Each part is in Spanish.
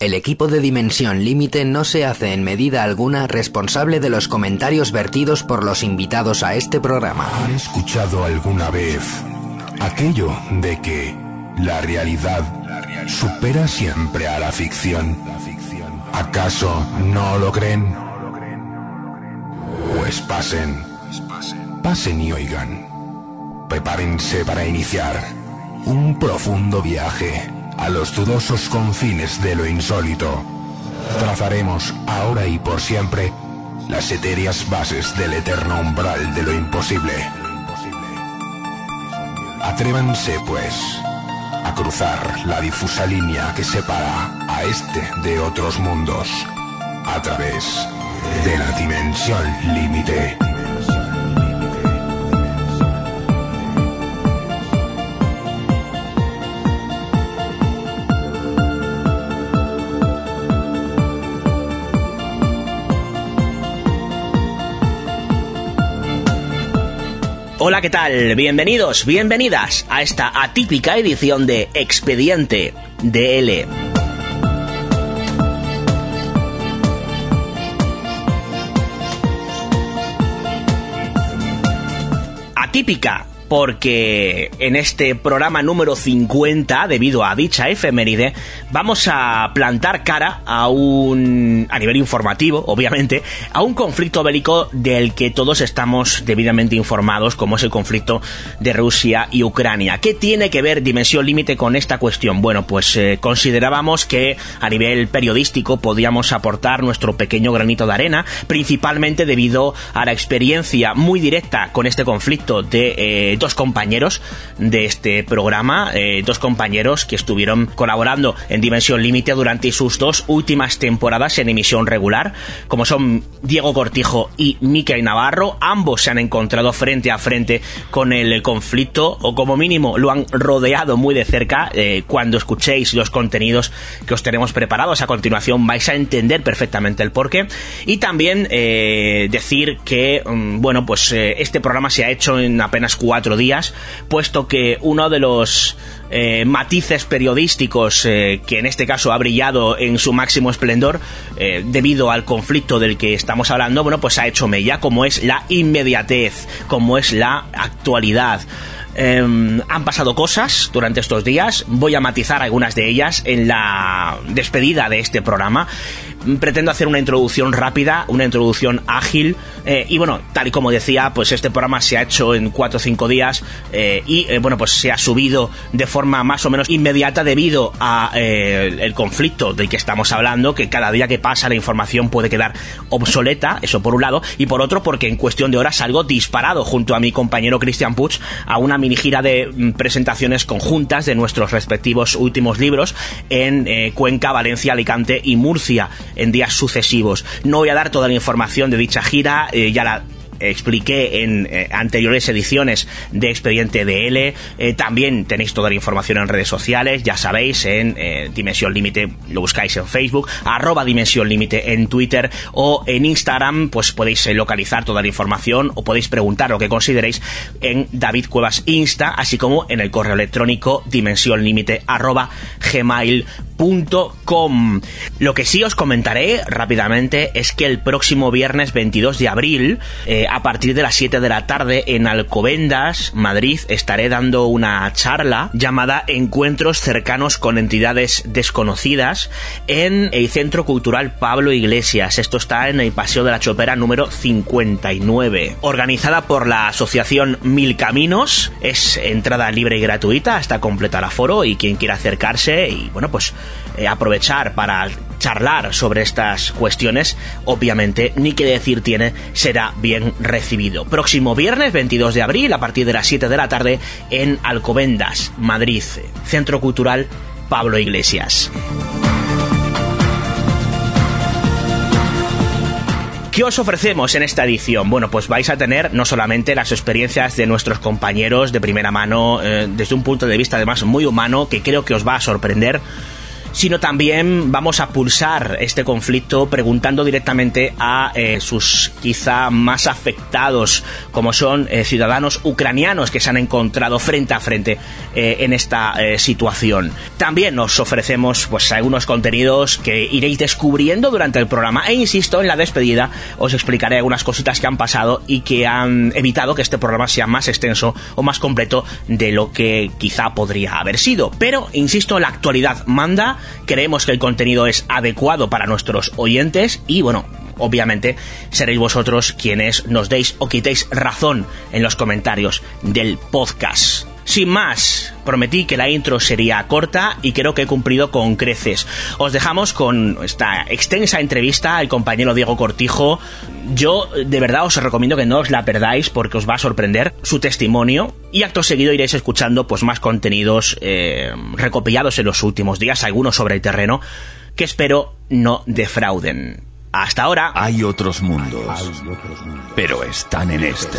El equipo de Dimensión Límite no se hace en medida alguna responsable de los comentarios vertidos por los invitados a este programa. ¿Han escuchado alguna vez aquello de que la realidad supera siempre a la ficción? ¿Acaso no lo creen? Pues pasen, pasen y oigan. Prepárense para iniciar un profundo viaje a los dudosos confines de lo insólito. Trazaremos ahora y por siempre las etéreas bases del eterno umbral de lo imposible. Atrévanse, pues, a cruzar la difusa línea que separa a este de otros mundos a través de la dimensión límite. Hola, ¿qué tal? Bienvenidos, bienvenidas a esta atípica edición de Expediente DL. Atípica porque en este programa número 50, debido a dicha efeméride, vamos a plantar cara a un, a nivel informativo, obviamente, a un conflicto bélico del que todos estamos debidamente informados, como es el conflicto de Rusia y Ucrania. ¿Qué tiene que ver Dimensión Límite con esta cuestión? Bueno, pues eh, considerábamos que a nivel periodístico podíamos aportar nuestro pequeño granito de arena, principalmente debido a la experiencia muy directa con este conflicto de eh, dos compañeros de este programa, eh, dos compañeros que estuvieron colaborando en Dimensión Límite durante sus dos últimas temporadas en emisión regular, como son Diego Cortijo y Miquel Navarro. Ambos se han encontrado frente a frente con el conflicto, o como mínimo lo han rodeado muy de cerca. Eh, cuando escuchéis los contenidos que os tenemos preparados a continuación, vais a entender perfectamente el porqué. Y también eh, decir que, mm, bueno, pues este programa se ha hecho en apenas cuatro días, puesto que uno de los eh, matices periodísticos eh, que en este caso ha brillado en su máximo esplendor eh, debido al conflicto del que estamos hablando, bueno, pues ha hecho mella, como es la inmediatez, como es la actualidad. Em, han pasado cosas durante estos días, voy a matizar algunas de ellas en la despedida de este programa pretendo hacer una introducción rápida, una introducción ágil eh, y bueno, tal y como decía, pues este programa se ha hecho en 4 o 5 días eh, y eh, bueno, pues se ha subido de forma más o menos inmediata debido a el conflicto del que estamos hablando, que cada día que pasa la información puede quedar obsoleta, eso por un lado, y por otro porque en cuestión de horas salgo disparado junto a mi compañero Christian Puch a una mini gira de mm, presentaciones conjuntas de nuestros respectivos últimos libros en Cuenca, Valencia, Alicante y Murcia en días sucesivos. No voy a dar toda la información de dicha gira, eh, ya la expliqué en eh, anteriores ediciones de Expediente DL. Eh, también tenéis toda la información en redes sociales, ya sabéis, en Dimensión Límite, lo buscáis en Facebook, arroba Dimensión Límite en Twitter o en Instagram, pues podéis localizar toda la información o podéis preguntar lo que consideréis en David Cuevas Insta, así como en el correo electrónico dimensión límite arroba gmail.com. Lo que sí os comentaré rápidamente es que el próximo viernes 22 de abril a partir de las 7 de la tarde en Alcobendas, Madrid, estaré dando una charla llamada Encuentros cercanos con entidades desconocidas en el Centro Cultural Pablo Iglesias. Esto está en el Paseo de la Chopera número 59. Organizada por la Asociación Mil Caminos, es entrada libre y gratuita hasta completar aforo y quien quiera acercarse y bueno, pues eh, aprovechar para charlar sobre estas cuestiones, obviamente, ni que decir tiene, será bien recibido. Próximo viernes 22 de abril, a partir de las 7 de la tarde, en Alcobendas, Madrid, Centro Cultural Pablo Iglesias. ¿Qué os ofrecemos en esta edición? Bueno, pues vais a tener no solamente las experiencias de nuestros compañeros de primera mano, eh, desde un punto de vista además muy humano, que creo que os va a sorprender, sino también vamos a pulsar este conflicto preguntando directamente a eh, sus quizá más afectados, como son eh, ciudadanos ucranianos que se han encontrado frente a frente eh, en esta situación. También nos ofrecemos pues algunos contenidos que iréis descubriendo durante el programa e insisto en la despedida os explicaré algunas cositas que han pasado y que han evitado que este programa sea más extenso o más completo de lo que quizá podría haber sido. Pero insisto, la actualidad manda creemos que el contenido es adecuado para nuestros oyentes y bueno, obviamente seréis vosotros quienes nos deis o quitéis razón en los comentarios del podcast. Sin más, prometí que la intro sería corta y creo que he cumplido con creces. Os dejamos con esta extensa entrevista al compañero Diego Cortijo. Yo de verdad os recomiendo que no os la perdáis porque os va a sorprender su testimonio y acto seguido iréis escuchando pues más contenidos eh, recopilados en los últimos días, algunos sobre el terreno, que espero no defrauden. Hasta ahora. Hay otros mundos, pero están en este.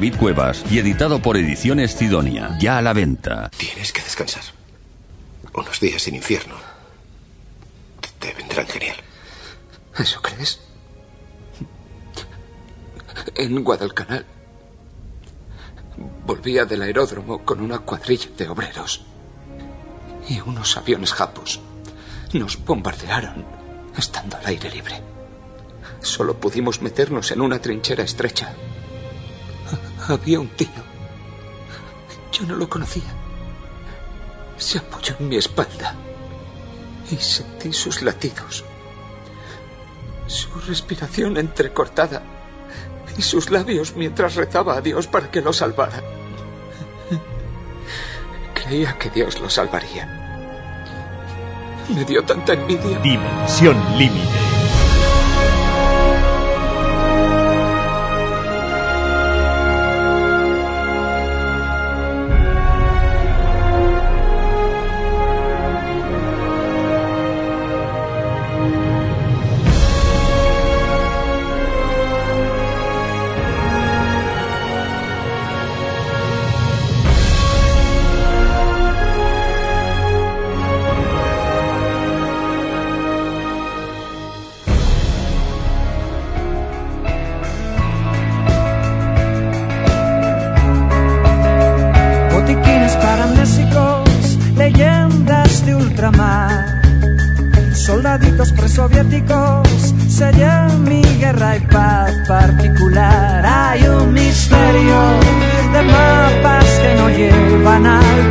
David Cuevas y editado por Ediciones Sidonia. Ya a la venta. Tienes que descansar. Unos días sin infierno. Te vendrán genial. ¿Eso crees? En Guadalcanal. Volvía del aeródromo con una cuadrilla de obreros. Y unos aviones japos. Nos bombardearon estando al aire libre. Solo pudimos meternos en una trinchera estrecha había un tío. Yo no lo conocía. Se apoyó en mi espalda y sentí sus latidos, su respiración entrecortada y sus labios mientras rezaba a Dios para que lo salvara. Creía que Dios lo salvaría. Me dio tanta envidia. Dimensión límite.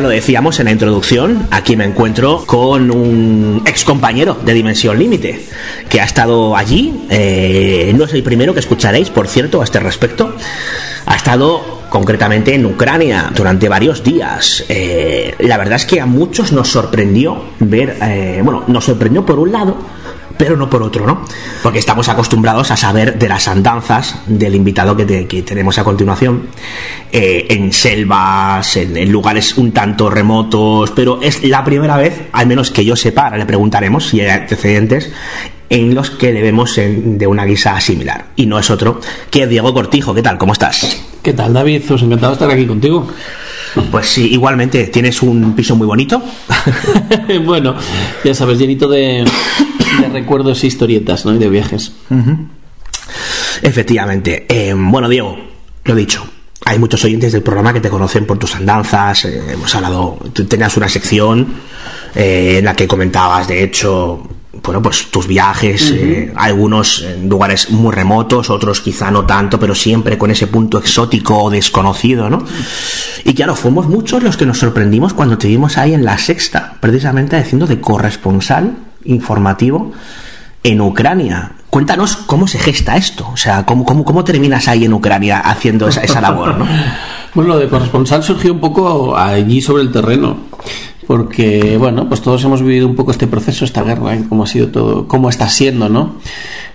lo decíamos en la introducción, aquí me encuentro con un ex compañero de Dimensión Límite que ha estado allí. Eh, no es el primero que escucharéis, por cierto, a este respecto. Ha estado concretamente en Ucrania durante varios días. Eh, la verdad es que a muchos nos sorprendió ver, eh, bueno, nos sorprendió por un lado pero no por otro, ¿no? Porque estamos acostumbrados a saber de las andanzas del invitado que, tenemos a continuación, eh, en selvas, en, lugares un tanto remotos, pero es la primera vez, al menos que yo sepa, le preguntaremos si hay antecedentes, en los que le vemos de una guisa similar. Y no es otro que Diego Cortijo. ¿Qué tal? ¿Cómo estás? ¿Qué tal, David? Pues encantado estar aquí contigo. Pues sí, igualmente, tienes un piso muy bonito. bueno, ya sabes, llenito de, de recuerdos e historietas, ¿no? Y de viajes. Efectivamente. Eh, bueno, Diego, lo dicho. Hay muchos oyentes del programa que te conocen por tus andanzas. Eh, hemos hablado, tú tenías una sección eh, en la que comentabas, de hecho, bueno, pues tus viajes, eh, algunos en lugares muy remotos, otros quizá no tanto, pero siempre con ese punto exótico o desconocido, ¿no? Y claro, fuimos muchos los que nos sorprendimos cuando te vimos ahí en la sexta, precisamente haciendo de corresponsal informativo en Ucrania. Cuéntanos cómo se gesta esto, o sea, cómo, cómo, cómo terminas ahí en Ucrania haciendo esa, esa labor, ¿no? bueno, lo de corresponsal surgió un poco allí sobre el terreno porque bueno, pues todos hemos vivido un poco este proceso, esta guerra, ¿eh? cómo ha sido todo, cómo está siendo, ¿no?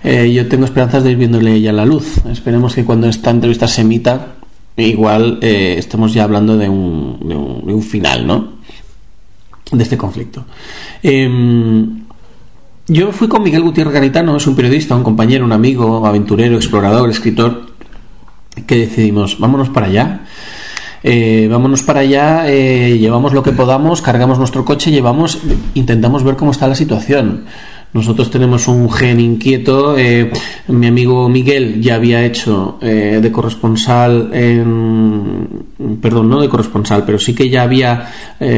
Eh, yo tengo esperanzas de ir viéndole ya la luz. Esperemos que cuando esta entrevista se emita, igual eh, estemos ya hablando de un, de un, final, ¿no? De este conflicto. Em, yo fui con Miguel Gutiérrez Garitano, es un periodista, un compañero, un amigo, aventurero, explorador, escritor, que decidimos, vámonos para allá eh, vámonos para allá, eh, llevamos lo que podamos, cargamos nuestro coche, llevamos, intentamos ver cómo está la situación. Nosotros tenemos un gen inquieto. Eh, mi amigo Miguel ya había hecho de corresponsal. Perdón, no de corresponsal, pero sí que ya había.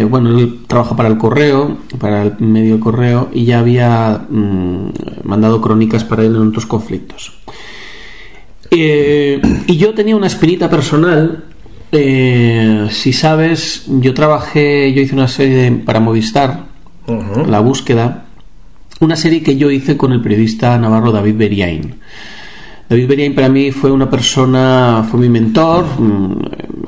bueno, él trabaja para el correo, para el medio correo, y ya había mm, mandado crónicas para él en otros conflictos. y yo tenía una espinita personal eh, si sabes, yo trabajé, yo hice una serie para Movistar, La Búsqueda, una serie que yo hice con el periodista navarro David Beriain. David Beriain para mí fue una persona, fue mi mentor, mm,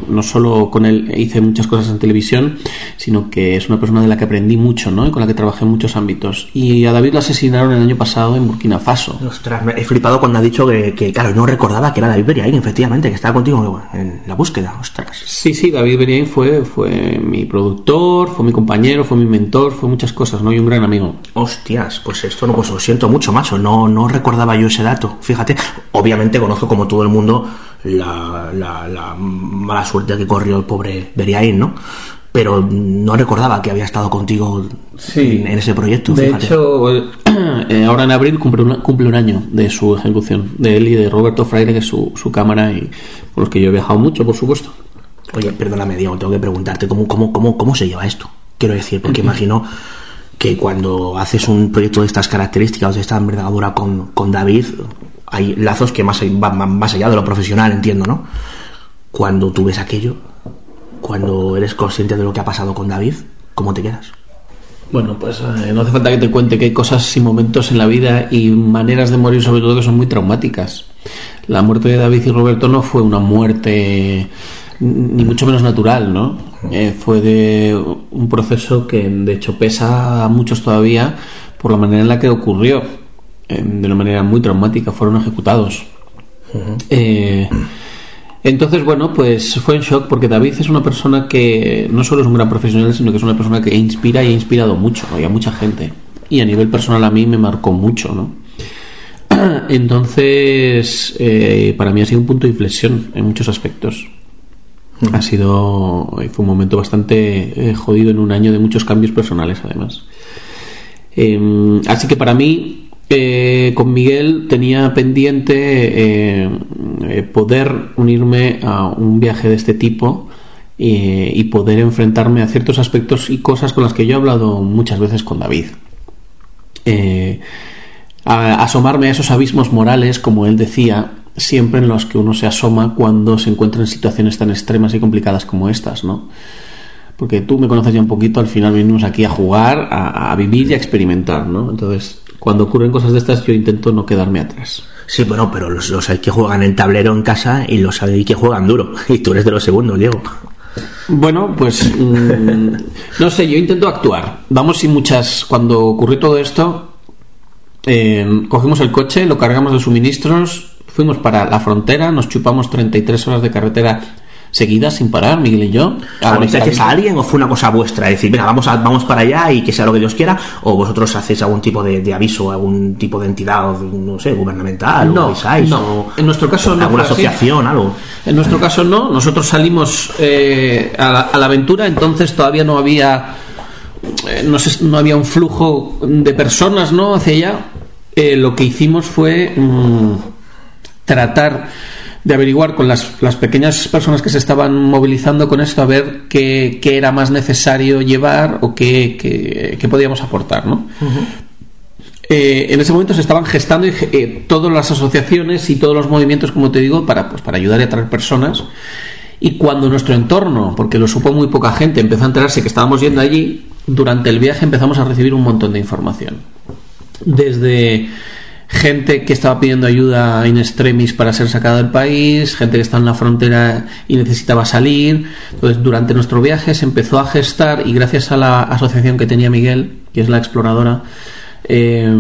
no solo con él hice muchas cosas en televisión, sino que es una persona de la que aprendí mucho, ¿no? Y con la que trabajé en muchos ámbitos. Y a David lo asesinaron el año pasado en Burkina Faso. Ostras, me he flipado cuando ha dicho que, claro, no recordaba que era David Beriain, efectivamente, que estaba contigo en la búsqueda, ostras. Sí, sí, David Beriain fue, fue mi productor, fue mi compañero, fue mi mentor, fue muchas cosas, ¿no? Y un gran amigo. Hostias, pues esto no, pues lo siento mucho, macho, no, no recordaba yo ese dato, fíjate. Obviamente conozco como todo el mundo la, la, mala suerte que corrió el pobre Beriain, ¿no? Pero no recordaba que había estado contigo en, ese proyecto. De hecho, eh, ahora en abril cumple, cumple un año de su ejecución, de él y de Roberto Fraire, que es su, su cámara, y por los que yo he viajado mucho, por supuesto. Oye, perdóname, Diego, tengo que preguntarte, ¿cómo, cómo, cómo, cómo se lleva esto? Quiero decir, porque imagino que cuando haces un proyecto de estas características, de esta envergadura con, con David, hay lazos que más, van más allá de lo profesional, entiendo, ¿no? Cuando tú ves aquello, cuando eres consciente de lo que ha pasado con David, ¿cómo te quedas? Bueno, pues eh, no hace falta que te cuente que hay cosas y momentos en la vida y maneras de morir sobre todo que son muy traumáticas. La muerte de David y Roberto no fue una muerte ni mucho menos natural, ¿no? Eh, fue de un proceso que de hecho pesa a muchos todavía por la manera en la que ocurrió de una manera muy traumática, fueron ejecutados. Eh, entonces, bueno, pues fue en shock porque David es una persona que no solo es un gran profesional, sino que es una persona que inspira y ha inspirado mucho a mucha gente. Y a nivel personal a mí me marcó mucho, ¿no? Entonces, eh, para mí ha sido un punto de inflexión en muchos aspectos. Ha sido, fue un momento bastante eh, jodido en un año de muchos cambios personales, además. Em, así que para mí eh, con Miguel tenía pendiente eh, eh, poder unirme a un viaje de este tipo y poder enfrentarme a ciertos aspectos y cosas con las que yo he hablado muchas veces con David. asomarme a esos abismos morales, como él decía, siempre en los que uno se asoma cuando se encuentra en situaciones tan extremas y complicadas como estas, ¿no? Porque tú me conoces ya un poquito, al final venimos aquí a jugar, a, a vivir y a experimentar, ¿no? Entonces, cuando ocurren cosas de estas yo intento no quedarme atrás. Sí, bueno, pero los, hay que juegan en tablero en casa y los hay que juegan duro. Y tú eres de los segundos, Diego. Bueno, pues mm, no sé, yo intento actuar. Vamos sin muchas. Cuando ocurrió todo esto, eh, cogimos el coche, lo cargamos de suministros, fuimos para la frontera, nos chupamos 33 horas de carretera seguidas sin parar, Miguel y yo. ¿Avisáis a alguien o fue una cosa vuestra? Es decir, venga, vamos, vamos para allá y que sea lo que Dios quiera, o vosotros hacéis algún tipo de, aviso, algún tipo de entidad, no sé, gubernamental, no, no. en nuestro caso no. ¿Alguna asociación, algo? En nuestro caso no, nosotros salimos eh, a, la, aventura, entonces todavía no había. Eh, no, sé, no había un flujo de personas ¿no? hacia allá. Eh, lo que hicimos fue mm, tratar de averiguar con las, las, pequeñas personas que se estaban movilizando con esto a ver qué, qué era más necesario llevar o qué, qué, podíamos aportar, ¿no? eh, en ese momento se estaban gestando eh, todas las asociaciones y todos los movimientos, como te digo, para, pues, para ayudar y atraer personas. Y cuando nuestro entorno, porque lo supo muy poca gente, empezó a enterarse que estábamos yendo allí, durante el viaje empezamos a recibir un montón de información. Desde gente que estaba pidiendo ayuda in extremis para ser sacada del país, gente que está en la frontera y necesitaba salir. Entonces, durante nuestro viaje se empezó a gestar y gracias a la asociación que tenía Miguel, que es la exploradora, eh,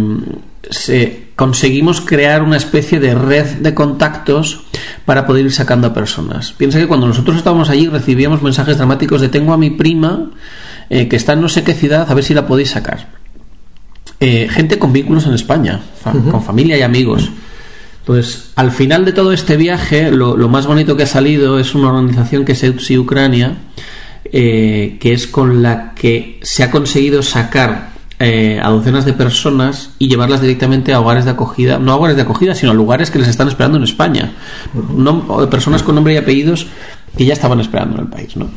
se, conseguimos crear una especie de red de contactos para poder ir sacando a personas. Piensa que cuando nosotros estábamos allí recibíamos mensajes dramáticos de tengo a mi prima eh, que está en no sé qué ciudad, a ver si la podéis sacar. Eh, gente con vínculos en España, con familia y amigos. Entonces, al final de todo este viaje, lo, más bonito que ha salido es una organización que es EUPSI Ucrania, que es con la que se ha conseguido sacar eh, a docenas de personas y llevarlas directamente a hogares de acogida, no a hogares de acogida, sino a lugares que les están esperando en España. No, personas con nombre y apellidos que ya estaban esperando en el país, ¿no?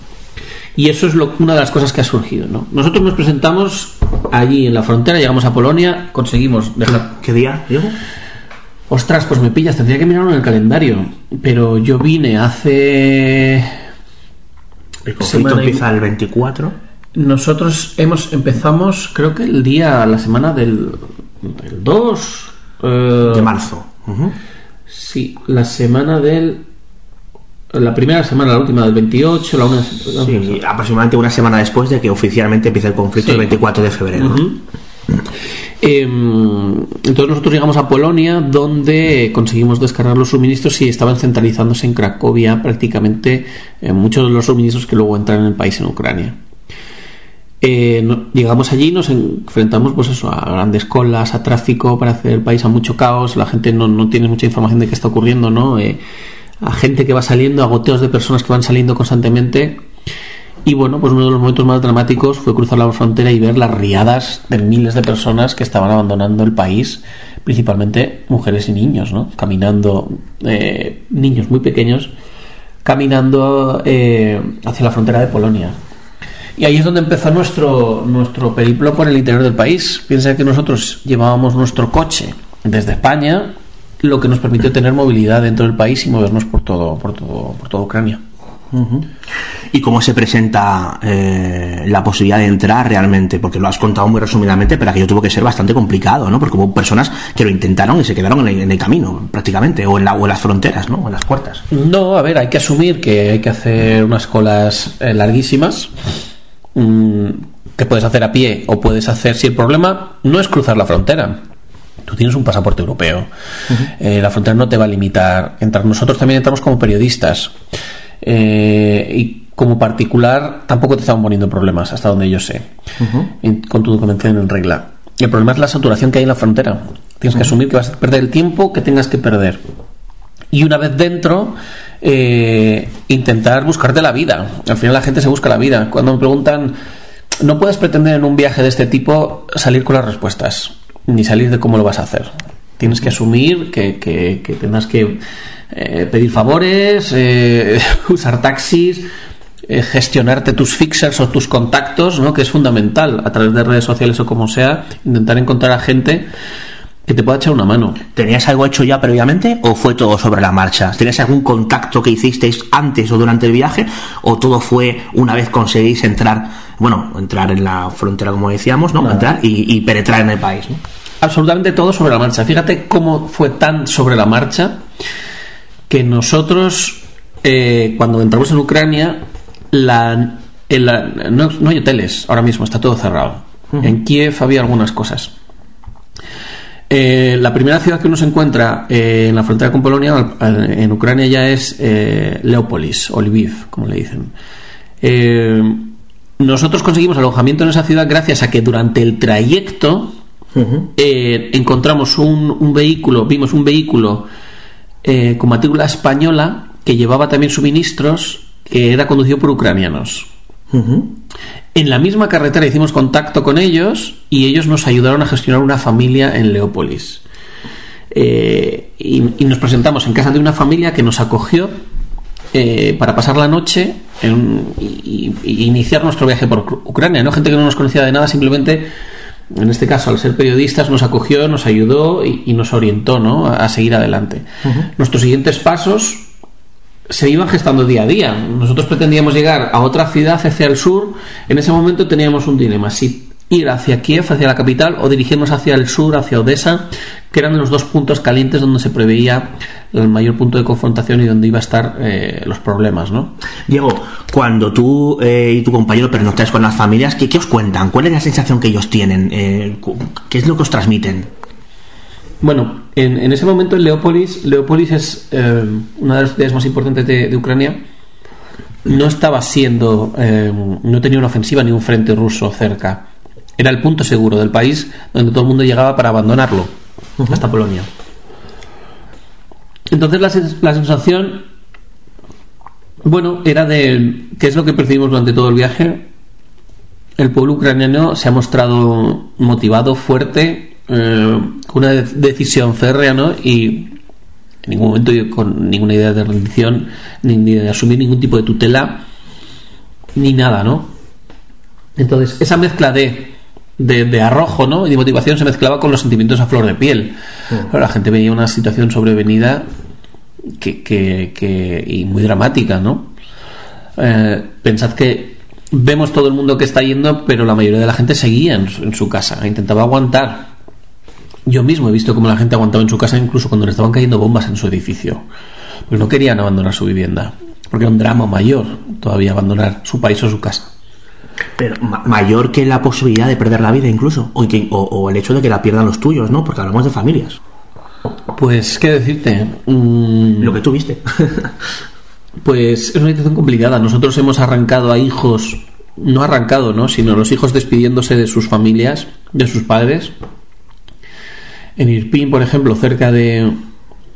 Y eso es lo, una de las cosas que ha surgido, ¿no? Nosotros nos presentamos allí en la frontera, llegamos a Polonia, conseguimos dejar... ¿Qué día, Diego? Ostras, pues me pillas, tendría que mirarlo en el calendario. Pero yo vine hace... El conflicto empieza el 24. Nosotros hemos empezamos, creo que el día, la semana del, 2 eh, de marzo. Sí, la semana del. La primera semana, la última del 28, la una. sí, aproximadamente una semana después de que oficialmente empiece el conflicto, el 24 de febrero. Em, entonces nosotros llegamos a Polonia donde conseguimos descargar los suministros y estaban centralizándose en Cracovia prácticamente eh, muchos de los suministros que luego entran en el país en Ucrania. Eh, llegamos allí nos enfrentamos pues eso a grandes colas a tráfico para hacer el país a mucho caos la gente no, no tiene mucha información de qué está ocurriendo no eh, a gente que va saliendo a goteos de personas que van saliendo constantemente. Y bueno pues uno de los momentos más dramáticos fue cruzar la frontera y ver las riadas de miles de personas que estaban abandonando el país principalmente mujeres y niños no caminando eh, niños muy pequeños caminando hacia la frontera de Polonia. Y ahí es donde empezó nuestro, nuestro periplo por el interior del país. Piensa que nosotros llevábamos nuestro coche desde España, lo que nos permitió tener movilidad dentro del país y movernos por todo, por todo, por toda Ucrania. ¿Y cómo se presenta eh, la posibilidad de entrar realmente? Porque lo has contado muy resumidamente, pero aquello tuvo que ser bastante complicado, ¿no? Porque hubo personas que lo intentaron y se quedaron en el, camino, prácticamente, o en, la, o en las fronteras, ¿no? O en las puertas. No, a ver, hay que asumir que hay que hacer unas colas eh, larguísimas Mm, que puedes hacer a pie o puedes hacer si el problema no es cruzar la frontera. Tú tienes un pasaporte europeo. Eh, la frontera no te va a limitar. Entrar. Nosotros también entramos como periodistas. Eh, y como particular tampoco te estamos poniendo problemas, hasta donde yo sé, con tu documentación en regla. El problema es la saturación que hay en la frontera. Tienes que asumir que vas a perder el tiempo que tengas que perder. Y una vez dentro, eh, intentar buscarte la vida. Al final la gente se busca la vida. Cuando me preguntan, no puedes pretender en un viaje de este tipo salir con las respuestas, ni salir de cómo lo vas a hacer. Tienes que asumir que, que, que tendrás que eh, pedir favores, eh, usar taxis, gestionarte tus fixers o tus contactos, ¿no? que es fundamental a través de redes sociales o como sea, intentar encontrar a gente que te pueda echar una mano. ¿Tenías algo hecho ya previamente o fue todo sobre la marcha? ¿Tenías algún contacto que hicisteis antes o durante el viaje o todo fue una vez conseguís entrar, bueno, entrar en la frontera como decíamos, ¿no? Entrar y, penetrar en el país, Absolutamente todo sobre la marcha. Fíjate cómo fue tan sobre la marcha que nosotros, eh, cuando entramos en Ucrania, la, no, hay hoteles ahora mismo, está todo cerrado. En Kiev había algunas cosas eh, la primera ciudad que uno se encuentra eh, en la frontera con Polonia, en Ucrania, ya es eh, Leópolis, o Lviv, como le dicen. nosotros conseguimos alojamiento en esa ciudad gracias a que durante el trayecto encontramos un, vehículo, vimos un vehículo con matrícula española que llevaba también suministros que era conducido por ucranianos. En la misma carretera hicimos contacto con ellos y ellos nos ayudaron a gestionar una familia en Leópolis. Eh, y, nos presentamos en casa de una familia que nos acogió eh, para pasar la noche y, iniciar nuestro viaje por Ucrania. No gente que no nos conocía de nada, simplemente en este caso, al ser periodistas, nos acogió, nos ayudó y, nos orientó ¿no? a, seguir adelante. Nuestros siguientes pasos se iban gestando día a día. Nosotros pretendíamos llegar a otra ciudad hacia el sur. En ese momento teníamos un dilema: si ir hacia Kiev, hacia la capital, o dirigirnos hacia el sur, hacia Odessa, que eran los dos puntos calientes donde se preveía el mayor punto de confrontación y donde iba a estar eh, los problemas, ¿no? Diego, cuando tú eh, y tu compañero pernoctáis con las familias, ¿qué, ¿qué, os cuentan? ¿Cuál es la sensación que ellos tienen? Eh, ¿Qué es lo que os transmiten? Bueno, en, ese momento en Leópolis, Leópolis es una de las ciudades más importantes de, de Ucrania, no estaba siendo, no tenía una ofensiva ni un frente ruso cerca era el punto seguro del país donde todo el mundo llegaba para abandonarlo, hasta Polonia. Entonces la, sensación, bueno, era de, ¿qué es lo que percibimos durante todo el viaje? El pueblo ucraniano se ha mostrado motivado, fuerte, eh, con una decisión férrea, ¿no? Y en ningún momento con ninguna idea de rendición, ni de asumir ningún tipo de tutela, ni nada, ¿no? Entonces, esa mezcla de de, arrojo ¿no? y de motivación se mezclaba con los sentimientos a flor de piel. la gente veía una situación sobrevenida que, que, y muy dramática, ¿no? Eh, pensad que vemos todo el mundo que está yendo, pero la mayoría de la gente seguía en su, casa, intentaba aguantar. Yo mismo he visto cómo la gente aguantaba en su casa incluso cuando le estaban cayendo bombas en su edificio, porque no querían abandonar su vivienda, porque era un drama mayor todavía abandonar su país o su casa. Pero mayor que la posibilidad de perder la vida incluso, o, o, el hecho de que la pierdan los tuyos, ¿no? Porque hablamos de familias. Pues, ¿qué decirte? Mm. Lo que tú viste. pues es una situación complicada. Nosotros hemos arrancado a hijos, no arrancado, ¿no? Sino los hijos despidiéndose de sus familias, de sus padres. En Irpin, por ejemplo, cerca de,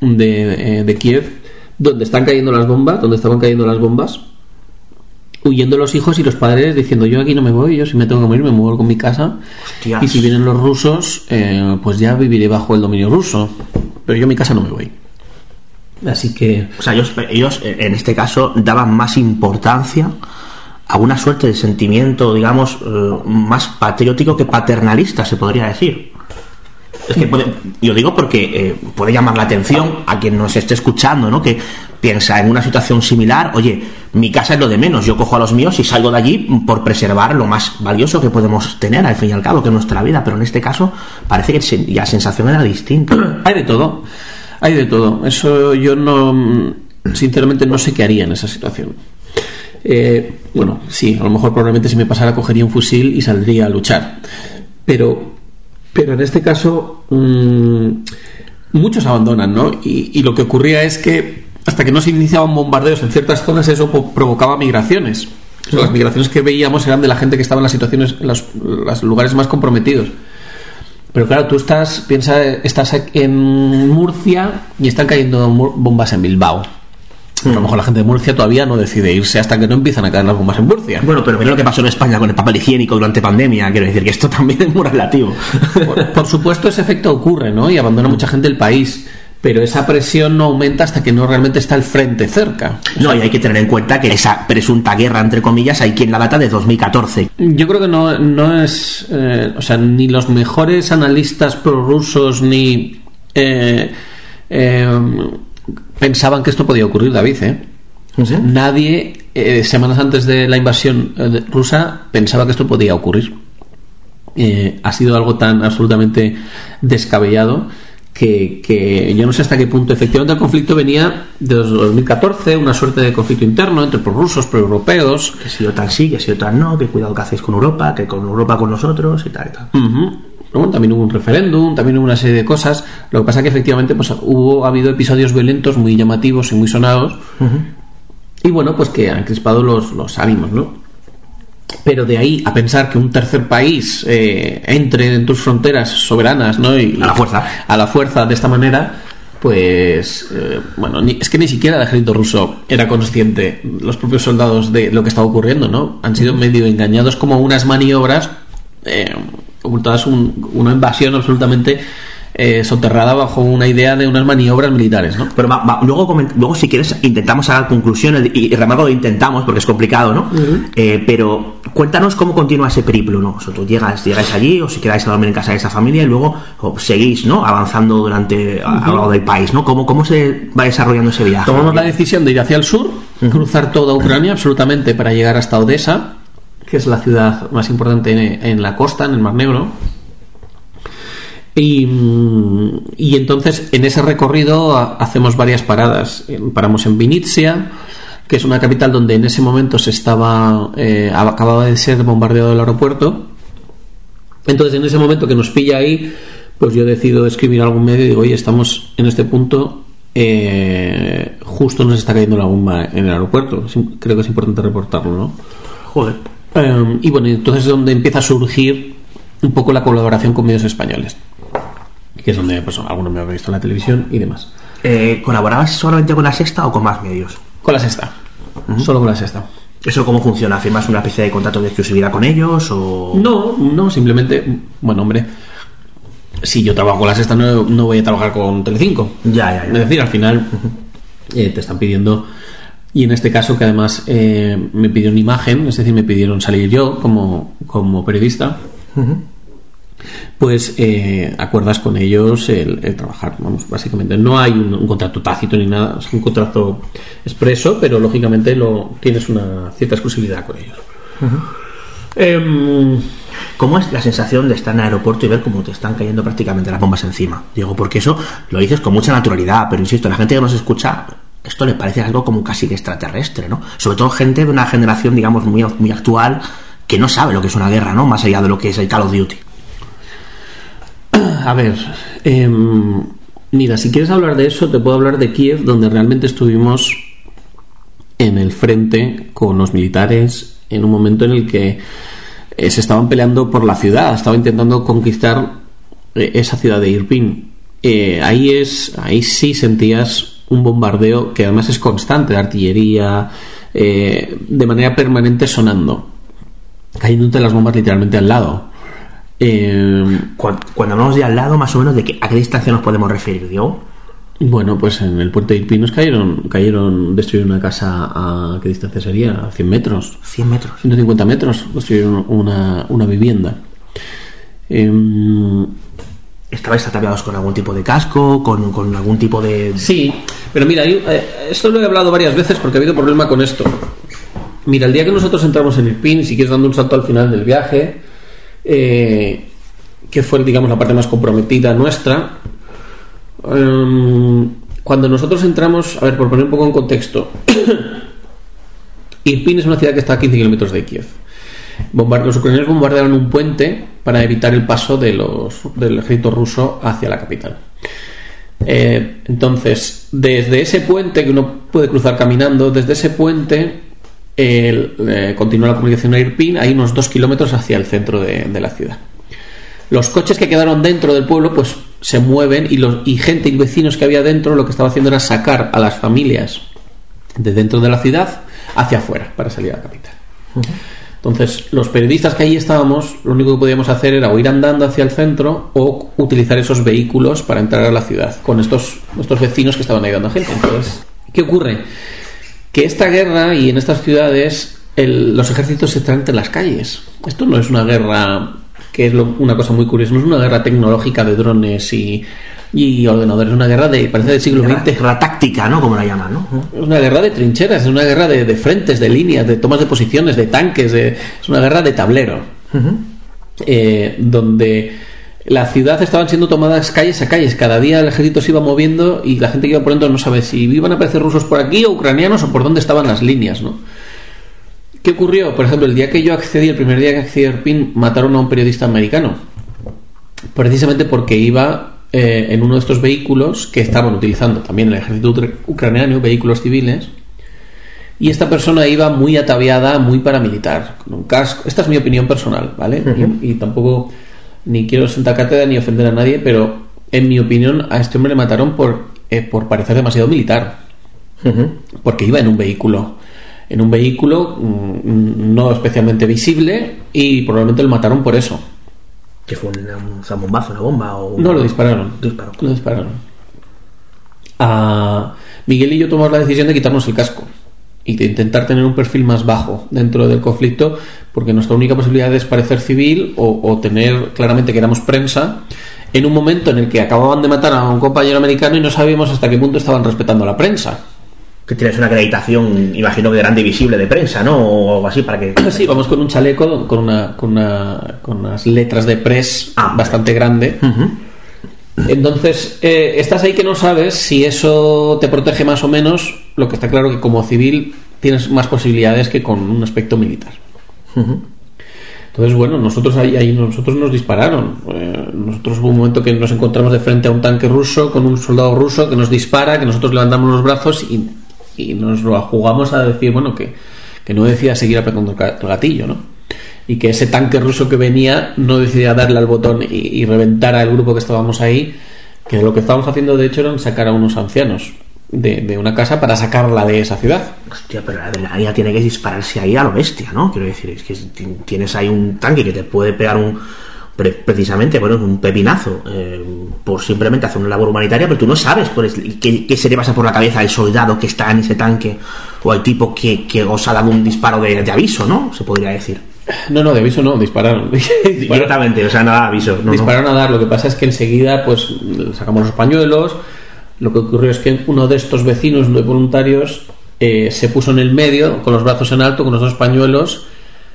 de, de Kiev, donde están cayendo las bombas, donde estaban cayendo las bombas, huyendo los hijos y los padres diciendo yo aquí no me voy, yo si me tengo que morir me muevo con mi casa y si vienen los rusos eh, pues ya viviré bajo el dominio ruso, pero yo a mi casa no me voy. Así que... O sea, ellos, ellos eh, en este caso daban más importancia a una suerte de sentimiento, digamos, eh, más patriótico que paternalista, se podría decir. Es que puede, yo digo porque puede llamar la atención a quien nos esté escuchando, ¿no? Que piensa en una situación similar, oye, mi casa es lo de menos, yo cojo a los míos y salgo de allí por preservar lo más valioso que podemos tener al fin y al cabo, que es nuestra vida, pero en este caso parece que la sensación era distinta. Hay de todo, hay de todo. Eso yo no, sinceramente no sé qué haría en esa situación. Eh, bueno, sí, a lo mejor probablemente si me pasara cogería un fusil y saldría a luchar. Pero, pero en este caso, mm, muchos abandonan, ¿no? y, lo que ocurría es que hasta que no se iniciaban bombardeos en ciertas zonas, eso provocaba migraciones. las migraciones que veíamos eran de la gente que estaba en las situaciones, en los, lugares más comprometidos. Pero claro, tú estás, piensa, estás en Murcia y están cayendo bombas en Bilbao. A lo mejor la gente de Murcia todavía no decide irse hasta que no empiezan a caer las bombas en Murcia. Bueno, pero mira lo que pasó en España con el papel higiénico durante pandemia. Quiero decir que esto también es muy relativo. Por, por supuesto, ese efecto ocurre, ¿no? Y abandona mucha gente el país pero esa presión no aumenta hasta que no realmente está el frente cerca. No, y hay que tener en cuenta que esa presunta guerra, entre comillas, hay quien la data de 2014. Yo creo que no, no es, eh, o sea, ni los mejores analistas prorrusos ni eh, eh, pensaban que esto podía ocurrir, David, ¿eh? Nadie, semanas antes de la invasión rusa, pensaba que esto podía ocurrir. ha sido algo tan absolutamente descabellado que, yo no sé hasta qué punto efectivamente el conflicto venía de 2014, una suerte de conflicto interno entre rusos, pro-europeos. Que si OTAN sí, que si OTAN no, que cuidado que hacéis con Europa, que con Europa con nosotros y tal y tal. también hubo un referéndum, también hubo una serie de cosas. Lo que pasa es que efectivamente pues, hubo, ha habido episodios violentos muy llamativos y muy sonados. Y bueno, pues que han crispado los, los ánimos, ¿no? Pero de ahí a pensar que un tercer país eh, entre en tus fronteras soberanas ¿no? y a la fuerza. a la fuerza de esta manera pues eh, bueno es que ni siquiera el ejército ruso era consciente. Los propios soldados de lo que estaba ocurriendo no han sido medio engañados como unas maniobras eh, ocultadas una invasión absolutamente eh, soterrada bajo una idea de unas maniobras militares, ¿no? Pero luego, luego, si quieres, intentamos sacar conclusiones y, y remarco intentamos porque es complicado, ¿no? Eh, pero cuéntanos cómo continúa ese periplo, ¿no? O sea, tú llegas, llegáis allí, o si quedáis a dormir en casa de esa familia y luego seguís, ¿no? Avanzando durante a, lo largo del país, ¿no? ¿Cómo, ¿Cómo se va desarrollando ese viaje? Tomamos la decisión de ir hacia el sur, cruzar toda Ucrania absolutamente para llegar hasta Odessa, que es la ciudad más importante en, la costa, en el Mar Negro. Y, y, entonces en ese recorrido hacemos varias paradas. Paramos en Vinitsia, que es una capital donde en ese momento se estaba eh, acababa de ser bombardeado el aeropuerto. Entonces, en ese momento que nos pilla ahí, pues yo decido escribir algún medio y digo, oye, estamos en este punto, eh, justo nos está cayendo la bomba en el aeropuerto. Creo que es importante reportarlo, ¿no? Joder. Em, y bueno, entonces es donde empieza a surgir un poco la colaboración con medios españoles, que es donde pues, algunos me han visto en la televisión y demás. Eh, ¿Colaborabas solamente con la sexta o con más medios? Con la sexta. Solo con la sexta. ¿Eso cómo funciona? ¿Firmas una especie de contrato de exclusividad con ellos? O... No, no, simplemente. Bueno, hombre. Si yo trabajo con la sexta, no, voy a trabajar con Telecinco. Ya, ya, ya. Es decir, al final eh, te están pidiendo. Y en este caso, que además eh, me pidieron imagen, es decir, me pidieron salir yo como, como periodista pues eh, acuerdas con ellos el, trabajar. Vamos, básicamente no hay un, contrato tácito ni nada, es un contrato expreso, pero lógicamente lo tienes una cierta exclusividad con ellos. Em, ¿Cómo es la sensación de estar en el aeropuerto y ver cómo te están cayendo prácticamente las bombas encima? Digo, porque eso lo dices con mucha naturalidad, pero insisto, la gente que nos escucha, esto le parece algo como casi que extraterrestre, ¿no? Sobre todo gente de una generación, digamos, muy, muy actual que no sabe lo que es una guerra, ¿no? Más allá de lo que es el Call of Duty. A ver, em, mira, si quieres hablar de eso, te puedo hablar de Kiev, donde realmente estuvimos en el frente con los militares en un momento en el que eh, se estaban peleando por la ciudad, estaban intentando conquistar eh, esa ciudad de Irpin. Eh, ahí es, ahí sí sentías un bombardeo que además es constante de artillería, de manera permanente sonando, cayéndote las bombas literalmente al lado. Eh, cuando, hablamos de al lado, más o menos, ¿de a qué distancia nos podemos referir, Diego? Bueno, pues en el puente de Irpinos cayeron, cayeron, destruyeron una casa a qué distancia sería, a 100 metros. 100 metros. 150 metros, destruyeron una, una vivienda. Eh, ¿Estabais ataviados con algún tipo de casco, con, algún tipo de...? Sí, pero mira, eh, esto lo he hablado varias veces porque ha habido problema con esto. Mira, el día que nosotros entramos en Irpin, si quieres dando un salto al final del viaje, eh, que fue, digamos, la parte más comprometida nuestra. Em, cuando nosotros entramos, a ver, por poner un poco en contexto, Irpin es una ciudad que está a 15 kilómetros de Kiev. los ucranianos bombardearon un puente para evitar el paso de los, del ejército ruso hacia la capital. Eh, entonces, desde ese puente que uno puede cruzar caminando, desde ese puente el, eh, continúa la comunicación a Irpin, hay unos dos kilómetros hacia el centro de, la ciudad. Los coches que quedaron dentro del pueblo, pues se mueven y, los, y gente y vecinos que había dentro lo que estaba haciendo era sacar a las familias de dentro de la ciudad hacia afuera para salir a la capital. Entonces, los periodistas que ahí estábamos, lo único que podíamos hacer era o ir andando hacia el centro o utilizar esos vehículos para entrar a la ciudad con estos, estos vecinos que estaban ayudando a gente. Entonces, ¿qué ocurre? Que esta guerra y en estas ciudades los ejércitos están entre las calles. Esto no es una guerra que es una cosa muy curiosa, no es una guerra tecnológica de drones y, ordenadores, es una guerra de, parece del siglo XX. Guerra táctica, ¿no? Como la llaman, ¿no? Es una guerra de trincheras, es una guerra de, frentes, de líneas, de tomas de posiciones, de tanques, es una guerra de tablero. Eh, donde la ciudad estaban siendo tomadas calles a calles. Cada día el ejército se iba moviendo y la gente que iba por dentro no sabe si iban a aparecer rusos por aquí o ucranianos o por dónde estaban las líneas, ¿no? ¿Qué ocurrió? Por ejemplo, el día que yo accedí, el primer día que accedí a Irpin, mataron a un periodista americano. Precisamente porque iba eh, en uno de estos vehículos que estaban utilizando también el ejército ucraniano, vehículos civiles. Y esta persona iba muy ataviada, muy paramilitar, con un casco. Esta es mi opinión personal, ¿vale? y tampoco ni quiero sentar cátedra ni ofender a nadie, pero en mi opinión a este hombre le mataron por, eh, por parecer demasiado militar. Porque iba en un vehículo. En un vehículo mm, no especialmente visible y probablemente lo mataron por eso. ¿Que fue un, bombazo, una bomba? O No, lo dispararon. Lo dispararon. A Miguel y yo tomamos la decisión de quitarnos el casco. Y de intentar tener un perfil más bajo dentro del conflicto, porque nuestra única posibilidad es parecer civil o, tener claramente que éramos prensa en un momento en el que acababan de matar a un compañero americano y no sabíamos hasta qué punto estaban respetando la prensa. Que tienes una acreditación, imagino que grande y visible de prensa, ¿no? O algo así para que. Sí, vamos con un chaleco con, una, con, una, con unas letras de press ah, bastante grande. Entonces, eh, estás ahí que no sabes si eso te protege más o menos. Lo que está claro que como civil tienes más posibilidades que con un aspecto militar. Entonces, bueno, nosotros ahí, ahí nosotros nos dispararon. Eh, nosotros hubo un momento que nos encontramos de frente a un tanque ruso con un soldado ruso que nos dispara, que nosotros levantamos los brazos y, nos lo jugamos a decir, bueno, que, que no decía seguir apretando el gatillo, ¿no? Y que ese tanque ruso que venía no decidía darle al botón y, reventar al grupo que estábamos ahí, que lo que estábamos haciendo de hecho era sacar a unos ancianos de, una casa para sacarla de esa ciudad. Hostia, pero la adrenalina tiene que dispararse ahí a lo bestia, ¿no? Quiero decir, es que tienes ahí un tanque que te puede pegar un precisamente bueno un pepinazo eh, por simplemente hacer una labor humanitaria pero tú no sabes qué, se le pasa por la cabeza al soldado que está en ese tanque o al tipo que, os ha dado un disparo de aviso no se podría decir no, no, de aviso no, dispararon. Directamente, o sea, nada aviso. dispararon a dar, lo que pasa es que enseguida, pues, sacamos los pañuelos. Lo que ocurrió es que uno de estos vecinos de voluntarios eh, se puso en el medio, con los brazos en alto, con los dos pañuelos,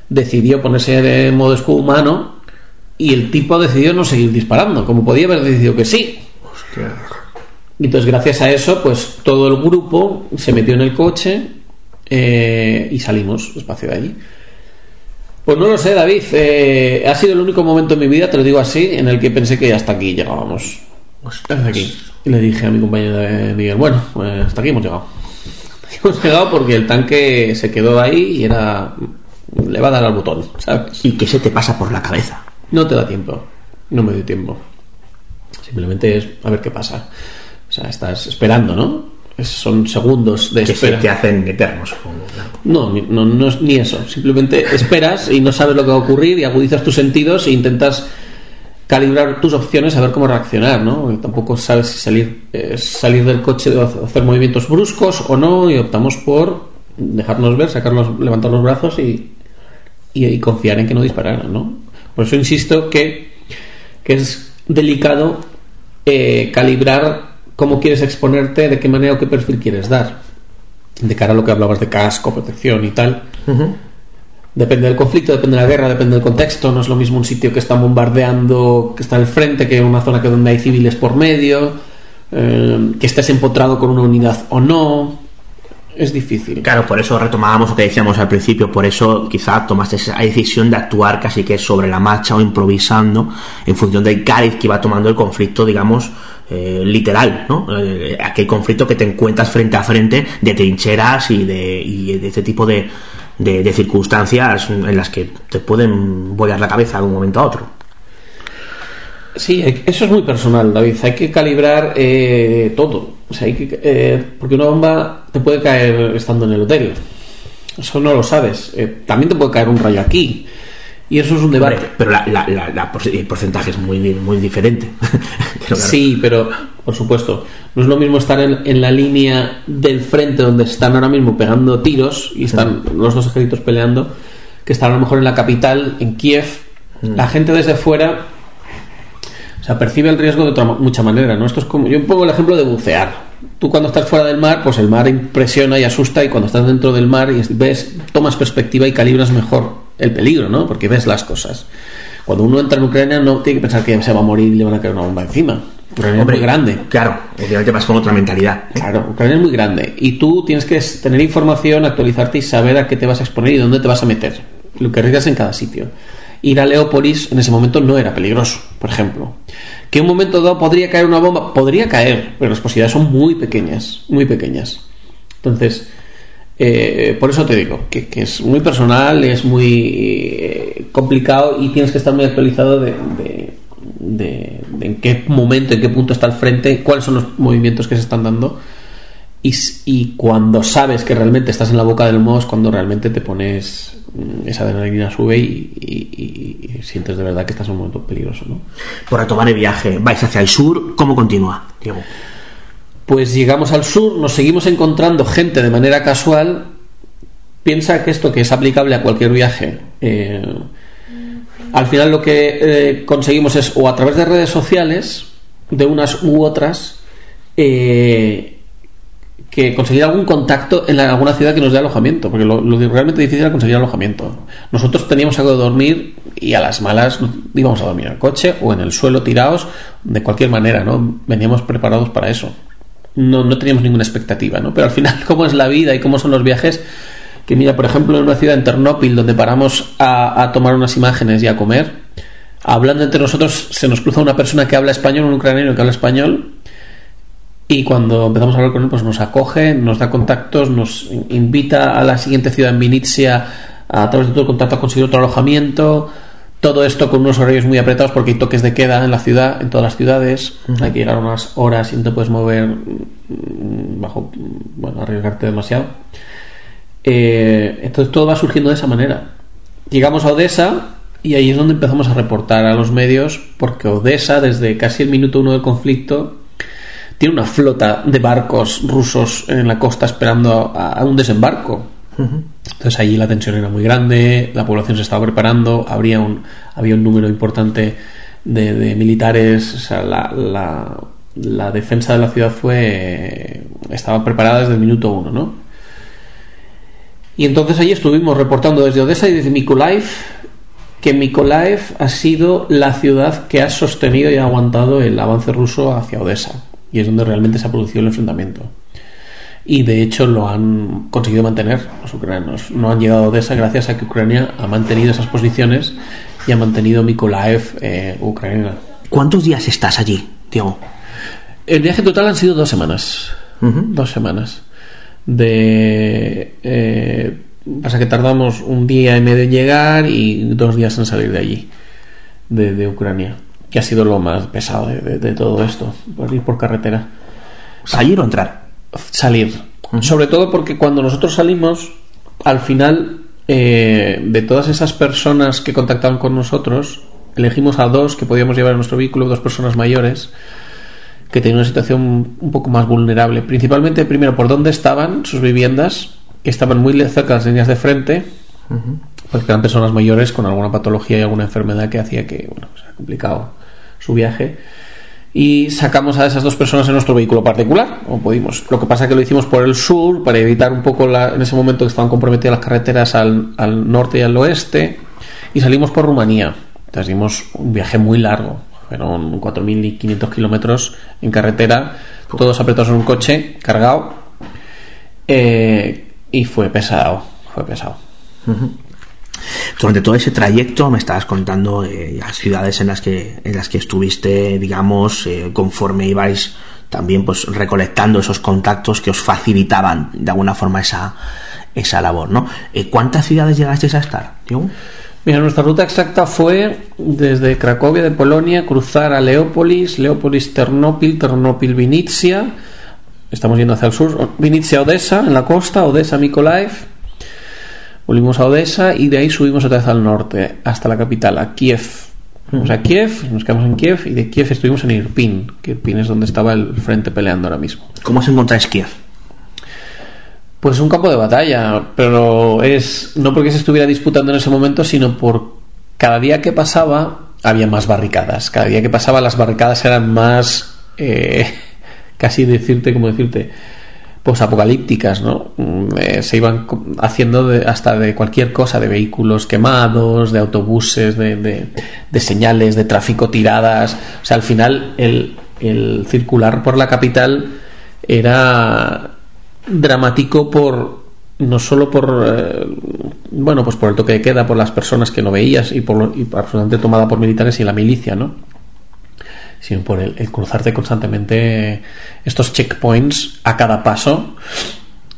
decidió ponerse de modo escudo humano y el tipo decidió no seguir disparando, como podía haber decidido que sí. Hostia. Y entonces, gracias a eso, pues todo el grupo se metió en el coche eh, y salimos despacio de allí. Pues no lo sé, David. Eh, ha sido el único momento en mi vida, te lo digo así, en el que pensé que hasta aquí llegábamos. Hasta aquí. Y le dije a mi compañero de Miguel, bueno, pues hasta aquí hemos llegado. hemos llegado porque el tanque se quedó ahí y era. Le va a dar al botón, ¿sabes? ¿Y qué se te pasa por la cabeza? No te da tiempo. No me dio tiempo. Simplemente es a ver qué pasa. O sea, estás esperando, ¿no? Son segundos de espera. Que te hacen eternos, No, no, no es ni eso. Simplemente esperas y no sabes lo que va a ocurrir y agudizas tus sentidos e intentas calibrar tus opciones a ver cómo reaccionar, ¿no? tampoco sabes si salir, eh, salir del coche o hacer movimientos bruscos o no y optamos por dejarnos ver, sacarnos, levantar los brazos y, y, confiar en que no dispararan, ¿no? Por eso insisto que, que es delicado eh, calibrar cómo quieres exponerte, de qué manera o qué perfil quieres dar. De cara a lo que hablabas de casco, protección y tal. Depende del conflicto, depende de la guerra, depende del contexto. No es lo mismo un sitio que está bombardeando, que está al frente, que una zona que donde hay civiles por medio, eh, que estés empotrado con una unidad o no. Es difícil. Claro, por eso retomábamos lo que decíamos al principio, por eso quizá tomaste esa decisión de actuar casi que sobre la marcha o improvisando en función del cáliz que iba tomando el conflicto, digamos, eh, literal, ¿no? Eh, aquel conflicto que te encuentras frente a frente de trincheras y de, y de este tipo de, de, circunstancias en las que te pueden volar la cabeza de un momento a otro. Sí, eso es muy personal, David. Hay que calibrar eh, todo. O sea, hay que, porque una bomba te puede caer estando en el hotel. Eso no lo sabes. también te puede caer un rayo aquí. Y eso es un debate. pero el porcentaje es muy, muy diferente. sí, pero por supuesto. No es lo mismo estar en, la línea del frente donde están ahora mismo pegando tiros y están los dos ejércitos peleando, que estar a lo mejor en la capital, en Kiev. Mm. La gente desde fuera o sea, percibe el riesgo de otra mucha manera, ¿no? Esto es como yo pongo el ejemplo de bucear. Tú cuando estás fuera del mar, pues el mar impresiona y asusta y cuando estás dentro del mar y ves, tomas perspectiva y calibras mejor el peligro, ¿no? Porque ves las cosas. Cuando uno entra en Ucrania no tiene que pensar que se va a morir y le van a caer una bomba encima. Ucrania es muy grande. Claro, obviamente vas con otra mentalidad. Claro, Ucrania es muy grande. Y tú tienes que tener información, actualizarte y saber a qué te vas a exponer y dónde te vas a meter. Lo que arriesgas en cada sitio. Ir a Leópolis en ese momento no era peligroso, por ejemplo. Que un momento dado podría caer una bomba, podría caer, pero las posibilidades son muy pequeñas, muy pequeñas. Entonces, eh, por eso te digo que, es muy personal, es muy eh, complicado y tienes que estar muy actualizado de, en qué momento, en qué punto está al frente, cuáles son los movimientos que se están dando. Y, cuando sabes que realmente estás en la boca del modo cuando realmente te pones mm, esa adrenalina sube y, sientes de verdad que estás en un momento peligroso. ¿no? Por retomar el viaje, vais hacia el sur, ¿cómo continúa, Diego? Pues llegamos al sur, nos seguimos encontrando gente de manera casual piensa que esto que es aplicable a cualquier viaje, eh, al final lo que eh, conseguimos es o a través de redes sociales, de unas u otras, eh, que conseguir algún contacto en alguna ciudad que nos dé alojamiento, porque lo, realmente difícil era conseguir alojamiento. Nosotros teníamos algo de dormir y a las malas íbamos a dormir en el coche o en el suelo tirados, de cualquier manera, ¿no? Veníamos preparados para eso. No, no teníamos ninguna expectativa, ¿no? Pero al final, cómo es la vida y cómo son los viajes, que mira, por ejemplo, en una ciudad en Ternópil donde paramos a, a tomar unas imágenes y a comer, hablando entre nosotros se nos cruza una persona que habla español, un ucraniano que habla español, y cuando empezamos a hablar con él, pues nos acoge, nos da contactos, nos invita a la siguiente ciudad en Vinitsia a través de todo el contacto a conseguir otro alojamiento. Todo esto con unos horarios muy apretados porque hay toques de queda en la ciudad, en todas las ciudades. Hay que llegar a unas horas y no te puedes mover mm, bajo, bueno, arriesgarte demasiado. Eh, entonces todo va surgiendo de esa manera. Llegamos a Odessa y ahí es donde empezamos a reportar a los medios porque Odessa, desde casi el minuto uno del conflicto, tiene una flota de barcos rusos en la costa esperando a, un desembarco. Entonces allí la tensión era muy grande, la población se estaba preparando, habría un, había un número importante de, militares, la, la, defensa de la ciudad fue estaba preparada desde el minuto uno, ¿no? Y entonces allí estuvimos reportando desde Odessa y desde Mykolaiv que Mykolaiv ha sido la ciudad que ha sostenido y ha aguantado el avance ruso hacia Odessa y es donde realmente se ha producido el enfrentamiento. Y de hecho lo han conseguido mantener los ucranianos. No han llegado de esa gracias a que Ucrania ha mantenido esas posiciones y ha mantenido Mykolaiv eh, Ucrania. ¿Cuántos días estás allí, Diego? El viaje total han sido dos semanas. Dos semanas. De. Eh, pasa que tardamos un día y medio en llegar y dos días en salir de allí, de, de Ucrania que ha sido lo más pesado de, todo esto, por ir por carretera. ¿Salir o entrar? Salir. Sobre todo porque cuando nosotros salimos, al final, eh, de todas esas personas que contactaban con nosotros, elegimos a dos que podíamos llevar en nuestro vehículo, dos personas mayores, que tenían una situación un poco más vulnerable. Principalmente, primero, por dónde estaban sus viviendas, que estaban muy cerca de las líneas de frente, porque eran personas mayores con alguna patología y alguna enfermedad que hacía que, bueno, sea complicado su viaje y sacamos a esas dos personas en nuestro vehículo particular, o pudimos. Lo que pasa es que lo hicimos por el sur para evitar un poco la, en ese momento que estaban comprometidas las carreteras al, al, norte y al oeste y salimos por Rumanía. Entonces dimos un viaje muy largo, fueron 4.500 kilómetros en carretera, todos apretados en un coche, cargado, eh, y fue pesado, fue pesado. Durante todo ese trayecto me estabas contando eh, las ciudades en las que en las que estuviste, digamos, eh, conforme ibais también pues recolectando esos contactos que os facilitaban de alguna forma esa esa labor, ¿no? Eh, ¿Cuántas ciudades llegasteis a estar, Mira, nuestra ruta exacta fue desde Cracovia de Polonia cruzar a Leópolis, Leópolis Ternópil, Ternópil Vinitsia, estamos yendo hacia el sur, Vinitsia Odessa en la costa, Odessa Mykolaiv, Volvimos a Odessa y de ahí subimos otra vez al norte, hasta la capital, a Kiev. Fuimos a Kiev, nos quedamos en Kiev y de Kiev estuvimos en Irpin, que Irpin es donde estaba el frente peleando ahora mismo. ¿Cómo se encontráis Kiev? Pues un campo de batalla, pero es no porque se estuviera disputando en ese momento, sino por cada día que pasaba había más barricadas. Cada día que pasaba las barricadas eran más, eh, casi decirte, como decirte, apocalípticas, ¿no? Mm, eh, se iban haciendo hasta de cualquier cosa, de vehículos quemados, de autobuses, de, señales, de tráfico tiradas. O sea, al final el, circular por la capital era dramático por no solo por eh, bueno pues por el toque de queda por las personas que no veías y por y absolutamente tomada por militares y la milicia no sino por el, cruzarte constantemente estos checkpoints a cada paso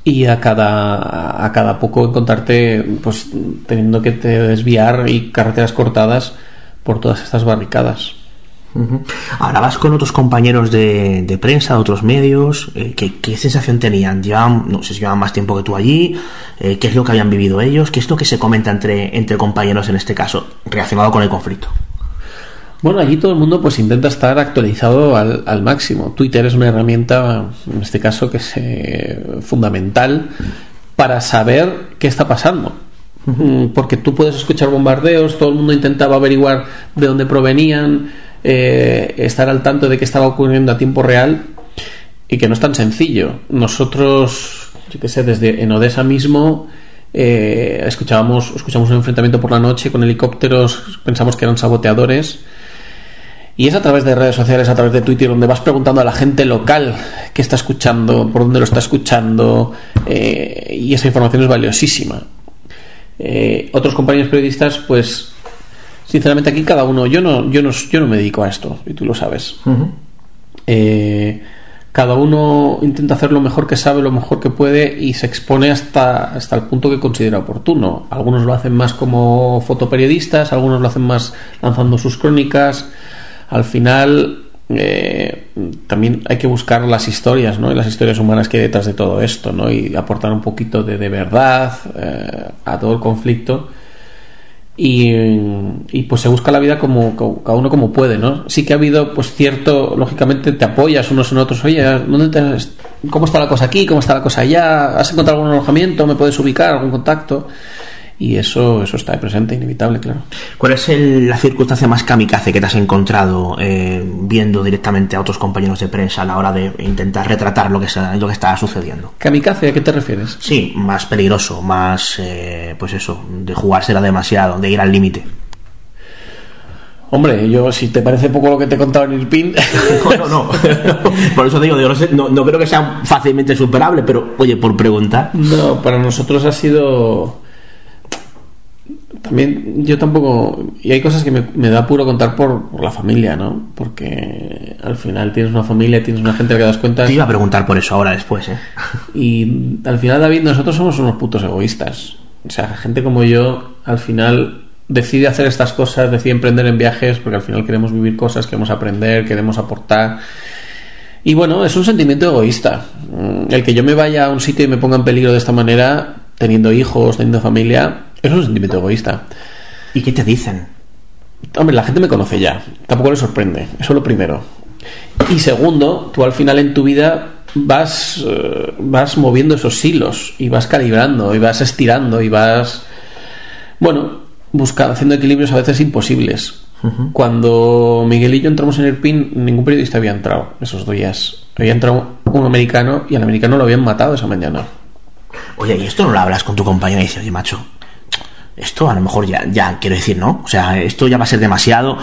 y a cada, a cada poco encontrarte pues teniendo que te desviar y carreteras cortadas por todas estas barricadas. Ahora vas con otros compañeros de, de prensa, de otros medios. Eh, ¿qué, sensación tenían? ¿Llevaban, no sé si llevaban más tiempo que tú allí? Eh, ¿Qué es lo que habían vivido ellos? ¿Qué es lo que se comenta entre, entre compañeros en este caso, relacionado con el conflicto? Bueno, allí todo el mundo pues intenta estar actualizado al, máximo. Twitter es una herramienta, en este caso, que es eh, fundamental para saber qué está pasando. Mm, porque tú puedes escuchar bombardeos, todo el mundo intentaba averiguar de dónde provenían, eh, estar al tanto de qué estaba ocurriendo a tiempo real y que no es tan sencillo. Nosotros, yo qué sé, desde en Odessa mismo eh, escuchábamos, escuchamos un enfrentamiento por la noche con helicópteros, pensamos que eran saboteadores. Y es a través de redes sociales, a través de Twitter, donde vas preguntando a la gente local qué está escuchando, por dónde lo está escuchando, eh, y esa información es valiosísima. Eh, otros compañeros periodistas, pues, sinceramente aquí cada uno, yo no, yo no, yo no me dedico a esto, y tú lo sabes. eh, cada uno intenta hacer lo mejor que sabe, lo mejor que puede y se expone hasta, hasta el punto que considera oportuno. Algunos lo hacen más como fotoperiodistas, algunos lo hacen más lanzando sus crónicas. Al final eh, también hay que buscar las historias, ¿no? Y las historias humanas que hay detrás de todo esto, ¿no? Y aportar un poquito de, de verdad eh, a todo el conflicto y, pues se busca la vida como, cada uno como puede, ¿no? Sí que ha habido, pues cierto, lógicamente te apoyas unos en otros, oye, ¿dónde ¿cómo está la cosa aquí? ¿Cómo está la cosa allá? ¿Has encontrado algún alojamiento? ¿Me puedes ubicar? ¿Algún contacto? Y eso, eso está presente, inevitable, claro. ¿Cuál es la circunstancia más kamikaze que te has encontrado eh, viendo directamente a otros compañeros de prensa a la hora de intentar retratar lo que, está, lo que está sucediendo? ¿Kamikaze? ¿A qué te refieres? Sí, más peligroso, más, eh, pues eso, de jugársela demasiado, de ir al límite. Hombre, yo si te parece poco lo que te he contado en Irpin. No, no, no. Por eso te digo, no, no, creo que sea fácilmente superable, pero oye, por preguntar. No, para nosotros ha sido también yo tampoco y hay cosas que me, da puro contar por, la familia no porque al final tienes una familia tienes una gente que das cuenta. Te iba a preguntar por eso ahora después ¿eh? y al final David nosotros somos unos putos egoístas. O sea gente como yo al final decide hacer estas cosas decide emprender en viajes porque al final queremos vivir cosas queremos aprender queremos aportar. Y bueno es un sentimiento egoísta. El que yo me vaya a un sitio y me ponga en peligro de esta manera teniendo hijos teniendo familia es un sentimiento egoísta. ¿Y qué te dicen? Hombre, la gente me conoce ya. Tampoco le sorprende. Eso es lo primero. Y segundo, tú al final en tu vida vas, eh, vas moviendo esos hilos y vas calibrando y vas estirando y vas, bueno, buscando, haciendo equilibrios a veces imposibles. Cuando Miguel y yo entramos en el PIN, ningún periodista había entrado esos días. Había entrado un americano y al americano lo habían matado esa mañana. Oye, ¿y esto no lo hablas con tu compañero y dices, oye, macho, esto a lo mejor ya, ya quiero decir, ¿no? O sea, esto ya va a ser demasiado.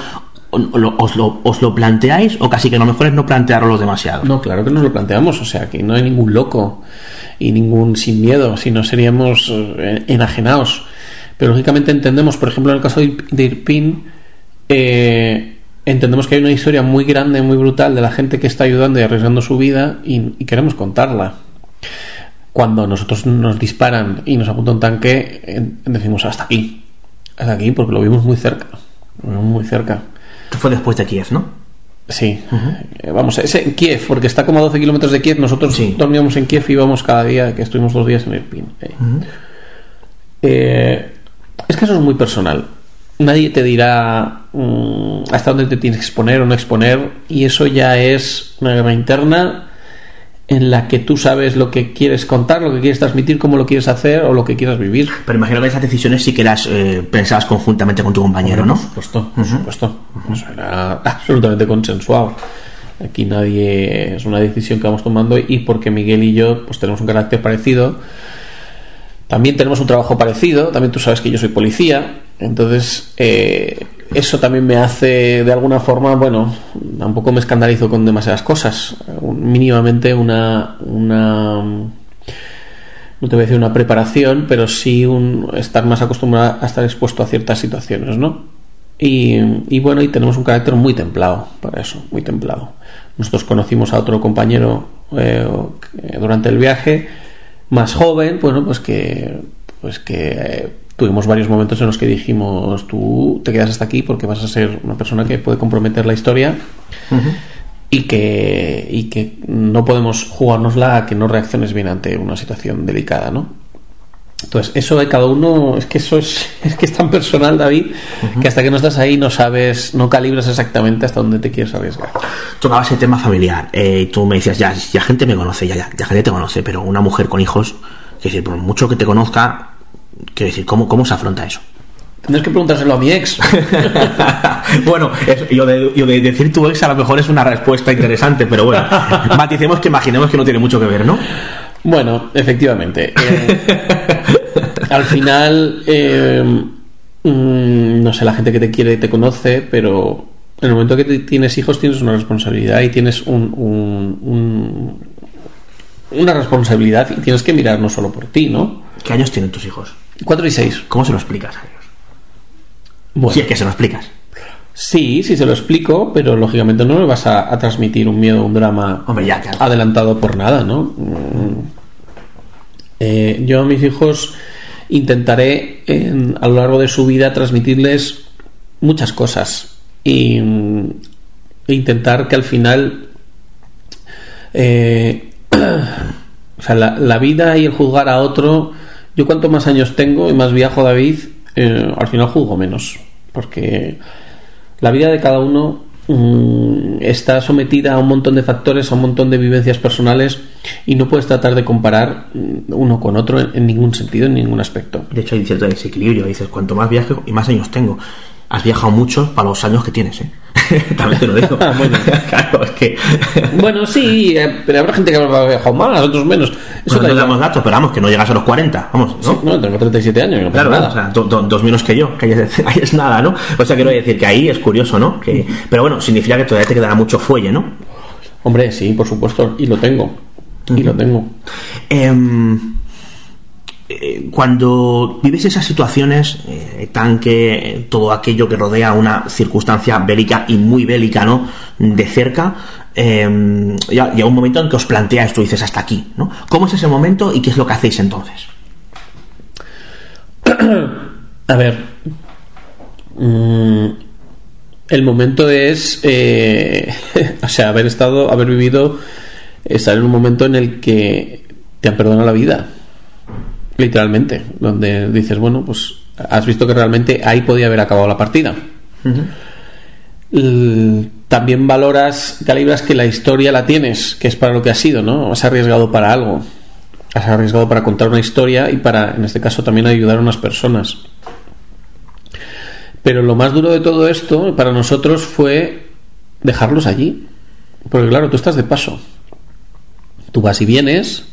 os, lo, ¿Os lo planteáis o casi que lo mejor es no plantearlo demasiado? No, claro que nos lo planteamos, o sea, que no hay ningún loco y ningún sin miedo, si no seríamos eh, enajenados. Pero lógicamente entendemos, por ejemplo, en el caso de Irpin, eh, entendemos que hay una historia muy grande, muy brutal de la gente que está ayudando y arriesgando su vida y queremos contarla cuando nosotros nos disparan y nos apunta un tanque, decimos hasta aquí, hasta aquí, porque lo vimos muy cerca, lo vimos muy cerca. Esto fue después de Kiev, ¿no? Sí, eh, vamos, es en Kiev, porque está como a 12 kilómetros de Kiev, nosotros dormíamos en Kiev y íbamos cada día, que estuvimos dos días en Irpin. Eh. Eh, es que eso es muy personal. Nadie te dirá mm, hasta dónde te tienes que exponer o no exponer, y eso ya es una guerra interna en la que tú sabes lo que quieres contar, lo que quieres transmitir, cómo lo quieres hacer o lo que quieras vivir. Pero imagino que esas decisiones sí que las eh, pensabas conjuntamente con tu compañero, ¿no? Por supuesto, por supuesto. Eso era absolutamente consensuado. Aquí nadie es una decisión que vamos tomando y porque Miguel y yo pues tenemos un carácter parecido. También tenemos un trabajo parecido, también tú sabes que yo soy policía, entonces eh, eso también me hace de alguna forma, bueno, tampoco me escandalizo con demasiadas cosas. Mínimamente una, una no te voy a decir una preparación, pero sí un estar más acostumbrado a estar expuesto a ciertas situaciones, ¿no? Y, bueno, y tenemos un carácter muy templado para eso, muy templado. Nosotros conocimos a otro compañero eh, durante el viaje, más joven, bueno, pues que, pues que tuvimos varios momentos en los que dijimos, tú te quedas hasta aquí porque vas a ser una persona que puede comprometer la historia y, que, y que no podemos jugárnosla a que no reacciones bien ante una situación delicada, ¿no? Entonces, eso de cada uno, es que eso es, es que es tan personal, David, que hasta que no estás ahí no sabes, no calibras exactamente hasta dónde te quieres arriesgar. Tocabas el tema familiar, eh, tú me decías, ya, ya gente me conoce, ya, ya, ya gente te conoce, pero una mujer con hijos Que decir, por mucho que te conozca, quiero decir, ¿cómo, cómo se afronta eso? Tendrás que preguntárselo a mi ex. bueno, yo, de, decir tu ex a lo mejor es una respuesta interesante, pero bueno, maticemos que imaginemos que no tiene mucho que ver, ¿no? Bueno, efectivamente. Eh, al final, eh, mm, no sé, la gente que te quiere te conoce, pero en el momento que tienes hijos tienes una responsabilidad y tienes un, una responsabilidad y tienes que mirar no solo por ti, ¿no? ¿Qué años tienen tus hijos? Cuatro y seis. ¿Cómo se lo explicas a ellos? Bueno. Si es que se lo explicas. Sí, sí se lo explico, pero lógicamente no le vas a, transmitir un miedo, un drama Hombre, ya, adelantado por nada, ¿no? Eh, yo a mis hijos intentaré a lo largo de su vida transmitirles muchas cosas y e intentar que al final eh, o sea, la, vida y el juzgar a otro yo cuanto más años tengo y más viajo David eh, al final juzgo menos porque la vida de cada uno mm, está sometida a un montón de factores, a un montón de vivencias personales y no puedes tratar de comparar mm, uno con otro en, ningún sentido, en ningún aspecto. De hecho, hay cierto desequilibrio. Dices, cuanto más viaje y más años tengo. Has viajado mucho para los años que tienes, ¿eh? También te lo digo. Ah, bueno. claro, es que... bueno, sí, eh, pero habrá gente que ha viajado más, otros menos. Eso no te damos datos, pero vamos, que no llegas a los 40, vamos, ¿no? no, tengo 37 años, no claro, nada. o sea, dos menos que yo, que ahí es, nada, ¿no? O sea, quiero decir que ahí es curioso, ¿no? Que, pero bueno, significa que todavía te quedará mucho fuelle, ¿no? Hombre, sí, por supuesto, y lo tengo. Y lo tengo. Eh, eh, cuando vives esas situaciones eh, tan que todo aquello que rodea una circunstancia bélica y muy bélica, ¿no? De cerca, eh, ya, un momento en que os plantea esto y dices hasta aquí, ¿no? ¿Cómo es ese momento y qué es lo que hacéis entonces? A ver. Mm, el momento es. o sea, haber estado, haber vivido, estar en un momento en el que te han perdonado la vida literalmente, donde dices, bueno, pues has visto que realmente ahí podía haber acabado la partida. También valoras, calibras que la historia la tienes, que es para lo que has sido, ¿no? Has arriesgado para algo. Has arriesgado para contar una historia y para, en este caso, también ayudar a unas personas. Pero lo más duro de todo esto para nosotros fue dejarlos allí. Porque claro, tú estás de paso. Tú vas y vienes,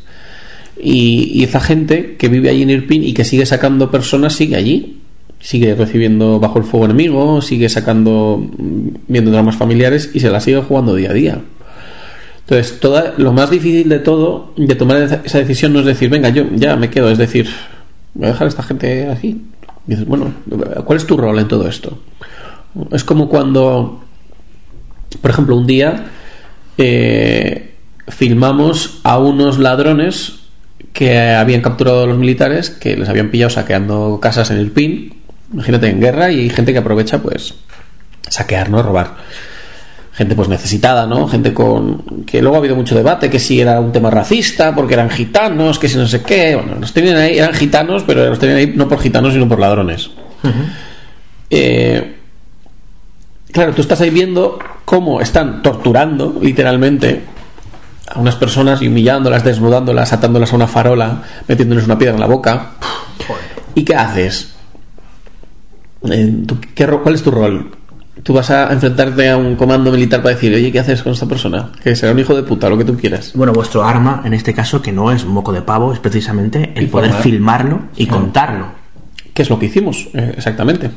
y, esa gente que vive allí en Irpin y que sigue sacando personas sigue allí. Sigue recibiendo bajo el fuego enemigo, sigue sacando, mm, viendo dramas familiares y se la sigue jugando día a día. Entonces, toda, lo más difícil de todo, de tomar esa decisión, no es decir, venga, yo ya me quedo, es decir, voy a dejar a esta gente. Y dices, bueno, ¿cuál es tu rol en todo esto? Es como cuando, por ejemplo, un día eh, filmamos a unos ladrones que habían capturado a los militares que les habían pillado saqueando casas en el PIN. Imagínate en guerra y hay gente que aprovecha pues saquear, ¿no? Robar. Gente pues necesitada, ¿no? Gente con... que luego ha habido mucho debate, que si era un tema racista, porque eran gitanos, que si no sé qué. Bueno, los tenían ahí, eran gitanos, pero los tenían ahí no por gitanos, sino por ladrones. Eh, claro, tú estás ahí viendo cómo están torturando, literalmente, a unas personas y humillándolas, desnudándolas, atándolas a una farola, metiéndoles una piedra en la boca. ¿Y qué haces? Eh, ¿Cuál es tu rol? Tú vas a enfrentarte a un comando militar para decir, oye, ¿qué haces con esta persona? Que será un hijo de puta, lo que tú quieras. Bueno, vuestro arma, en este caso, que no es moco de pavo, es precisamente el poder filmarlo y contarlo. ¿Qué es lo que hicimos? Eh, exactamente.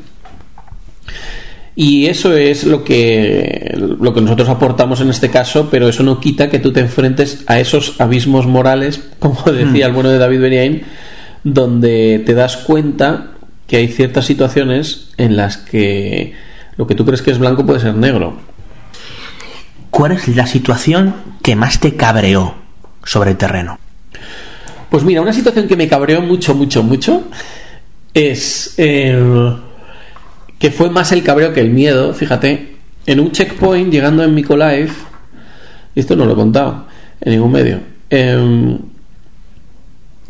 Y eso es lo que, lo que nosotros aportamos en este caso, pero eso no quita que tú te enfrentes a esos abismos morales, como decía el bueno de David Beniain, donde te das cuenta que hay ciertas situaciones en las que lo que tú crees que es blanco puede ser negro. ¿Cuál es la situación que más te cabreó sobre el terreno? Pues mira, una situación que me cabreó mucho, mucho, mucho es el que fue más el cabreo que el miedo, fíjate, en un checkpoint llegando en Mykolaiv, esto no lo he contado en ningún medio, em,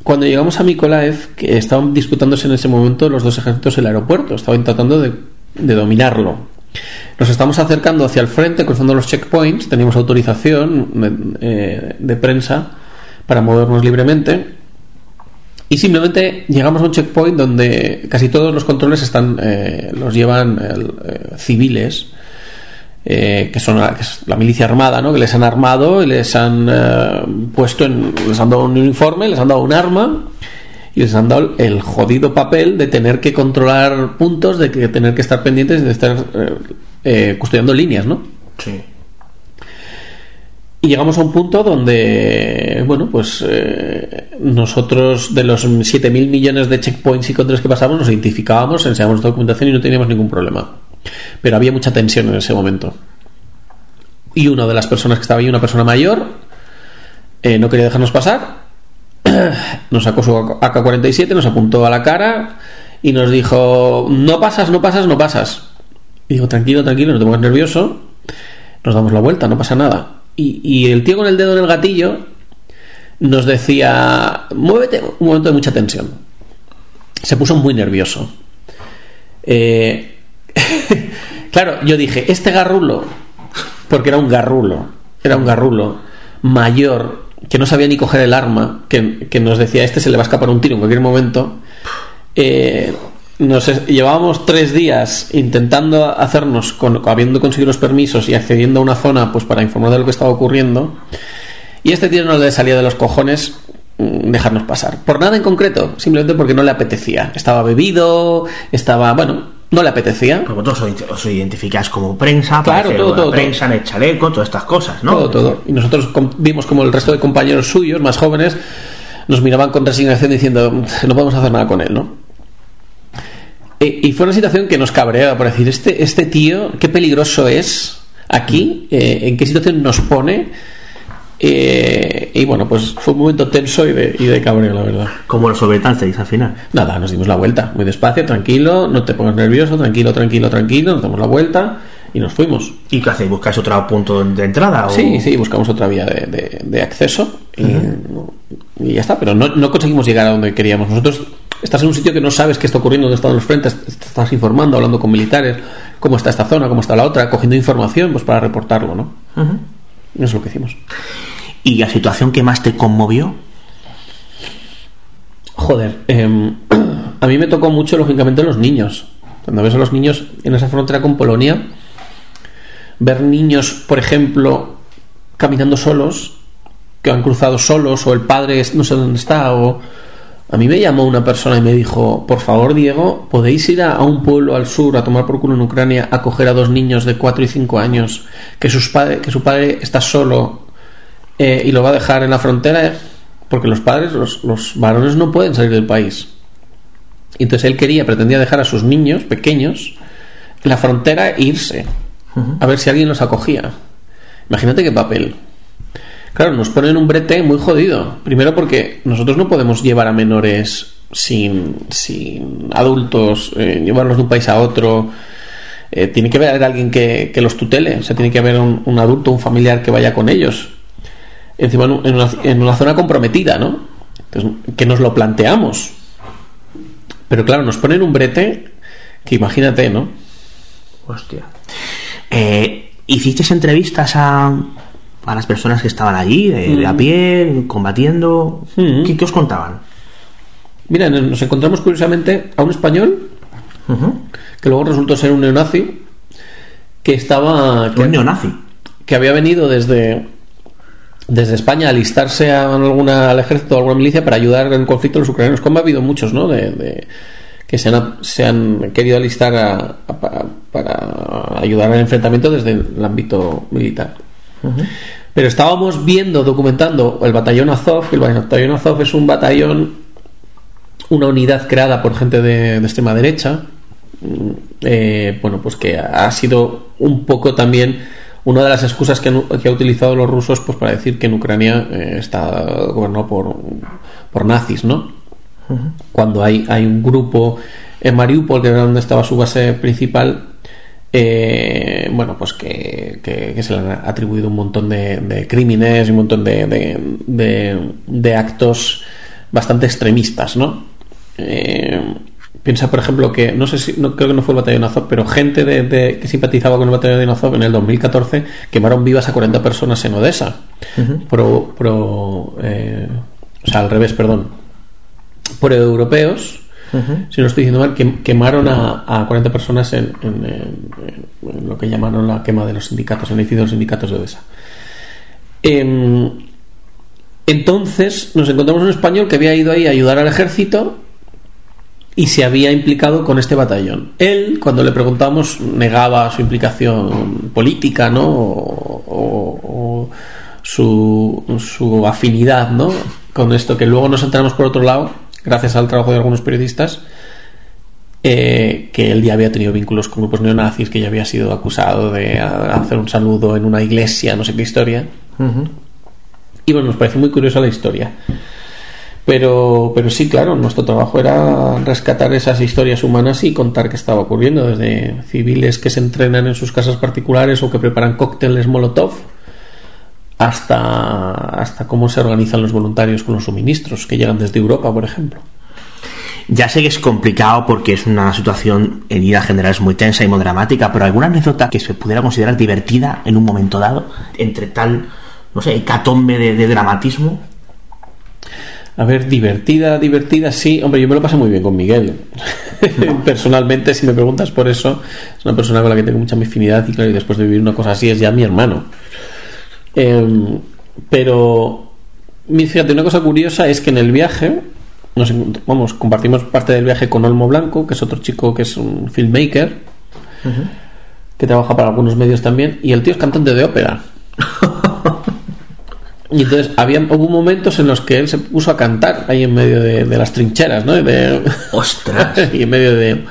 cuando llegamos a Mykolaiv, que estaban disputándose en ese momento los dos ejércitos el aeropuerto, estaban tratando de, dominarlo. Nos estamos acercando hacia el frente, cruzando los checkpoints, teníamos autorización eh, de prensa para movernos libremente Y simplemente llegamos a un checkpoint donde casi todos los controles están eh, los llevan eh, civiles, eh, que son la, que la milicia armada, ¿no? que les han armado y les han puesto en, les han dado un uniforme, les han dado un arma y les han dado el jodido papel de tener que controlar puntos, de que tener que estar pendientes de estar custodiando líneas, ¿no? Sí. Y llegamos a un punto donde, bueno, pues eh, nosotros de los 7.000 millones de checkpoints y controles que pasamos nos identificábamos, enseñábamos documentación y no teníamos ningún problema. Pero había mucha tensión en ese momento. Y una de las personas que estaba ahí, una persona mayor, eh, no quería dejarnos pasar, nos sacó su AK-47, nos apuntó a la cara y nos dijo, no pasas, no pasas, no pasas. Y digo, tranquilo, tranquilo, no te pongas nervioso, nos damos la vuelta, no pasa nada y, el tío con el dedo en el gatillo nos decía, muévete, un momento de mucha tensión. Se puso muy nervioso. Eh, claro, yo dije, este garrulo, porque era un garrulo, era un garrulo mayor, que no sabía ni coger el arma, que, nos decía, este se le va a escapar un tiro en cualquier momento. Eh, nos llevábamos tres días intentando hacernos, con, habiendo conseguido los permisos y accediendo a una zona pues para informar de lo que estaba ocurriendo. Y este tío no le salía de los cojones mm, dejarnos pasar. Por nada en concreto, simplemente porque no le apetecía. Estaba bebido, estaba, bueno, no le apetecía. Pero vosotros os identificáis como prensa, claro, todo, todo, prensa en el chaleco, todas estas cosas, ¿no? Todo, todo. Y nosotros vimos como el resto de compañeros suyos, más jóvenes, nos miraban con resignación diciendo, no podemos hacer nada con él, ¿no? Eh, y fue una situación que nos cabreaba por decir, este, este tío, qué peligroso es aquí, eh, en qué situación nos pone. Eh, y bueno, pues fue un momento tenso y de, y de cabreo, la verdad. ¿Cómo lo solventasteis al final? Nada, nos dimos la vuelta, muy despacio, tranquilo, no te pongas nervioso, tranquilo, tranquilo, tranquilo, nos damos la vuelta y nos fuimos. ¿Y qué hacéis? ¿Buscáis otro punto de entrada? Sí, sí, buscamos otra vía de, de, acceso y, ya está, pero no, no conseguimos llegar a donde queríamos. Nosotros estás en un sitio que no sabes qué está ocurriendo, dónde están los frentes, estás informando, hablando con militares, cómo está esta zona, cómo está la otra, cogiendo información pues para reportarlo, ¿no? Eso es lo que hicimos. ¿Y la situación que más te conmovió? Joder, em, a mí me tocó mucho, lógicamente, los niños. Cuando ves a los niños en esa frontera con Polonia, ver niños, por ejemplo, caminando solos, que han cruzado solos, o el padre no sé dónde está, o a mí me llamó una persona y me dijo, por favor Diego, ¿podéis ir a, un pueblo al sur a tomar por culo en Ucrania a coger a dos niños de 4 y 5 años que, sus que su padre está solo eh, y lo va a dejar en la frontera? Porque los padres, los, los varones no pueden salir del país. Y entonces él quería, pretendía dejar a sus niños pequeños en la frontera e irse a ver si alguien los acogía. Imagínate qué papel. Claro, nos ponen un brete muy jodido. Primero porque nosotros no podemos llevar a menores sin, sin adultos, eh, llevarlos de un país a otro. Eh, tiene que haber alguien que, los tutele, o sea, tiene que haber un, adulto, un familiar que vaya con ellos. Encima en una, en una zona comprometida, ¿no? Que nos lo planteamos. Pero claro, nos ponen un brete que imagínate, ¿no? Hostia. Eh, ¿Hiciste entrevistas a, a las personas que estaban allí, de, a mm. pie, combatiendo. Mm. ¿Qué, os contaban? Mira, nos encontramos curiosamente a un español que luego resultó ser un neonazi que estaba. Que, un neonazi. Que había venido desde, desde España a alistarse a alguna, al ejército o alguna milicia para ayudar en el conflicto de los ucranianos, como ha habido muchos, ¿no? De, que se han, se han querido alistar para ayudar al enfrentamiento desde el ámbito militar. Pero estábamos viendo, documentando el batallón Azov. El batallón Azov es un batallón, una unidad creada por gente de, extrema derecha. Mm, eh, bueno, pues que ha sido un poco también una de las excusas que han, que utilizado los rusos pues para decir que en Ucrania eh, está gobernado por, por nazis, ¿no? Cuando hay, hay un grupo en Mariupol, que era donde estaba su base principal, eh, bueno, pues que, se le han atribuido un montón de, crímenes y un montón de, actos bastante extremistas, ¿no? Eh, piensa, por ejemplo, que no sé si, no, creo que no fue el batallón Azov, pero gente de, que simpatizaba con el batallón Azov en el 2014 quemaron vivas a 40 personas en Odessa. pro, pro, eh, o sea, al revés, perdón. Por europeos, si no estoy diciendo mal, que quemaron a, a 40 personas en, lo que llamaron la quema de los sindicatos, en el edificio de los sindicatos de Odessa. Em, entonces nos encontramos un español que había ido ahí a ayudar al ejército y se había implicado con este batallón. Él, cuando le preguntamos, negaba su implicación política, ¿no? O, su, su, afinidad, ¿no? Con esto que luego nos enteramos por otro lado, gracias al trabajo de algunos periodistas, eh, que él ya había tenido vínculos con grupos neonazis, que ya había sido acusado de hacer un saludo en una iglesia, no sé qué historia. Y bueno, nos parece muy curiosa la historia. Pero, pero sí, claro, nuestro trabajo era rescatar esas historias humanas y contar qué estaba ocurriendo, desde civiles que se entrenan en sus casas particulares o que preparan cócteles Molotov, hasta, hasta cómo se organizan los voluntarios con los suministros que llegan desde Europa, por ejemplo. Ya sé que es complicado porque es una situación en ida general es muy tensa y muy dramática, pero alguna anécdota que se pudiera considerar divertida en un momento dado, entre tal, no sé, hecatombe de dramatismo. A ver, divertida, divertida, sí. Hombre, yo me lo pasé muy bien con Miguel. Personalmente, si me preguntas por eso, es una persona con la que tengo mucha afinidad y claro, y después de vivir una cosa así es ya mi hermano. Em, pero, fíjate, una cosa curiosa es que en el viaje, nos, vamos, compartimos parte del viaje con Olmo Blanco, que es otro chico que es un filmmaker, que trabaja para algunos medios también, y el tío es cantante de ópera. Y entonces había, hubo momentos en los que él se puso a cantar ahí en medio de, las trincheras, ¿no? De, ¡Ostras! y en medio de,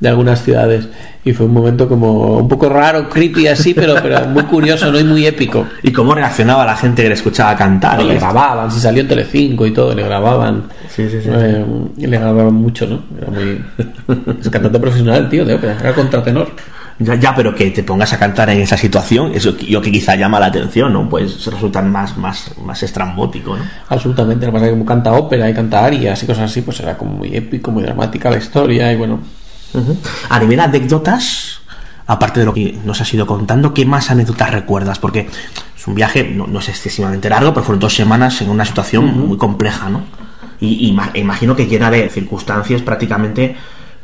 de, algunas ciudades. Y fue un momento como un poco raro, creepy así, pero, pero muy curioso, ¿no? Y muy épico. ¿Y cómo reaccionaba la gente que le escachaba cantar? Y le grababan, si salió en Telecinco y todo, le grababan. Sí, sí, sí. Eh, y le grababan mucho, ¿no? Era muy... Es cantante profesional, tío, de ópera, era contratenor. Ya, pero que te pongas a cantar en esa situación, eso yo que quizá llama la atención, ¿no? Pues resulta más, más, más estrambótico, ¿no? Absolutamente, lo que pasa es que como canta ópera y canta arias y cosas así, pues era como muy épico, muy dramática la historia y bueno. A nivel de anécdotas, aparte de lo que nos has ido contando, ¿qué más anécdotas recuerdas? Porque es un viaje, no, es excesivamente largo, pero fueron dos semanas en una situación muy compleja, ¿no? Y, imagino que llena de circunstancias prácticamente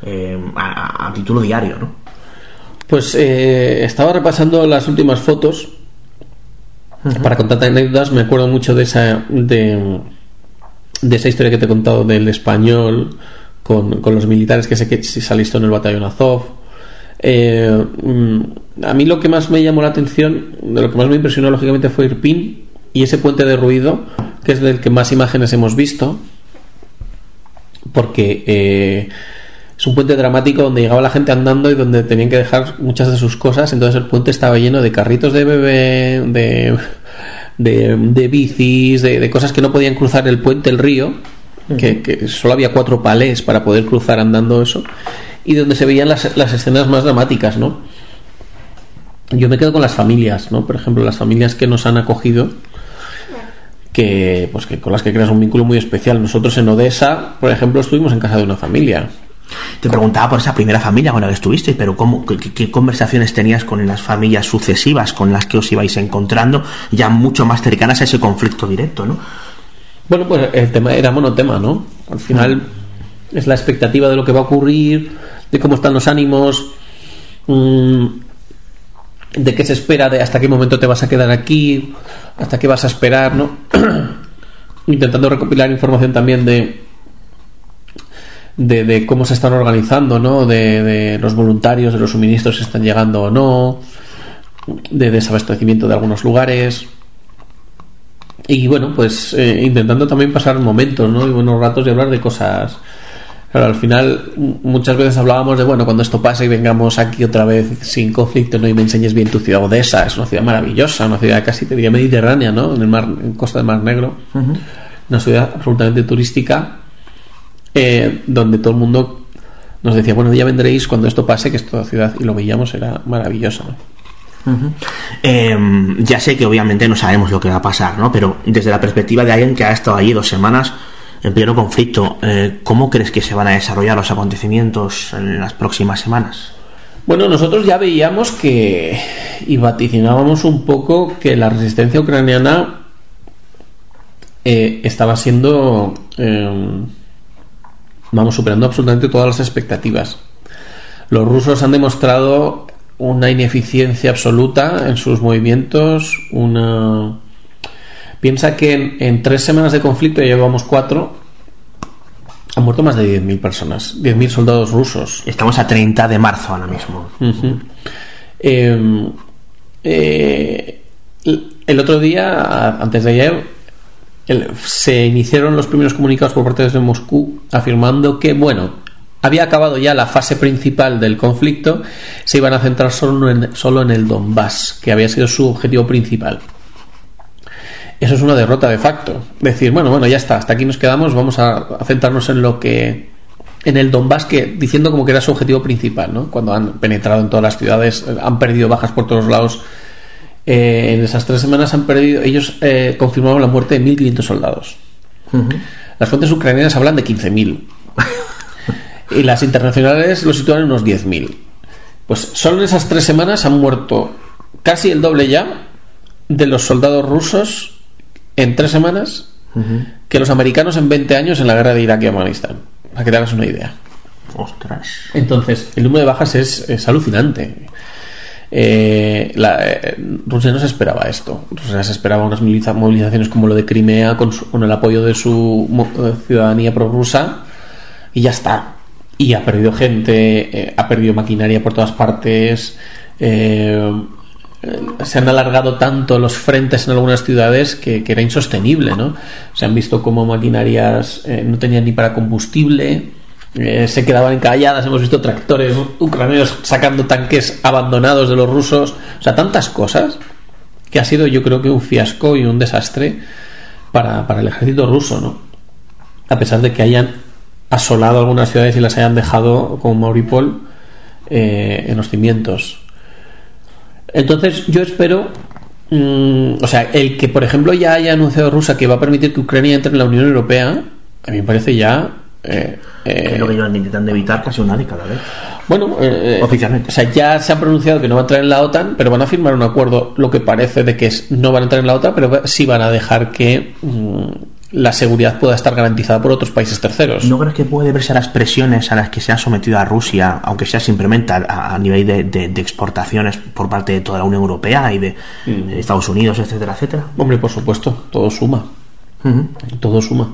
eh, a título diario, ¿no? Pues eh, estaba repasando las últimas fotos para contar anécdotas. Me acuerdo mucho de esa, de, esa historia que te he contado del español con, los militares que sé que se en el batallón Azov. Eh, mm, a mí lo que más me llamó la atención, de lo que más me impresionó lógicamente fue Irpin y ese puente de ruido, que es del que más imágenes hemos visto, porque eh, es un puente dramático donde llegaba la gente andando y donde tenían que dejar muchas de sus cosas. Entonces el puente estaba lleno de carritos de bebé, de, de, bicis, de, cosas que no podían cruzar el puente, el río, que, solo había cuatro palés para poder cruzar andando eso, y donde se veían las, las escenas más dramáticas, ¿no? Yo me quedo con las familias, ¿no? Por ejemplo, las familias que nos han acogido que pues que con las que creas un vínculo muy especial. Nosotros en Odessa, por ejemplo, estuvimos en casa de una familia te preguntaba por esa primera familia con la que estuviste, pero ¿cómo, qué, conversaciones tenías con las familias sucesivas con las que os ibais encontrando, ya mucho más cercanas a ese conflicto directo, ¿no? Bueno, pues el tema era monotema, ¿no? Al final es la expectativa de lo que va a ocurrir, de cómo están los ánimos, mm, de qué se espera, de hasta qué momento te vas a quedar aquí, hasta qué vas a esperar, ¿no? Intentando recopilar información también de de, cómo se están organizando, ¿no? De, los voluntarios, de los suministros si están llegando o no, de desabastecimiento de algunos lugares. Y bueno, pues eh, intentando también pasar momentos, ¿no? Y buenos ratos y hablar de cosas. Claro, al final muchas veces hablábamos de, bueno, cuando esto pase y vengamos aquí otra vez sin conflicto, ¿no? Y me enseñes bien tu ciudad Odessa, es una ciudad maravillosa, una ciudad casi te diría mediterránea, ¿no? En el mar, en costa del Mar Negro. Una ciudad absolutamente turística eh, donde todo el mundo nos decía, bueno, ya vendréis cuando esto pase, que es toda ciudad, y lo veíamos, era Em, ya sé que obviamente no sabemos lo que va a pasar, ¿no? Pero desde la perspectiva de alguien que ha estado allí dos semanas en pleno conflicto, eh, ¿cómo crees que se van a desarrollar los acontecimientos en las próximas semanas? Bueno, nosotros ya veíamos que y vaticinábamos un poco que la resistencia ucraniana eh, estaba siendo em, vamos superando absolutamente todas las expectativas. Los rusos han demostrado una ineficiencia absoluta en sus movimientos, una... Piensa que en, tres semanas de conflicto, ya llevamos cuatro, han muerto más de 10.000 personas, 10.000 soldados rusos. Estamos a 30 de marzo ahora mismo. Em, eh, el otro día, antes de ayer, se iniciaron los primeros comunicados por parte de Moscú afirmando que, bueno, había acabado ya la fase principal del conflicto, se iban a centrar solo en, solo en el Donbass, que había sido su objetivo principal. Eso es una derrota de facto. Decir, bueno, bueno, ya está, hasta aquí nos quedamos, vamos a, centrarnos en lo que. en el Donbass, que diciendo como que era su objetivo principal, ¿no? Cuando han penetrado en todas las ciudades, han perdido bajas por todos lados. Eh, en esas tres semanas han perdido. Ellos eh, confirmaron la muerte de 1.500 soldados. Las fuentes ucranianas hablan de 15.000 y las internacionales lo sitúan en unos 10.000. Pues solo en esas tres semanas han muerto casi el doble ya de los soldados rusos en tres semanas que los americanos en 20 años en la guerra de Irak y Afganistán. Para que te hagas una idea. Ostras. Entonces, el número de bajas es, alucinante. Eh, eh, Rusia no se esperaba esto. Rusia se esperaba unas movilizaciones como lo de Crimea con, con el apoyo de su eh, ciudadanía prorrusa y ya está y ha perdido gente, eh, ha perdido maquinaria por todas partes. Eh, se han alargado tanto los frentes en algunas ciudades que, era insostenible, ¿no? Se han visto como maquinarias eh, no tenían ni para combustible, se quedaban encalladas, hemos visto tractores ucranianos sacando tanques abandonados de los rusos, o sea, tantas cosas que ha sido yo creo que un fiasco y un desastre para, para el ejército ruso, ¿no? A pesar de que hayan asolado algunas ciudades y las hayan dejado como Mauripol eh, en los cimientos. Entonces yo espero, mm, o sea, el que por ejemplo ya haya anunciado Rusia que va a permitir que Ucrania entre en la Unión Europea, a mí me parece ya... Eh, es lo que llevan intentando evitar casi una década, ¿ves? Bueno, eh, oficialmente. O sea, ya se han pronunciado que no van a entrar en la OTAN, pero van a firmar un acuerdo, lo que parece de que no van a entrar en la OTAN, pero sí van a dejar que mm, la seguridad pueda estar garantizada por otros países terceros. ¿No crees que puede verse las presiones a las que se ha sometido a Rusia, aunque sea simplemente a, nivel de, exportaciones por parte de toda la Unión Europea y de, mm. Estados Unidos, etcétera, etcétera? Hombre, por supuesto, todo suma. Todo suma.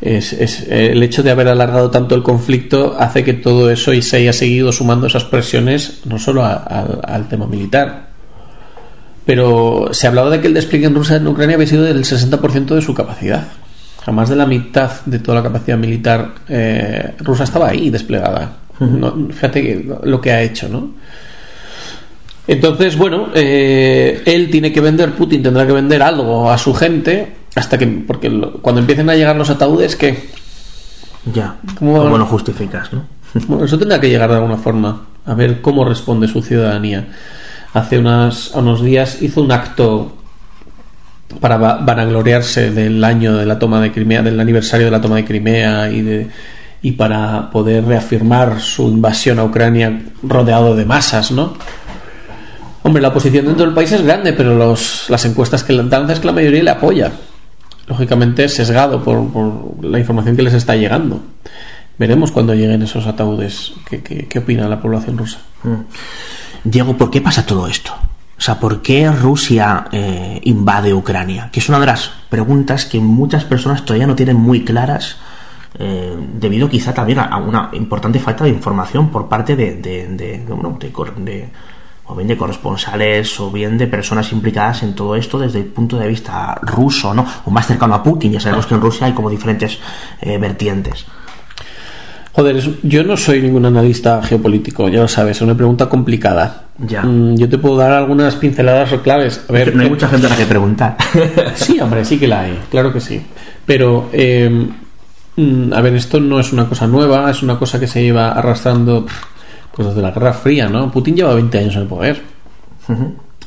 Es, el hecho de haber alargado tanto el conflicto hace que todo eso y se haya seguido sumando esas presiones no solo al tema militar, pero se hablaba de que el despliegue en Rusia en Ucrania había sido del 60% de su capacidad. Jamás de la mitad de toda la capacidad militar eh, rusa estaba ahí desplegada. fíjate lo que ha hecho, ¿no? Entonces, bueno, eh, él tiene que vender, Putin tendrá que vender algo a su gente hasta que, porque cuando empiecen a llegar los ataúdes, ¿qué? Ya, ¿cómo, lo justificas, no? Bueno, eso tendrá que llegar de alguna forma, a ver cómo responde su ciudadanía hace unos días hizo un acto para vanagloriarse del año de la toma de Crimea, del aniversario de la toma de Crimea y de y para poder reafirmar su invasión a Ucrania rodeado de masas, ¿no? Hombre, la oposición dentro del país es grande, pero los, las encuestas que dan es que la mayoría le apoya. Lógicamente sesgado por, la información que les está llegando. Veremos cuando lleguen esos ataúdes. ¿Qué, qué, opina la población rusa? Mm. Diego, ¿por qué pasa todo esto? O sea, ¿por qué Rusia eh, invade Ucrania? Que es una de las preguntas que muchas personas todavía no tienen muy claras, eh, debido quizá también a, una importante falta de información por parte de, de, de, o bien de corresponsales o bien de personas implicadas en todo esto desde el punto de vista ruso, ¿no? O más cercano a Putin. Ya sabemos que en Rusia hay como diferentes eh, vertientes. Joder, yo no soy ningún analista geopolítico, ya lo sabes, es una pregunta complicada. Ya. Mm, yo te puedo dar algunas pinceladas o claves. A ver, no hay mucha gente a la que preguntar. sí, hombre, sí que la hay, claro que sí. Pero, eh, mm, a ver, esto no es una cosa nueva, es una cosa que se lleva arrastrando pues desde la Guerra Fría, ¿no? Putin lleva 20 años en el poder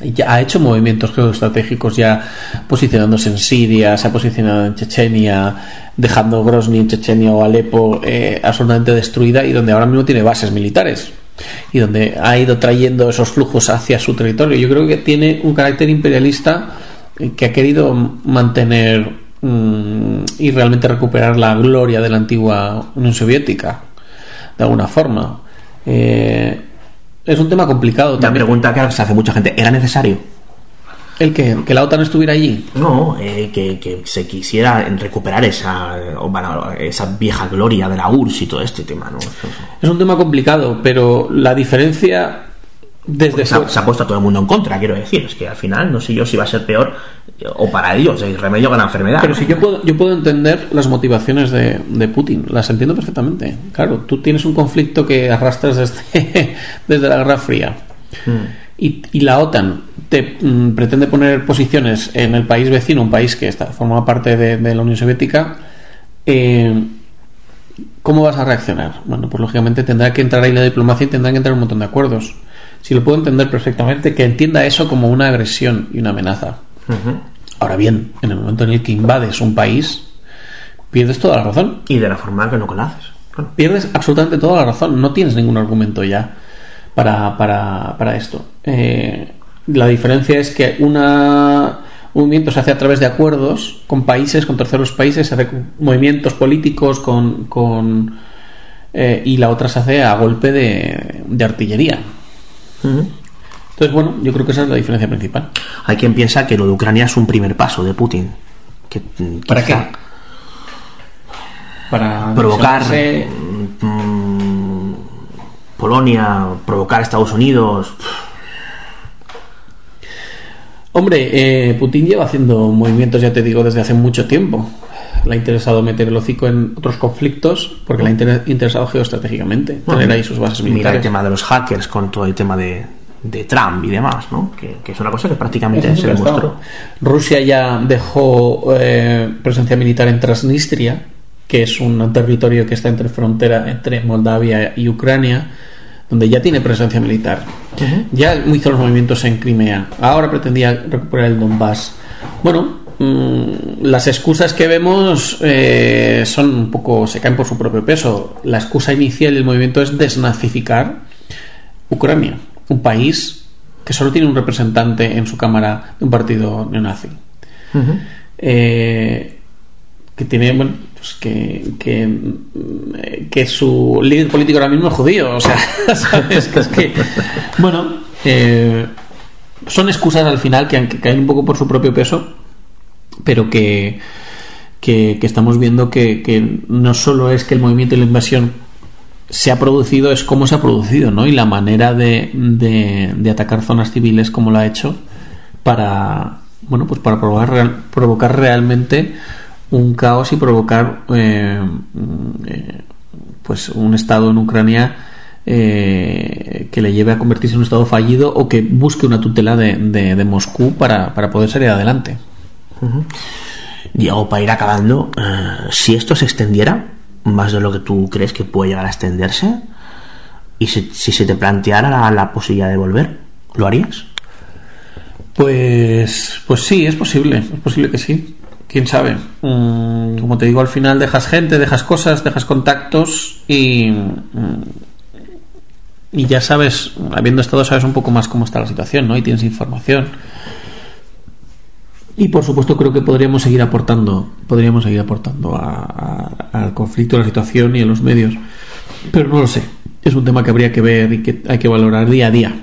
ya ha hecho movimientos geoestratégicos ya posicionándose en Siria, se ha posicionado en Chechenia, dejando Grozny en Chechenia o Alepo eh, absolutamente destruida y donde ahora mismo tiene bases militares y donde ha ido trayendo esos flujos hacia su territorio. Yo creo que tiene un carácter imperialista eh, que ha querido mantener mm, y realmente recuperar la gloria de la antigua Unión Soviética, de alguna forma. Eh, es un tema complicado. Una pregunta que se hace mucha gente, ¿era necesario? ¿El que, que la OTAN estuviera allí? No, eh, que, se quisiera recuperar esa, esa vieja gloria de la URSS y todo este tema, ¿no? Es un tema complicado, pero la diferencia desde se ha, puesto a todo el mundo en contra, quiero decir. Es que al final no sé yo si va a ser peor o para ellos, el remedio con la enfermedad. Pero si yo puedo, yo puedo entender las motivaciones de, de, Putin, las entiendo perfectamente. Claro, tú tienes un conflicto que arrastras desde, desde la Guerra Fría hmm. y, y, la OTAN te mm, pretende poner posiciones en el país vecino, un país que está, forma parte de, de la Unión Soviética. Eh, ¿Cómo vas a reaccionar? Bueno, pues lógicamente tendrá que entrar ahí la diplomacia y tendrán que entrar un montón de acuerdos si lo puedo entender perfectamente, que entienda eso como una agresión y una amenaza. Ahora bien, en el momento en el que invades un país, pierdes toda la razón. Y de la forma que no conoces. Pierdes absolutamente toda la razón. No tienes ningún argumento ya para, para, para esto. Eh, la diferencia es que una, un movimiento se hace a través de acuerdos con países, con terceros países, se hace con movimientos políticos, con, con eh, y la otra se hace a golpe de, de artillería. Entonces, bueno, yo creo que esa es la diferencia principal. Hay quien piensa que lo de Ucrania es un primer paso de Putin. Que, ¿Para qué? Para provocar mm, Polonia, provocar Estados Unidos. Hombre, eh, Putin lleva haciendo movimientos, ya te digo, desde hace mucho tiempo. Le ha interesado meter el hocico en otros conflictos porque le ha interesado geoestratégicamente tener ahí sus bases militares. Mira el tema de los hackers con todo el tema de, de Trump y demás, ¿no? Que, es una cosa que prácticamente se demostró. Rusia ya dejó eh, presencia militar en Transnistria, que es un territorio que está entre frontera entre Moldavia y Ucrania, donde ya tiene presencia militar. Ya hizo los movimientos en Crimea. Ahora pretendía recuperar el Donbass. Bueno, las excusas que vemos eh, son un poco se caen por su propio peso. La excusa inicial del movimiento es desnazificar Ucrania un país que solo tiene un representante en su cámara de un partido neonazi. Eh, que tiene, bueno, pues que, que, su líder político ahora mismo es judío. O sea, ¿sabes? Que es que, bueno, eh, son excusas al final que, que caen un poco por su propio peso, pero que, que, estamos viendo que, no solo es que el movimiento de la invasión se ha producido es cómo se ha producido, ¿no? Y la manera de, de, atacar zonas civiles como lo ha hecho para, bueno, pues para provocar, provocar realmente un caos y provocar eh, eh, pues un estado en Ucrania eh, que le lleve a convertirse en un estado fallido o que busque una tutela de, de, Moscú para, para, poder salir adelante. Diego, para ir acabando, si esto se extendiera, más de lo que tú crees que puede llegar a extenderse? ¿Y si, se te planteara la, posibilidad de volver, lo harías? Pues, pues sí, es posible, es posible que sí. Quién sabe. Mm, como te digo, al final dejas gente, dejas cosas, dejas contactos y, mm, y ya sabes, habiendo estado, sabes un poco más cómo está la situación, ¿no? Y tienes información. Y por supuesto creo que podríamos seguir aportando, podríamos seguir aportando al conflicto, a la situación y a los medios. Pero no lo sé. Es un tema que habría que ver y que hay que valorar día a día.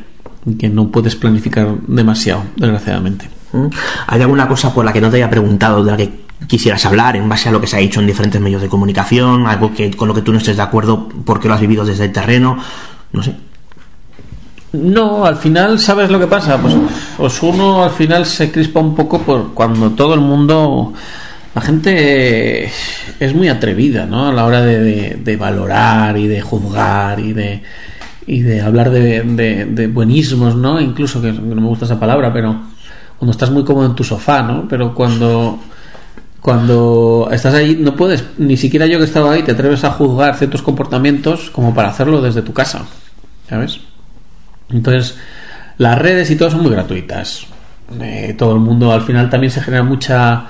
Y que no puedes planificar demasiado, desgraciadamente. ¿Mm? ¿Hay alguna cosa por la que no te haya preguntado, de la que quisieras hablar en base a lo que se ha dicho en diferentes medios de comunicación? ¿Algo que con lo que tú no estés de acuerdo porque lo has vivido desde el terreno? No sé. No, al final, ¿sabes lo que pasa? Pues, pues, uno al final se crispa un poco por cuando todo el mundo. La gente es muy atrevida, ¿no? A la hora de, valorar y de juzgar y de, y de hablar de, de, buenismos, ¿no? Incluso, que no me gusta esa palabra, pero cuando estás muy cómodo en tu sofá, ¿no? Pero cuando, cuando estás ahí, no puedes, ni siquiera yo que estaba ahí, te atreves a juzgar ciertos comportamientos como para hacerlo desde tu casa, ¿sabes? Entonces, las redes y todo son muy gratuitas. Eh, todo el mundo al final también se genera mucha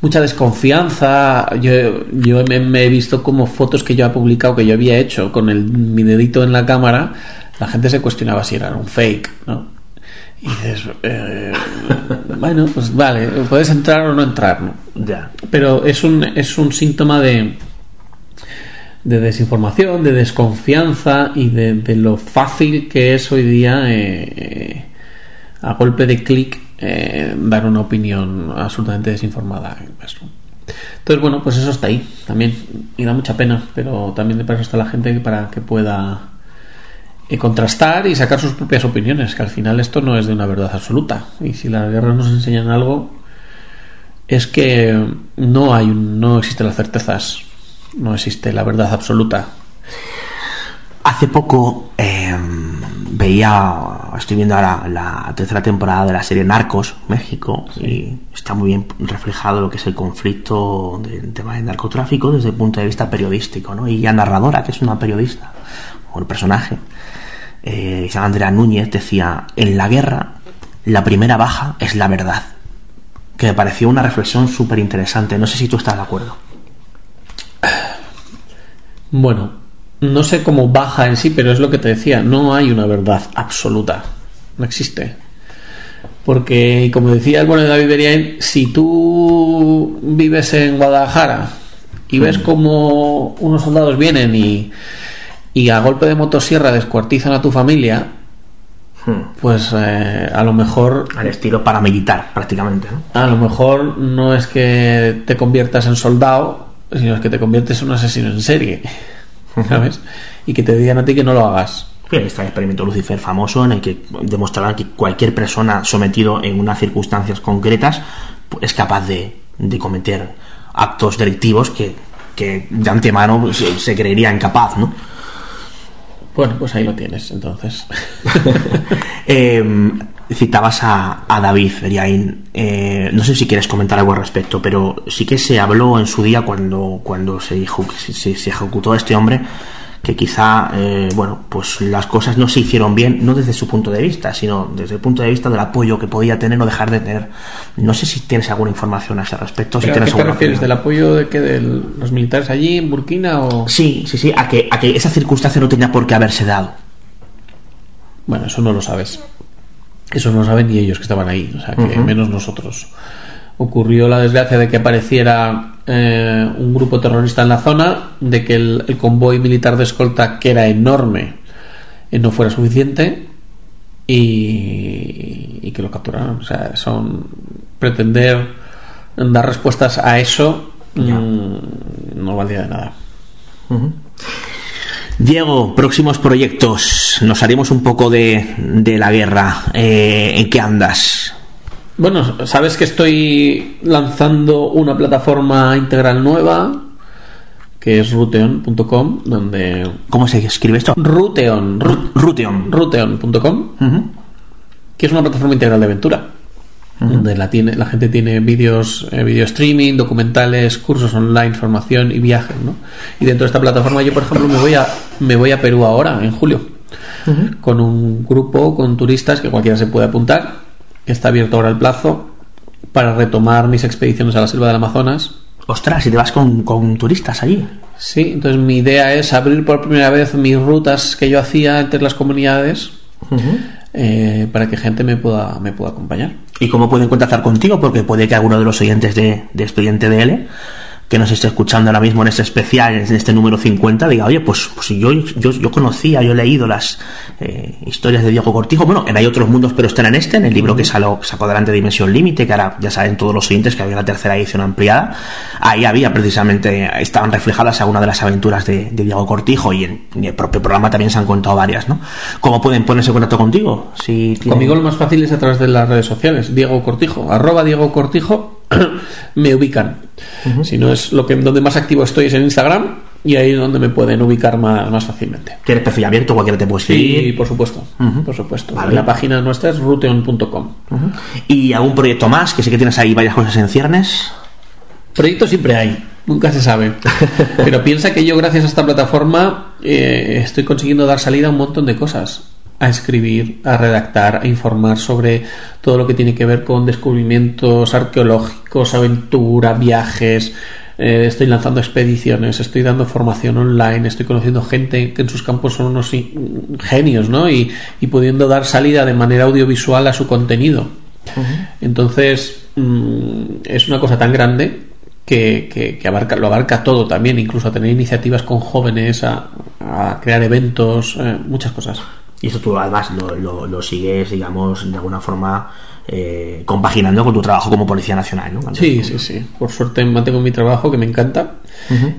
mucha desconfianza. Yo, yo me, he visto como fotos que yo he publicado que yo había hecho con el, mi dedito en la cámara, la gente se cuestionaba si era un fake, ¿no? Y dices, eh, bueno, pues vale, puedes entrar o no entrar, ¿no? Ya. Pero es un, es un síntoma de, de desinformación, de desconfianza y de, de lo fácil que es hoy día eh, eh, a golpe de clic eh, dar una opinión absolutamente desinformada. Entonces, bueno, pues eso está ahí también y da mucha pena, pero también para eso está la gente para que pueda eh, contrastar y sacar sus propias opiniones, que al final esto no es de una verdad absoluta. Y si las guerras nos enseñan algo, es que no hay no existen las certezas, no existe la verdad absoluta. Hace poco eh, veía, estoy viendo ahora la tercera temporada de la serie Narcos, México, y está muy bien reflejado lo que es el conflicto del tema del narcotráfico desde el punto de vista periodístico, ¿no? Y la narradora, que es una periodista, o el personaje, eh, Andrea Núñez, decía, en la guerra, la primera baja es la verdad. Que me pareció una reflexión súper interesante. No sé si tú estás de acuerdo. Bueno, no sé cómo baja en sí, pero es lo que te decía, no hay una verdad absoluta, no existe. Porque, como decía el bueno de David Beriain, si tú vives en Guadalajara y ves como unos soldados vienen y, y a golpe de motosierra descuartizan a tu familia, pues eh, a lo mejor Al estilo paramilitar, prácticamente, ¿no? a lo mejor no es que te conviertas en soldado, sino es que te conviertes en un asesino en serie. ¿Sabes? Y que te digan a ti que no lo hagas. Está el experimento Lucifer famoso en el que demostrarán que cualquier persona sometido en unas circunstancias concretas es capaz de, de cometer actos delictivos que, que de antemano se, se creería incapaz, ¿no? Bueno, pues ahí lo tienes, entonces. Eh, citabas a, a David Beriain. Eh, no sé si quieres comentar algo al respecto, pero sí que se habló en su día cuando, cuando se, dijo que se, se- se ejecutó a este hombre que quizá, eh, bueno, pues las cosas no se hicieron bien, no desde su punto de vista, sino desde el punto de vista del apoyo que podía tener o dejar de tener. No sé si tienes alguna información a ese respecto. Si ¿Pero ¿A tienes qué te refieres? ¿Del apoyo de que de los militares allí en Burkina o...? Sí, sí, sí, a que, a que esa circunstancia no tenía por qué haberse dado. Bueno, eso no lo sabes. Eso no saben ni ellos que estaban ahí, o sea, que menos nosotros. Ocurrió la desgracia de que apareciera eh, un grupo terrorista en la zona, de que el, el convoy militar de escolta, que era enorme, eh, no fuera suficiente y, y que lo capturaron. O sea, son pretender dar respuestas a eso mm, no valía de nada. Diego, próximos proyectos. Nos haremos un poco de, de la guerra. Eh, ¿En qué andas? Bueno, sabes que estoy lanzando una plataforma integral nueva que es ruteon.com, donde ¿Cómo se escribe esto? Ruteon, ru- Ruteon. ruteon.com, que es una plataforma integral de aventura, donde la tiene la gente tiene vídeos, eh, video streaming, documentales, cursos online, formación y viajes, ¿no? Y dentro de esta plataforma yo, por ejemplo, me voy a me voy a Perú ahora en julio con un grupo con turistas que cualquiera se puede apuntar. que Está abierto ahora el plazo para retomar mis expediciones a la selva del Amazonas. Ostras, si te vas con, con turistas allí. Sí, entonces mi idea es abrir por primera vez mis rutas que yo hacía entre las comunidades eh, para que gente me pueda, me pueda acompañar. ¿Y cómo pueden contactar contigo? Porque puede que alguno de los oyentes de, de Expediente DL que nos esté escuchando ahora mismo en este especial, en este número 50, diga, oye, pues, pues yo, yo, yo conocía, yo he leído las eh, historias de Diego Cortijo. Bueno, hay otros mundos, pero están en este, en el libro que salió, sacó adelante Dimensión Límite, que ahora ya saben todos los oyentes que había la tercera edición ampliada. Ahí había precisamente, estaban reflejadas algunas de las aventuras de, de Diego Cortijo y en, en el propio programa también se han contado varias, ¿no? ¿Cómo pueden ponerse en contacto contigo? Si tienen- Conmigo lo más fácil es a través de las redes sociales. Diego Cortijo, arroba Diego Cortijo, me ubican. Si no es lo que donde más activo estoy es en Instagram y ahí es donde me pueden ubicar más, más fácilmente. ¿Tienes perfil abierto? Cualquiera te puede escribir. Sí, por supuesto. Por supuesto. Vale. La página nuestra es ruteon.com. ¿Y algún proyecto más? Que sé que tienes ahí varias cosas en ciernes. Proyectos siempre hay, nunca se sabe. Pero piensa que yo, gracias a esta plataforma, eh, estoy consiguiendo dar salida a un montón de cosas. A escribir, a redactar, a informar sobre todo lo que tiene que ver con descubrimientos arqueológicos, aventura, viajes, eh, estoy lanzando expediciones, estoy dando formación online, estoy conociendo gente que en sus campos son unos genios, ¿no? Y, pudiendo dar salida de manera audiovisual a su contenido. Entonces, mm, es una cosa tan grande que, abarca, lo abarca todo también, incluso a tener iniciativas con jóvenes, a, crear eventos, eh, muchas cosas. Y eso tú además lo, lo sigues, digamos, de alguna forma eh, compaginando con tu trabajo como Policía Nacional, ¿no? sí, sí, sí. Por suerte mantengo mi trabajo que me encanta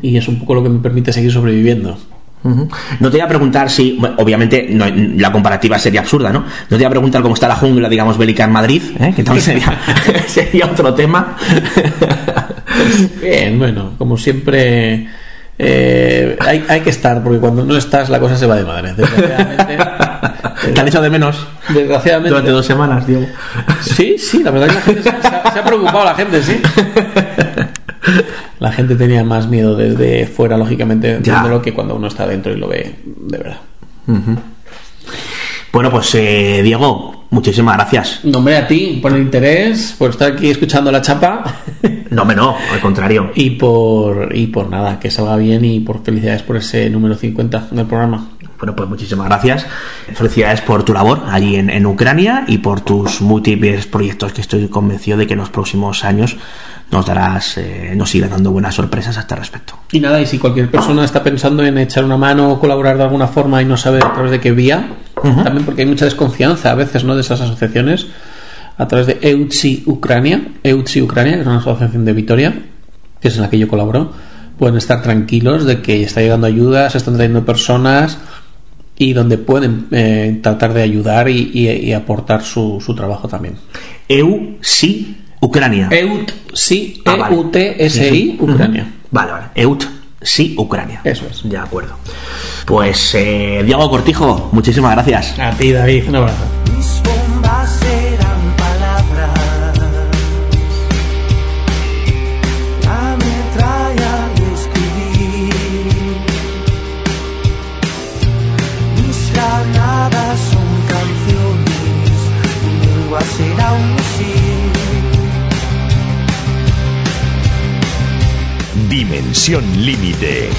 y es un poco lo que me permite seguir sobreviviendo. No te voy a preguntar si, obviamente la comparativa sería absurda, ¿no? No te voy a preguntar cómo está la jungla, digamos, bélica en Madrid, ¿eh? que también sería, otro tema. Bien, bueno, como siempre, eh, hay, hay, que estar, porque cuando no estás la cosa se va de madre. Desgraciadamente, ¿Te han hecho de menos? Desgraciadamente. Durante dos semanas, Diego. Sí, sí, la verdad es que la gente se, ha, preocupado, la gente, sí. La gente tenía más miedo desde fuera, lógicamente, lo que cuando uno está dentro y lo ve de verdad. Bueno, pues eh, Diego, muchísimas gracias. Nombre a ti por el interés, por estar aquí escuchando la chapa. No, me no, al contrario. Y por, y por nada, que salga bien y por felicidades por ese número 50 del programa. Bueno, pues muchísimas gracias. Felicidades por tu labor allí en, Ucrania y por tus múltiples proyectos que estoy convencido de que en los próximos años nos darás, eh, nos irá dando buenas sorpresas a este respecto. Y nada, y si cualquier persona está pensando en echar una mano o colaborar de alguna forma y no sabe a través de qué vía, también porque hay mucha desconfianza a veces ¿no? de esas asociaciones, a través de EUTSI Ucrania, EUTSI Ucrania, que es una asociación de Vitoria, que es en la que yo colaboro, pueden estar tranquilos de que está llegando ayuda, se están trayendo personas y donde pueden eh, tratar de ayudar y, aportar su, su, trabajo también. EU sí Ucrania. EUT sí ah, E-U-T-S-I Ucrania. Vale, vale. EUT sí Ucrania. Eso es. De acuerdo. Pues eh, Diego Cortijo, muchísimas gracias. A ti, David. Un abrazo. Dimensión Límite.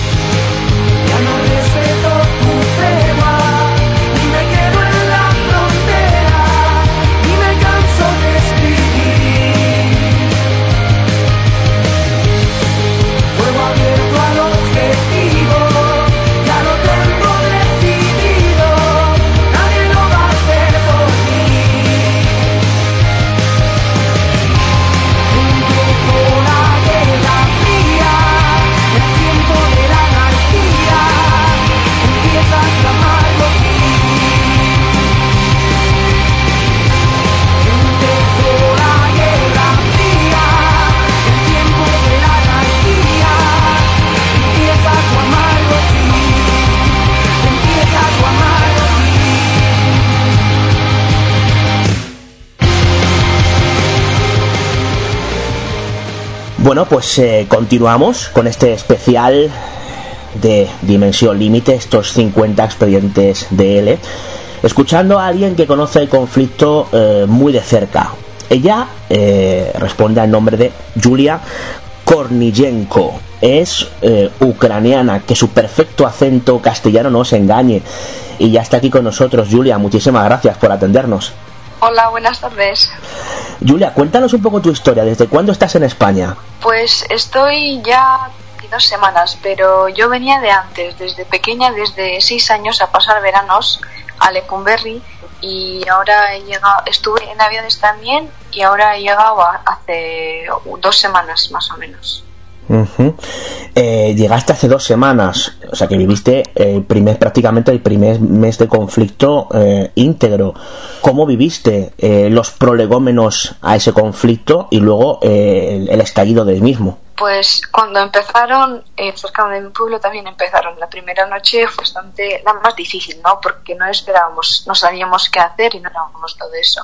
Bueno, pues eh, continuamos con este especial de Dimensión Límite, estos 50 expedientes de L, escuchando a alguien que conoce el conflicto eh, muy de cerca. Ella eh, responde al nombre de Julia Korniyenko. Es ucraniana, que su perfecto acento castellano no se engañe. Y ya está aquí con nosotros, Julia. Muchísimas gracias por atendernos. Hola, buenas tardes. Julia, cuéntanos un poco tu historia. ¿Desde cuándo estás en España? Pues estoy ya dos semanas, pero yo venía de antes, desde pequeña, desde seis años, a pasar veranos a Lecumberri y ahora he llegado, estuve en Navidades también y ahora he llegado hace dos semanas más o menos. Eh, llegaste hace dos semanas, o sea que viviste el primer, prácticamente el primer mes de conflicto eh, íntegro. ¿Cómo viviste eh, los prolegómenos a ese conflicto y luego el, el, estallido del mismo? Pues cuando empezaron, cerca de mi pueblo también empezaron. La primera noche fue bastante la más difícil, ¿no? Porque no esperábamos, no sabíamos qué hacer y no sabíamos todo eso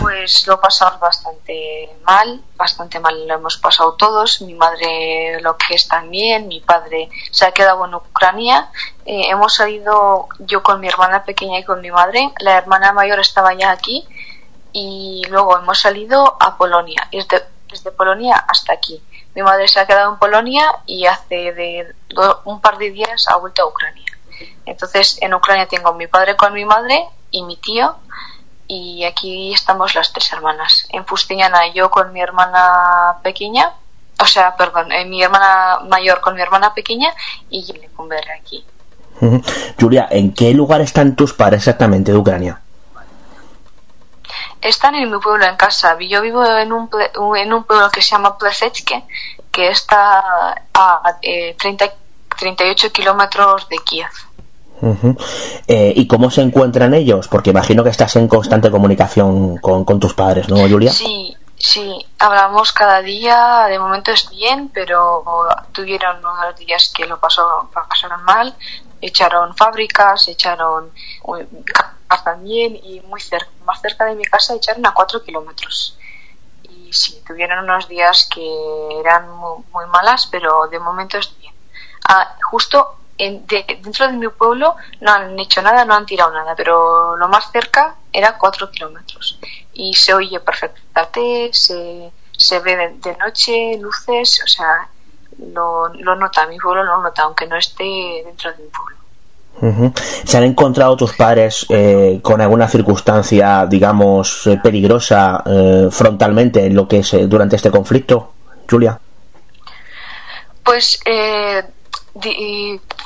pues lo pasamos bastante mal, bastante mal lo hemos pasado todos. Mi madre lo que es también, mi padre se ha quedado en Ucrania. Eh, hemos salido yo con mi hermana pequeña y con mi madre. La hermana mayor estaba ya aquí y luego hemos salido a Polonia, desde, desde Polonia hasta aquí. mi madre se ha quedado en Polonia y hace de un par de días ha vuelto a Ucrania. Entonces en Ucrania tengo mi padre con mi madre y mi tío y aquí estamos las tres hermanas. En Fustiñana yo con mi hermana pequeña, o sea, perdón, eh, mi hermana mayor con mi hermana pequeña y ver aquí. Julia, ¿en qué lugar están tus padres exactamente de Ucrania? Están en mi pueblo, en casa. Yo vivo en un, en un pueblo que se llama Plesechke, que está a eh, 30, 38 kilómetros de Kiev. Eh, ¿Y cómo se encuentran ellos? Porque imagino que estás en constante comunicación con, tus padres, ¿no, Julia? Sí, sí, hablamos cada día, de momento es bien, pero tuvieron unos días que lo pasó, pasaron mal, echaron fábricas, echaron también y muy cerca, más cerca de mi casa echaron a cuatro kilómetros. Y sí, tuvieron unos días que eran muy, malas, pero de momento es bien. Ah, justo dentro de mi pueblo no han hecho nada, no han tirado nada, pero lo más cerca era cuatro kilómetros y se oye perfectamente, se, se ve de, noche, luces, o sea, lo, lo nota, mi pueblo lo nota, aunque no esté dentro de mi pueblo. ¿Se han encontrado tus padres eh, con alguna circunstancia, digamos, eh, peligrosa eh, frontalmente en lo que es durante este conflicto, Julia? Pues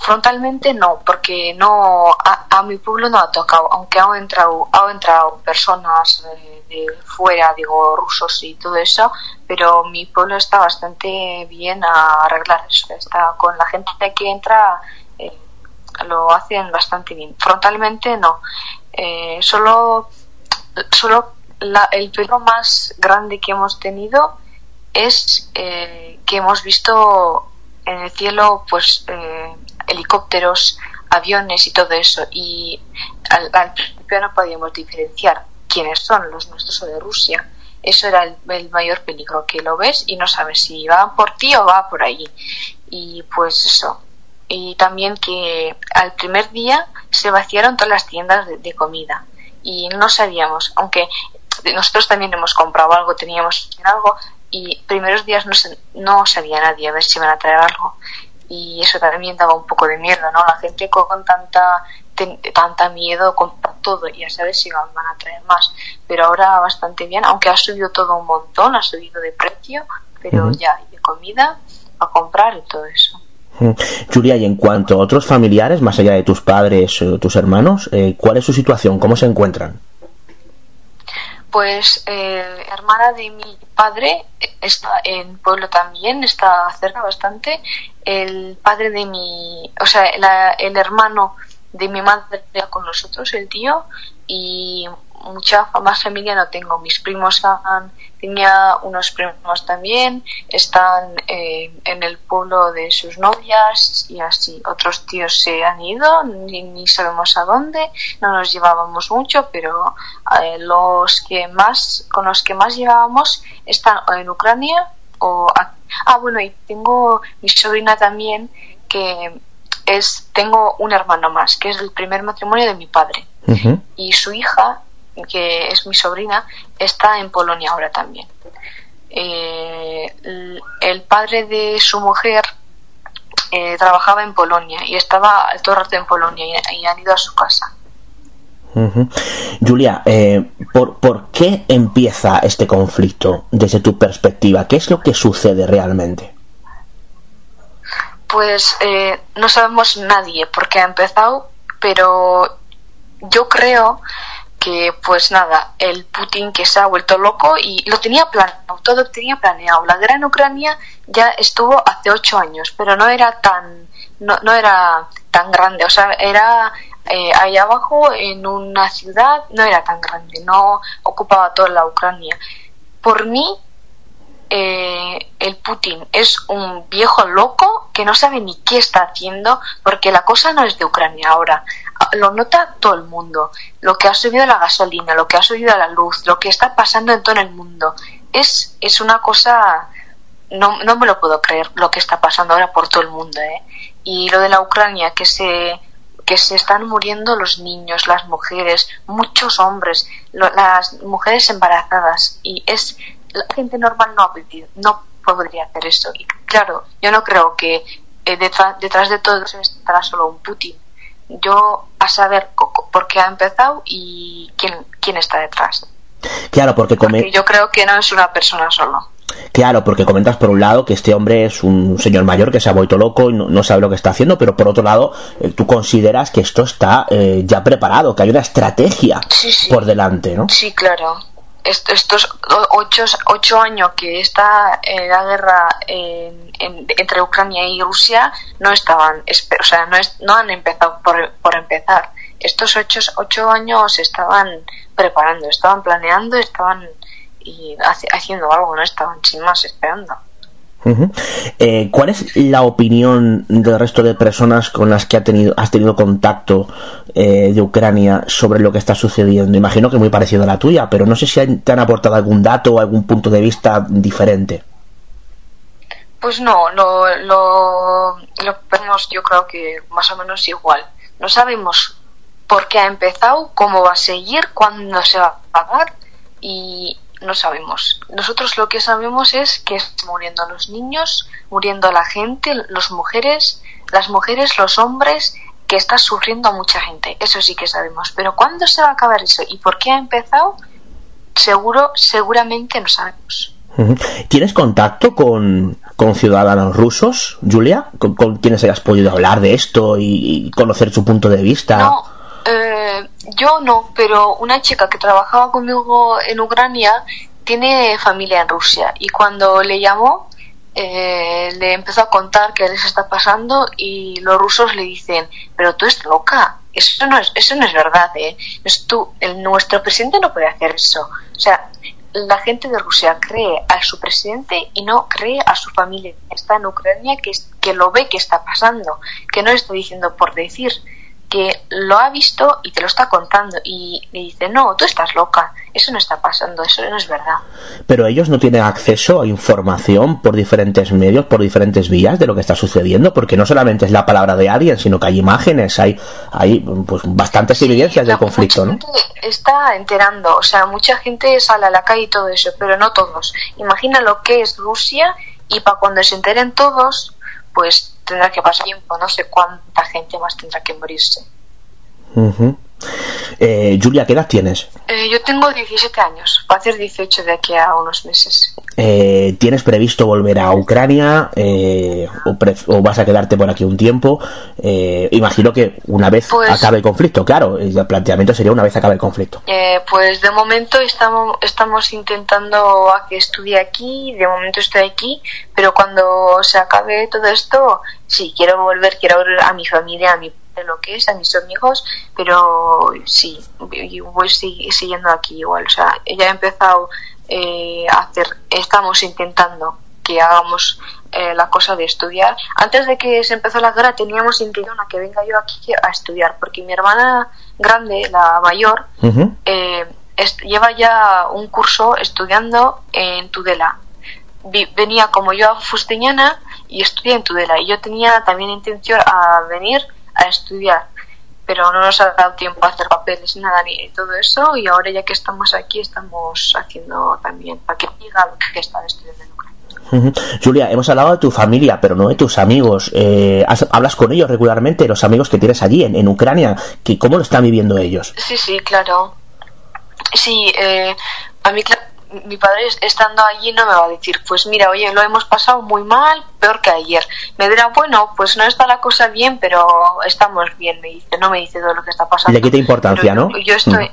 frontalmente no, porque no a, mi pueblo no ha tocado, aunque han entrado, han entrado personas eh, de, fuera, digo rusos y todo eso, pero mi pueblo está bastante bien a arreglar eso. Está con la gente que entra eh, lo hacen bastante bien. Frontalmente no, eh, solo solo el peligro más grande que hemos tenido es que hemos visto en el cielo pues eh, helicópteros, aviones y todo eso. Y al, principio no podíamos diferenciar quiénes son, los nuestros o de Rusia. Eso era el, mayor peligro, que lo ves y no sabes si va por ti o va por allí. Y pues eso. Y también que al primer día se vaciaron todas las tiendas de, comida. Y no sabíamos, aunque nosotros también hemos comprado algo, teníamos algo, y primeros días no, no sabía nadie a ver si iban a traer algo y eso también daba un poco de miedo, ¿no? La gente con tanta tanta miedo con todo y ya sabes si van a traer más pero ahora bastante bien aunque ha subido todo un montón ha subido de precio pero ya hay de comida a comprar y todo eso Julia, y en cuanto a otros familiares, más allá de tus padres o tus hermanos, eh, ¿cuál es su situación? ¿Cómo se encuentran? Pues eh, hermana de mi padre está en pueblo también, está cerca bastante. El padre de mi, o sea, el hermano de mi madre con nosotros, el tío, y mucha más familia no tengo. Mis primos han, tenía unos primos también, están eh, en el pueblo de sus novias y así. Otros tíos se han ido, ni, sabemos a dónde, no nos llevábamos mucho, pero eh, los que más, con los que más llevábamos están en Ucrania o ah bueno y tengo mi sobrina también que es tengo un hermano más que es el primer matrimonio de mi padre y su hija que es mi sobrina, está en Polonia ahora también. Eh, el padre de su mujer eh, trabajaba en Polonia y estaba todo el rato en Polonia y, han ido a su casa. Julia, eh, ¿por, ¿por qué empieza este conflicto desde tu perspectiva? ¿Qué es lo que sucede realmente? Pues no sabemos nadie por qué ha empezado, pero yo creo que pues nada, el Putin que se ha vuelto loco y lo tenía planeado, todo tenía planeado. La guerra en Ucrania ya estuvo hace ocho años, pero no era tan, no, no era tan grande, o sea, era eh, ahí abajo en una ciudad, no era tan grande, no ocupaba toda la Ucrania. Por mí, eh, el Putin es un viejo loco que no sabe ni qué está haciendo porque la cosa no es de Ucrania ahora. Lo nota todo el mundo. Lo que ha subido la gasolina, lo que ha subido la luz, lo que está pasando en todo el mundo. Es, es una cosa... No, no me lo puedo creer lo que está pasando ahora por todo el mundo. ¿eh? Y lo de la Ucrania, que se, que se están muriendo los niños, las mujeres, muchos hombres, las mujeres embarazadas. Y es la gente normal no, no podría hacer eso. Y claro, yo no creo que eh, detrás, detrás de todo eso estará solo un Putin. Yo a saber por qué ha empezado y quién, quién está detrás. Claro, porque, porque yo creo que no es una persona solo. Claro, porque comentas por un lado que este hombre es un señor mayor que se ha vuelto loco y no, sabe lo que está haciendo, pero por otro lado eh, tú consideras que esto está eh, ya preparado, que hay una estrategia por delante, ¿no? Sí, claro. Estos ocho, ocho, años que está eh, la guerra entre Ucrania y Rusia no estaban, o sea, no, no han empezado por, por empezar. Estos ocho, ocho años estaban preparando, estaban planeando, estaban y haciendo algo, no estaban sin más esperando. Eh, ¿Cuál es la opinión del resto de personas con las que ha tenido, has tenido contacto eh, de Ucrania sobre lo que está sucediendo? Imagino que muy parecido a la tuya, pero no sé si te han aportado algún dato o algún punto de vista diferente. Pues no, lo, lo, lo vemos yo creo que más o menos igual. No sabemos por qué ha empezado, cómo va a seguir, cuándo se va a pagar y, no sabemos. Nosotros lo que sabemos es que están muriendo los niños, muriendo la gente, las mujeres, las mujeres, los hombres, que está sufriendo mucha gente. Eso sí que sabemos. Pero ¿cuándo se va a acabar eso? ¿Y por qué ha empezado? Seguro, seguramente no sabemos. ¿Tienes contacto con, con ciudadanos rusos, Julia? ¿Con, quienes hayas podido hablar de esto y, conocer su punto de vista? No, eh, yo no, pero una chica que trabajaba conmigo en Ucrania tiene familia en Rusia y cuando le llamó eh, le empezó a contar qué les está pasando y los rusos le dicen, pero tú estás loca, eso no es, eso no es verdad, ¿eh? tú, nuestro presidente no puede hacer eso. O sea, la gente de Rusia cree a su presidente y no cree a su familia que está en Ucrania, que, que lo ve que está pasando, que no está diciendo por decir que lo ha visto y te lo está contando y le dice, no, tú estás loca, eso no está pasando, eso no es verdad. Pero ellos no tienen acceso a información por diferentes medios, por diferentes vías de lo que está sucediendo, porque no solamente es la palabra de alguien, sino que hay imágenes, hay, hay pues bastantes evidencias del conflicto, ¿no? Está enterando, o sea, mucha gente sale a la calle y todo eso, pero no todos. Imagina lo que es Rusia y para cuando se enteren todos, pues tendrá que pasar tiempo, no sé cuánta gente más tendrá que morirse. Eh, Julia, ¿qué edad tienes? Eh, yo tengo 17 años, va a ser 18 de aquí a unos meses. Eh, ¿Tienes previsto volver a Ucrania o, vas a quedarte por aquí un tiempo? imagino que una vez pues acabe el conflicto, claro, el planteamiento sería una vez acabe el conflicto. pues de momento estamos, estamos intentando a que estudie aquí, de momento estoy aquí, pero cuando se acabe todo esto, sí, quiero volver, quiero volver a mi familia, a mi lo que es, a mis amigos, pero sí, voy siguiendo aquí igual. O sea, ella ha empezado eh, a hacer, estamos intentando que hagamos eh, la cosa de estudiar. Antes de que se empezó la guerra teníamos intención a que venga yo aquí a estudiar, porque mi hermana grande, la mayor, eh, lleva ya un curso estudiando en Tudela. venía como yo a Fustiñana y estudié en Tudela. Y yo tenía también intención a venir a estudiar, pero no nos ha dado tiempo a hacer papeles ni nada ni todo eso y ahora ya que estamos aquí estamos haciendo también para que diga que está estudiando en Ucrania. Julia, hemos hablado de tu familia, pero no de tus amigos. Eh, ¿Hablas con ellos regularmente, los amigos que tienes allí en, Ucrania? Que, ¿Cómo lo están viviendo ellos? Sí, sí, claro. Sí, eh, a mí, claro, mi padre estando allí no me va a decir, pues mira, oye, lo hemos pasado muy mal, peor que ayer. Me dirá, bueno, pues no está la cosa bien, pero estamos bien, me dice, no me dice todo lo que está pasando. Le quita importancia, ¿no? Yo, estoy, mm.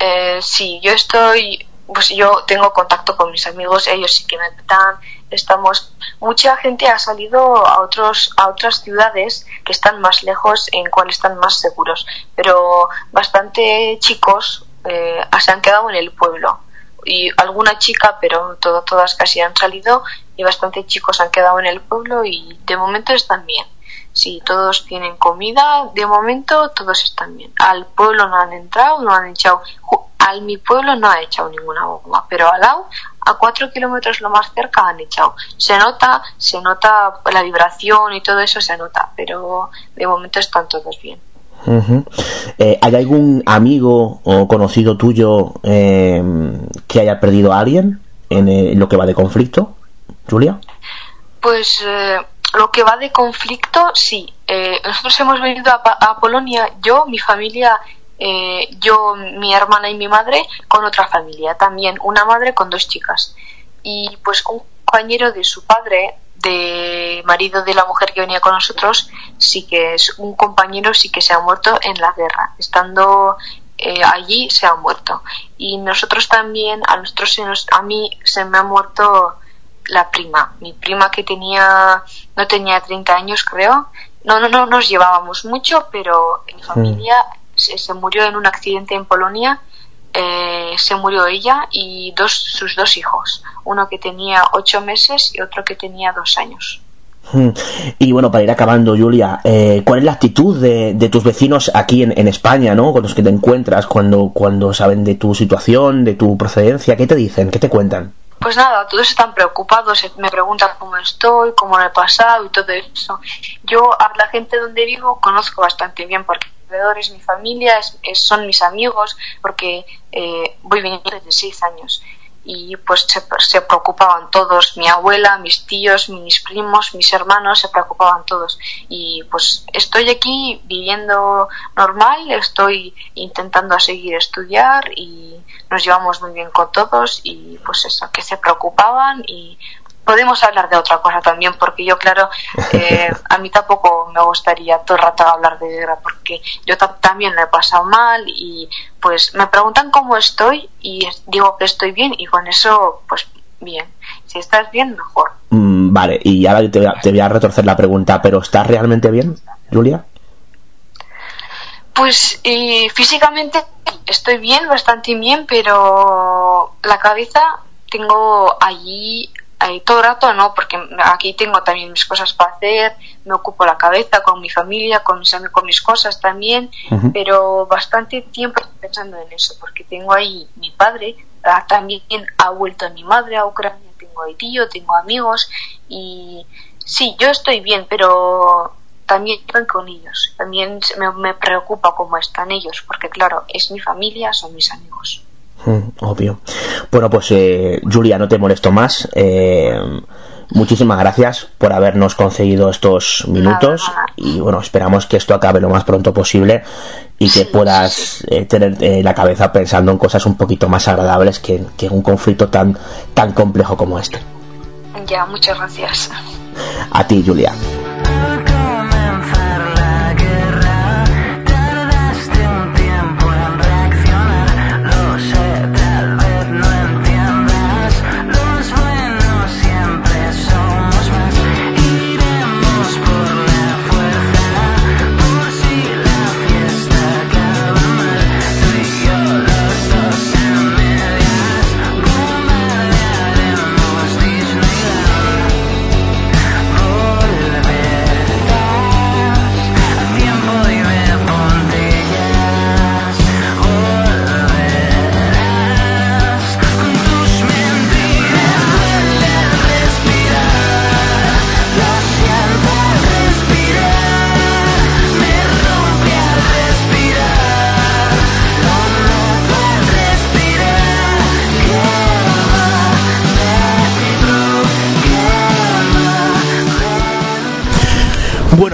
eh, sí, yo estoy, pues yo tengo contacto con mis amigos, ellos sí que me dan, estamos, mucha gente ha salido a otros, a otras ciudades que están más lejos, en cuales están más seguros, pero bastante chicos eh, se han quedado en el pueblo y alguna chica, pero todas casi han salido y bastante chicos han quedado en el pueblo y de momento están bien. Si todos tienen comida, de momento todos están bien. Al pueblo no han entrado, no han echado, al mi pueblo no ha echado ninguna bomba, pero al lado, a cuatro kilómetros lo más cerca han echado. Se nota, se nota la vibración y todo eso se nota, pero de momento están todos bien. Eh, ¿Hay algún amigo o conocido tuyo eh, que haya perdido a alguien en, lo que va de conflicto? Julia? Pues eh, lo que va de conflicto, sí. Eh, nosotros hemos venido a, Polonia, yo, mi familia, eh, yo, mi hermana y mi madre, con otra familia, también una madre con dos chicas. Y pues un compañero de su padre, de marido de la mujer que venía con nosotros, sí que es un compañero, sí que se ha muerto en la guerra. Estando eh, allí se ha muerto. Y nosotros también, a nosotros, a mí se me ha muerto la prima. Mi prima que tenía, no tenía 30 años creo. No, no, no nos llevábamos mucho, pero en mi familia se, murió en un accidente en Polonia. Eh, se murió ella y dos, sus dos hijos. Uno que tenía ocho meses y otro que tenía dos años. Y bueno, para ir acabando, Julia, eh, ¿cuál es la actitud de, tus vecinos aquí en, España, ¿no? con los que te encuentras cuando, cuando saben de tu situación, de tu procedencia? ¿Qué te dicen? ¿Qué te cuentan? Pues nada, todos están preocupados, me preguntan cómo estoy, cómo lo he pasado y todo eso. Yo a la gente donde vivo conozco bastante bien porque es mi familia, son mis amigos, porque eh, voy viniendo desde seis años y pues se, preocupaban todos, mi abuela, mis tíos, mis primos, mis hermanos, se preocupaban todos. Y pues estoy aquí viviendo normal, estoy intentando seguir estudiar y nos llevamos muy bien con todos y pues eso, que se preocupaban y podemos hablar de otra cosa también, porque yo, claro, eh, a mí tampoco me gustaría todo el rato hablar de guerra, porque yo también lo he pasado mal y pues me preguntan cómo estoy y digo que estoy bien y con eso, pues bien. Si estás bien, mejor. Mm, vale, y ahora te te voy a retorcer la pregunta, ¿pero estás realmente bien, Julia? Pues y físicamente estoy bien, bastante bien, pero la cabeza tengo allí todo el rato no, porque aquí tengo también mis cosas para hacer, me ocupo la cabeza con mi familia, con mis, con mis cosas también, pero bastante tiempo pensando en eso, porque tengo ahí mi padre, ah, también ha vuelto mi madre a Ucrania, tengo ahí tío, tengo amigos y sí, yo estoy bien, pero también estoy con ellos, también me, me preocupa cómo están ellos, porque claro, es mi familia, son mis amigos. Mm, obvio. Bueno, pues eh, Julia, no te molesto más. Eh, muchísimas gracias por habernos conseguido estos minutos y bueno, esperamos que esto acabe lo más pronto posible y que puedas eh, tener la cabeza pensando en cosas un poquito más agradables que, que un conflicto tan, tan complejo como este. Ya, muchas gracias. A ti, Julia.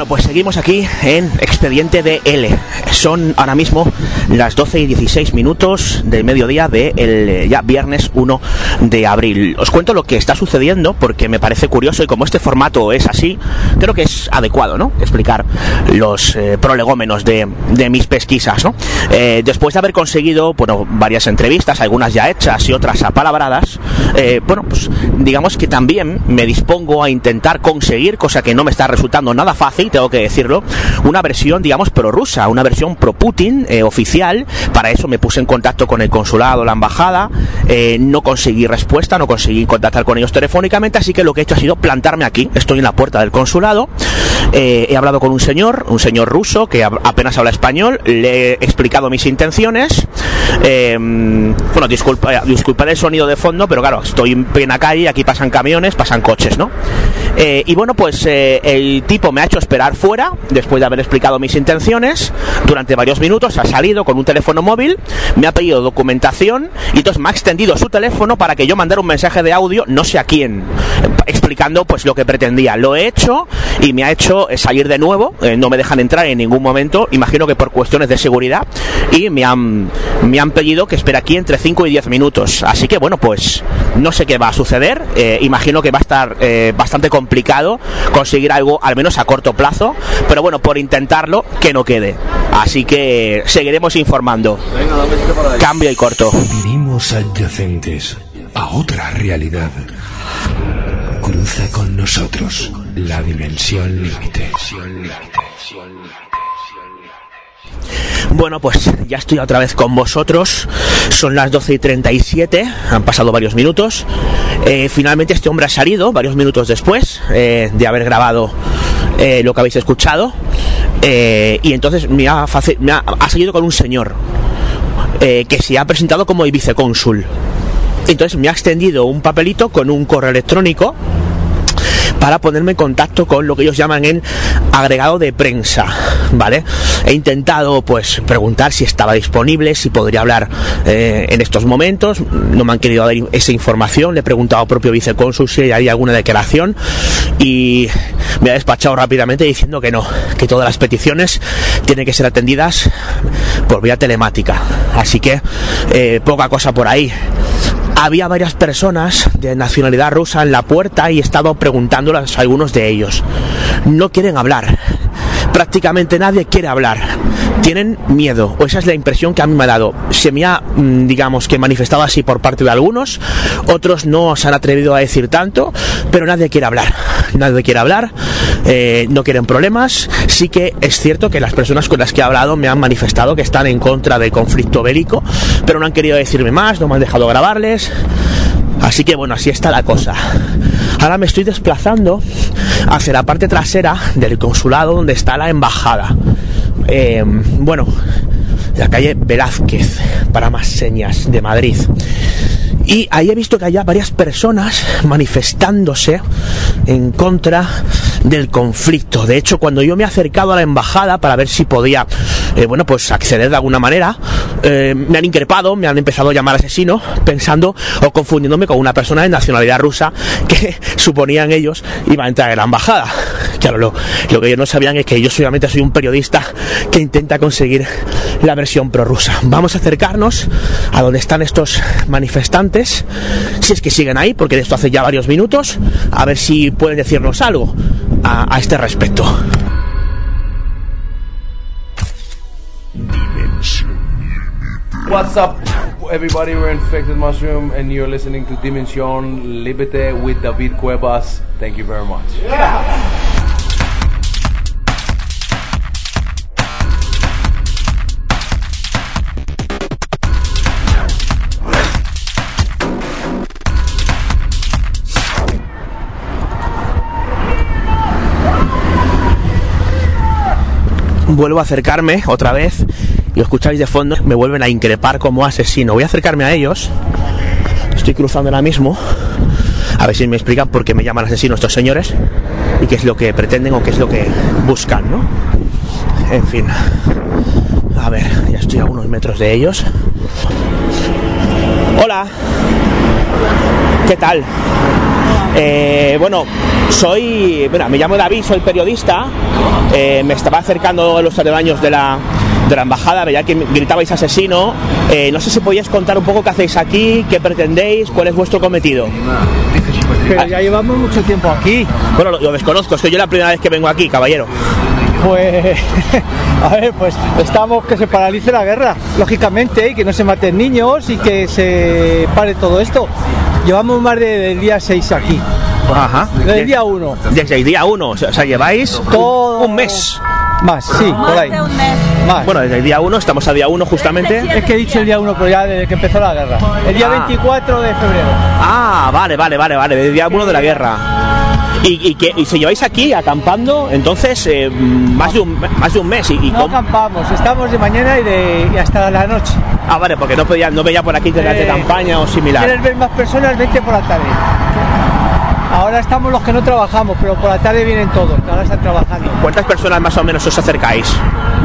Pues seguimos aquí en Expediente de L. Son ahora mismo las 12 y 16 minutos del mediodía de el ya viernes 1 de abril. Os cuento lo que está sucediendo porque me parece curioso y como este formato es así, creo que es adecuado, ¿no? Explicar los eh, prolegómenos de, mis pesquisas, ¿no? Eh, después de haber conseguido, bueno, varias entrevistas, algunas ya hechas y otras apalabradas, eh, bueno, pues digamos que también me dispongo a intentar conseguir, cosa que no me está resultando nada fácil, tengo que decirlo, una versión, digamos, prorrusa, una versión pro-Putin eh, oficial. Para eso me puse en contacto con el consulado, la embajada, eh, no conseguí respuesta, no conseguí contactar con ellos telefónicamente, así que lo que he hecho ha sido plantarme aquí. Estoy en la puerta del consulado, eh, he hablado con un señor, un señor ruso que apenas habla español, le he explicado mis intenciones. bueno, disculpa, disculpa el sonido de fondo, pero claro, estoy en plena calle, aquí pasan camiones, pasan coches, ¿no? Eh, y bueno, pues eh, el tipo me ha hecho esperar fuera, después de haber explicado mis intenciones, durante varios minutos, ha salido con un teléfono móvil, me ha pedido documentación y entonces me ha extendido su teléfono para que yo mandara un mensaje de audio, no sé a quién, explicando pues lo que pretendía. Lo he hecho y me ha hecho salir de nuevo, no me dejan entrar en ningún momento, imagino que por cuestiones de seguridad, y me han, me han pedido que espere aquí entre 5 y 10 minutos. Así que bueno, pues no sé qué va a suceder, imagino que va a estar bastante complicado complicado conseguir algo al menos a corto plazo, pero bueno, por intentarlo, que no quede. Así que seguiremos informando. Cambio y corto. Vivimos adyacentes a otra realidad. Cruza con nosotros la dimensión límite. Bueno, pues ya estoy otra vez con vosotros. Son las 12 y 37, han pasado varios minutos. Eh, finalmente este hombre ha salido varios minutos después eh, de haber grabado eh, lo que habéis escuchado. y entonces me ha, ha, salido con un señor que se ha presentado como vicecónsul. Entonces me ha extendido un papelito con un correo electrónico para ponerme en contacto con lo que ellos llaman el agregado de prensa, ¿vale? He intentado pues preguntar si estaba disponible, si podría hablar eh, en estos momentos, no me han querido dar esa información, le he preguntado al propio vicecónsul si hay alguna declaración y me ha despachado rápidamente diciendo que no, que todas las peticiones tienen que ser atendidas por vía telemática, así que eh, poca cosa por ahí había varias personas de nacionalidad rusa en la puerta y he estado preguntándolas a algunos de ellos. No quieren hablar. Prácticamente nadie quiere hablar. Tienen miedo, o esa es la impresión que a mí me ha dado. Se me ha, mm, digamos, que manifestado así por parte de algunos, otros no se han atrevido a decir tanto, pero nadie quiere hablar. Nadie quiere hablar, eh, no quieren problemas. Sí que es cierto que las personas con las que he hablado me han manifestado que están en contra del conflicto bélico, pero no han querido decirme más, no me han dejado grabarles. Así que bueno, así está la cosa. Ahora me estoy desplazando hacia la parte trasera del consulado donde está la embajada. Eh, bueno, la calle Velázquez, para más señas, de Madrid. Y ahí he visto que hay varias personas manifestándose en contra del conflicto. De hecho, cuando yo me he acercado a la embajada para ver si podía, eh, bueno, pues acceder de alguna manera, eh, me han increpado, me han empezado a llamar asesino, pensando o confundiéndome con una persona de nacionalidad rusa que suponían ellos iba a entrar en la embajada. Claro, lo, lo que ellos no sabían es que yo solamente soy un periodista que intenta conseguir la versión prorrusa. Vamos a acercarnos a donde están estos manifestantes, si es que siguen ahí, porque de esto hace ya varios minutos, a ver si pueden decirnos algo a, a este respecto. What's up, everybody? We're Infected Mushroom, and you're listening to Dimension Liberty with David Cuevas. Thank you very much. Vuelvo a acercarme otra vez y escucháis de fondo, me vuelven a increpar como asesino. Voy a acercarme a ellos. Estoy cruzando ahora mismo. A ver si me explican por qué me llaman asesino estos señores y qué es lo que pretenden o qué es lo que buscan, ¿no? En fin. A ver, ya estoy a unos metros de ellos. Hola. ¿Qué tal? Eh, bueno, soy, bueno, me llamo David, soy periodista. Eh, me estaba acercando a los aledaños de la, de la embajada, veía que gritabais asesino. Eh, no sé si podíais contar un poco qué hacéis aquí, qué pretendéis, cuál es vuestro cometido. Pero ya llevamos mucho tiempo aquí. Bueno, lo, lo desconozco, es que yo es la primera vez que vengo aquí, caballero. Pues, a ver, pues estamos que se paralice la guerra, lógicamente, y que no se maten niños y que se pare todo esto. Llevamos más de- del día 6 aquí. Ajá. Del día 1. Desde el día 1, o sea, lleváis Todo- un mes. Más, sí, por ahí. Más. Bueno, desde el día 1, estamos a día 1 justamente. Es que he dicho el día 1, pero ya desde que empezó la guerra. El día Ah. 24 de febrero. Ah, vale, vale, vale, vale, desde el día 1 de la guerra. ¿Y, y, que, y se lleváis aquí acampando entonces eh, más, de un, más de un mes? ¿Y, y No cómo? acampamos, estamos de mañana y, de, y hasta la noche. Ah, vale, porque no, podía, no veía por aquí de Eh, campaña o similar. ¿Quieres ver más personas? Vete por la tarde. Ahora estamos los que no trabajamos, pero por la tarde vienen todos, ahora están trabajando. ¿Cuántas personas más o menos os acercáis?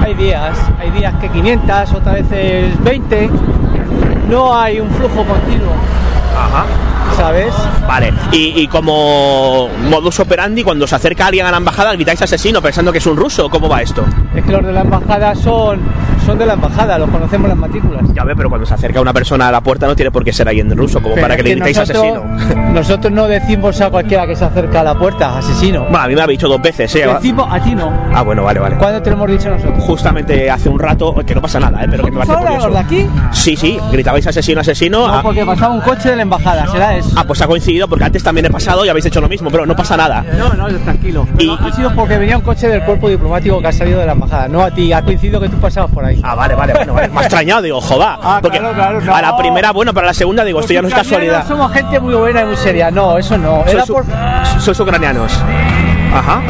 Hay días, hay días que 500, otras veces 20. No hay un flujo continuo. Ajá. ¿Sabes? Vale, y, y, como modus operandi, cuando se acerca alguien a la embajada, gritáis asesino pensando que es un ruso. ¿Cómo va esto? Es que los de la embajada son, son de la embajada, los conocemos las matrículas. Ya ve, pero cuando se acerca una persona a la puerta no tiene por qué ser alguien en ruso, como Pero para que es le gritéis nosotros, asesino. Nosotros no decimos a cualquiera que se acerca a la puerta, asesino. Bueno, a mí me ha dicho dos veces, ¿eh? Decimos a ti no. Ah, bueno, vale, vale. ¿Cuándo te lo hemos dicho nosotros? Justamente hace un rato, que no pasa nada, ¿eh? Pero que me parece curioso. los de aquí? Sí, sí, gritabais asesino, asesino. No, ah, porque pasaba un coche de la embajada, será eso. Ah, pues ha coincidido porque antes también he pasado y habéis hecho lo mismo, pero no pasa nada. No, no, tranquilo. Pero ha sido porque venía un coche del cuerpo diplomático que ha salido de la embajada, no a ti. Ha coincidido que tú pasabas por ahí. Ah, vale, vale, bueno, vale. Me ha extrañado, digo, joda. Ah, porque claro, claro, no. a la primera, bueno, pero a la segunda digo, esto ya no es casualidad. Somos gente muy buena y muy seria. No, eso no. Era Sois, por... sois ucranianos. Ajá.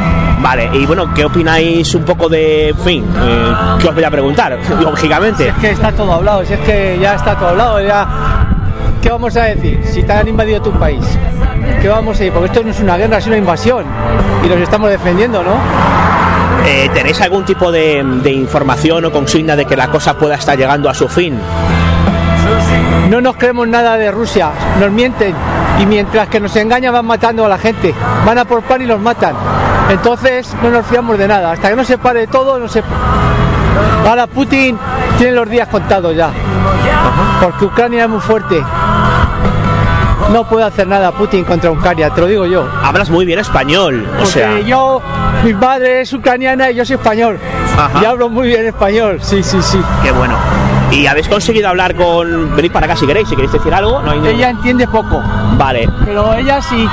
Vale, y bueno, ¿qué opináis un poco de, en fin, eh, qué os voy a preguntar? Lógicamente. Es que está todo hablado, si es que ya está todo hablado, ya... ¿Qué vamos a decir? Si te han invadido tu país, ¿qué vamos a decir? Porque esto no es una guerra, es una invasión. Y los estamos defendiendo, ¿no? Eh, ¿Tenéis algún tipo de, de información o consigna de que la cosa pueda estar llegando a su fin? No nos creemos nada de Rusia, nos mienten. Y mientras que nos engañan van matando a la gente. Van a por pan y los matan. Entonces no nos fiamos de nada. Hasta que no se pare todo, no se... Ahora Putin tiene los días contados ya. Porque Ucrania es muy fuerte. No puede hacer nada Putin contra Ucrania, te lo digo yo. Hablas muy bien español, o Porque sea... yo, mi madre es ucraniana y yo soy español. Ajá. Y hablo muy bien español, sí, sí, sí. Qué bueno. ¿Y habéis conseguido hablar con... Venid para acá si queréis, si queréis decir algo. No hay ningún- Ella entiende poco, Vale. pero ella sí.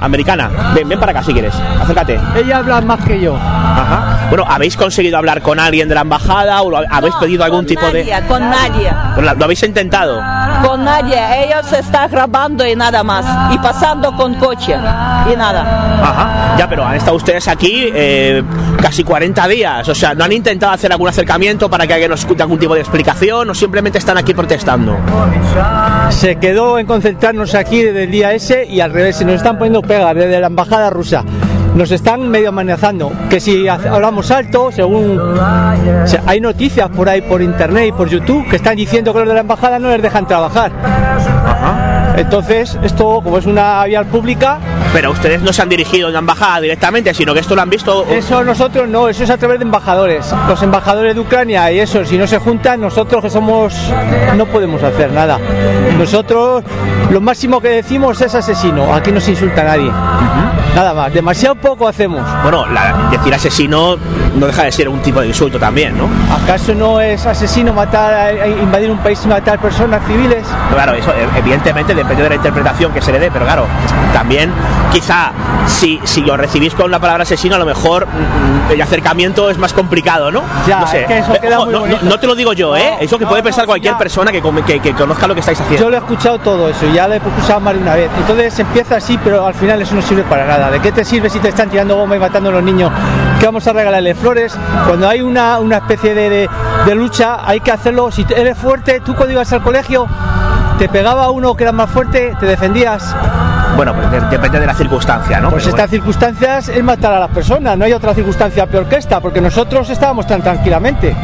Americana. Ven, ven para acá si quieres. Acércate. Ella habla más que yo. Ajá. Bueno, ¿habéis conseguido hablar con alguien de la embajada o lo habéis pedido algún tipo de... Nadie, con nadie. ¿Lo habéis intentado? Con nadie. Ellos están grabando y nada más. Y pasando con coche. Y nada. Ajá. Ya, pero han estado ustedes aquí eh, casi 40 días. O sea, ¿no han intentado hacer algún acercamiento para que alguien nos dé algún tipo de explicación o simplemente están aquí protestando? Se quedó en concentrarnos aquí desde el día ese y al revés, se nos están poniendo pegas desde la embajada rusa. Nos están medio amenazando, que si hablamos alto, según... hay noticias por ahí, por internet y por YouTube, que están diciendo que los de la embajada no les dejan trabajar. Entonces, esto, como es una vía pública, Pero ustedes no se han dirigido a la embajada directamente, sino que esto lo han visto... Eso nosotros no, eso es a través de embajadores. Los embajadores de Ucrania y eso, si no se juntan, nosotros que somos, no podemos hacer nada. Nosotros lo máximo que decimos es asesino, aquí no se insulta a nadie. Nada más, demasiado poco hacemos. Bueno, la- decir asesino no deja de ser un tipo de insulto también, ¿no? ¿Acaso no es asesino matar, invadir un país y matar personas civiles? Claro, eso evidentemente depende de la interpretación que se le dé, pero claro, también quizá si, si lo recibís con la palabra asesino, a lo mejor mm, el acercamiento es más complicado, ¿no? Ya, no sé. es que eso queda ojo, muy no, no- no te lo digo yo, ¿eh? Eso que puede pensar cualquier ya. persona que, que, que conozca lo que estáis haciendo. Yo lo he escuchado todo eso, ya lo he escuchado más de una vez. Entonces empieza así, pero al final eso no sirve para nada. ¿De qué te sirve si te están tirando bomba y matando a los niños? ¿Qué vamos a regalarle flores? Cuando hay una, una especie de, de- de lucha, hay que hacerlo. Si eres fuerte, tú cuando ibas al colegio, te pegaba uno que era más fuerte, te defendías. Bueno, pues de- depende de la circunstancia, ¿no? Pues Pero estas circunstancias es matar a las personas, no hay otra circunstancia peor que esta, porque nosotros estábamos tan tranquilamente.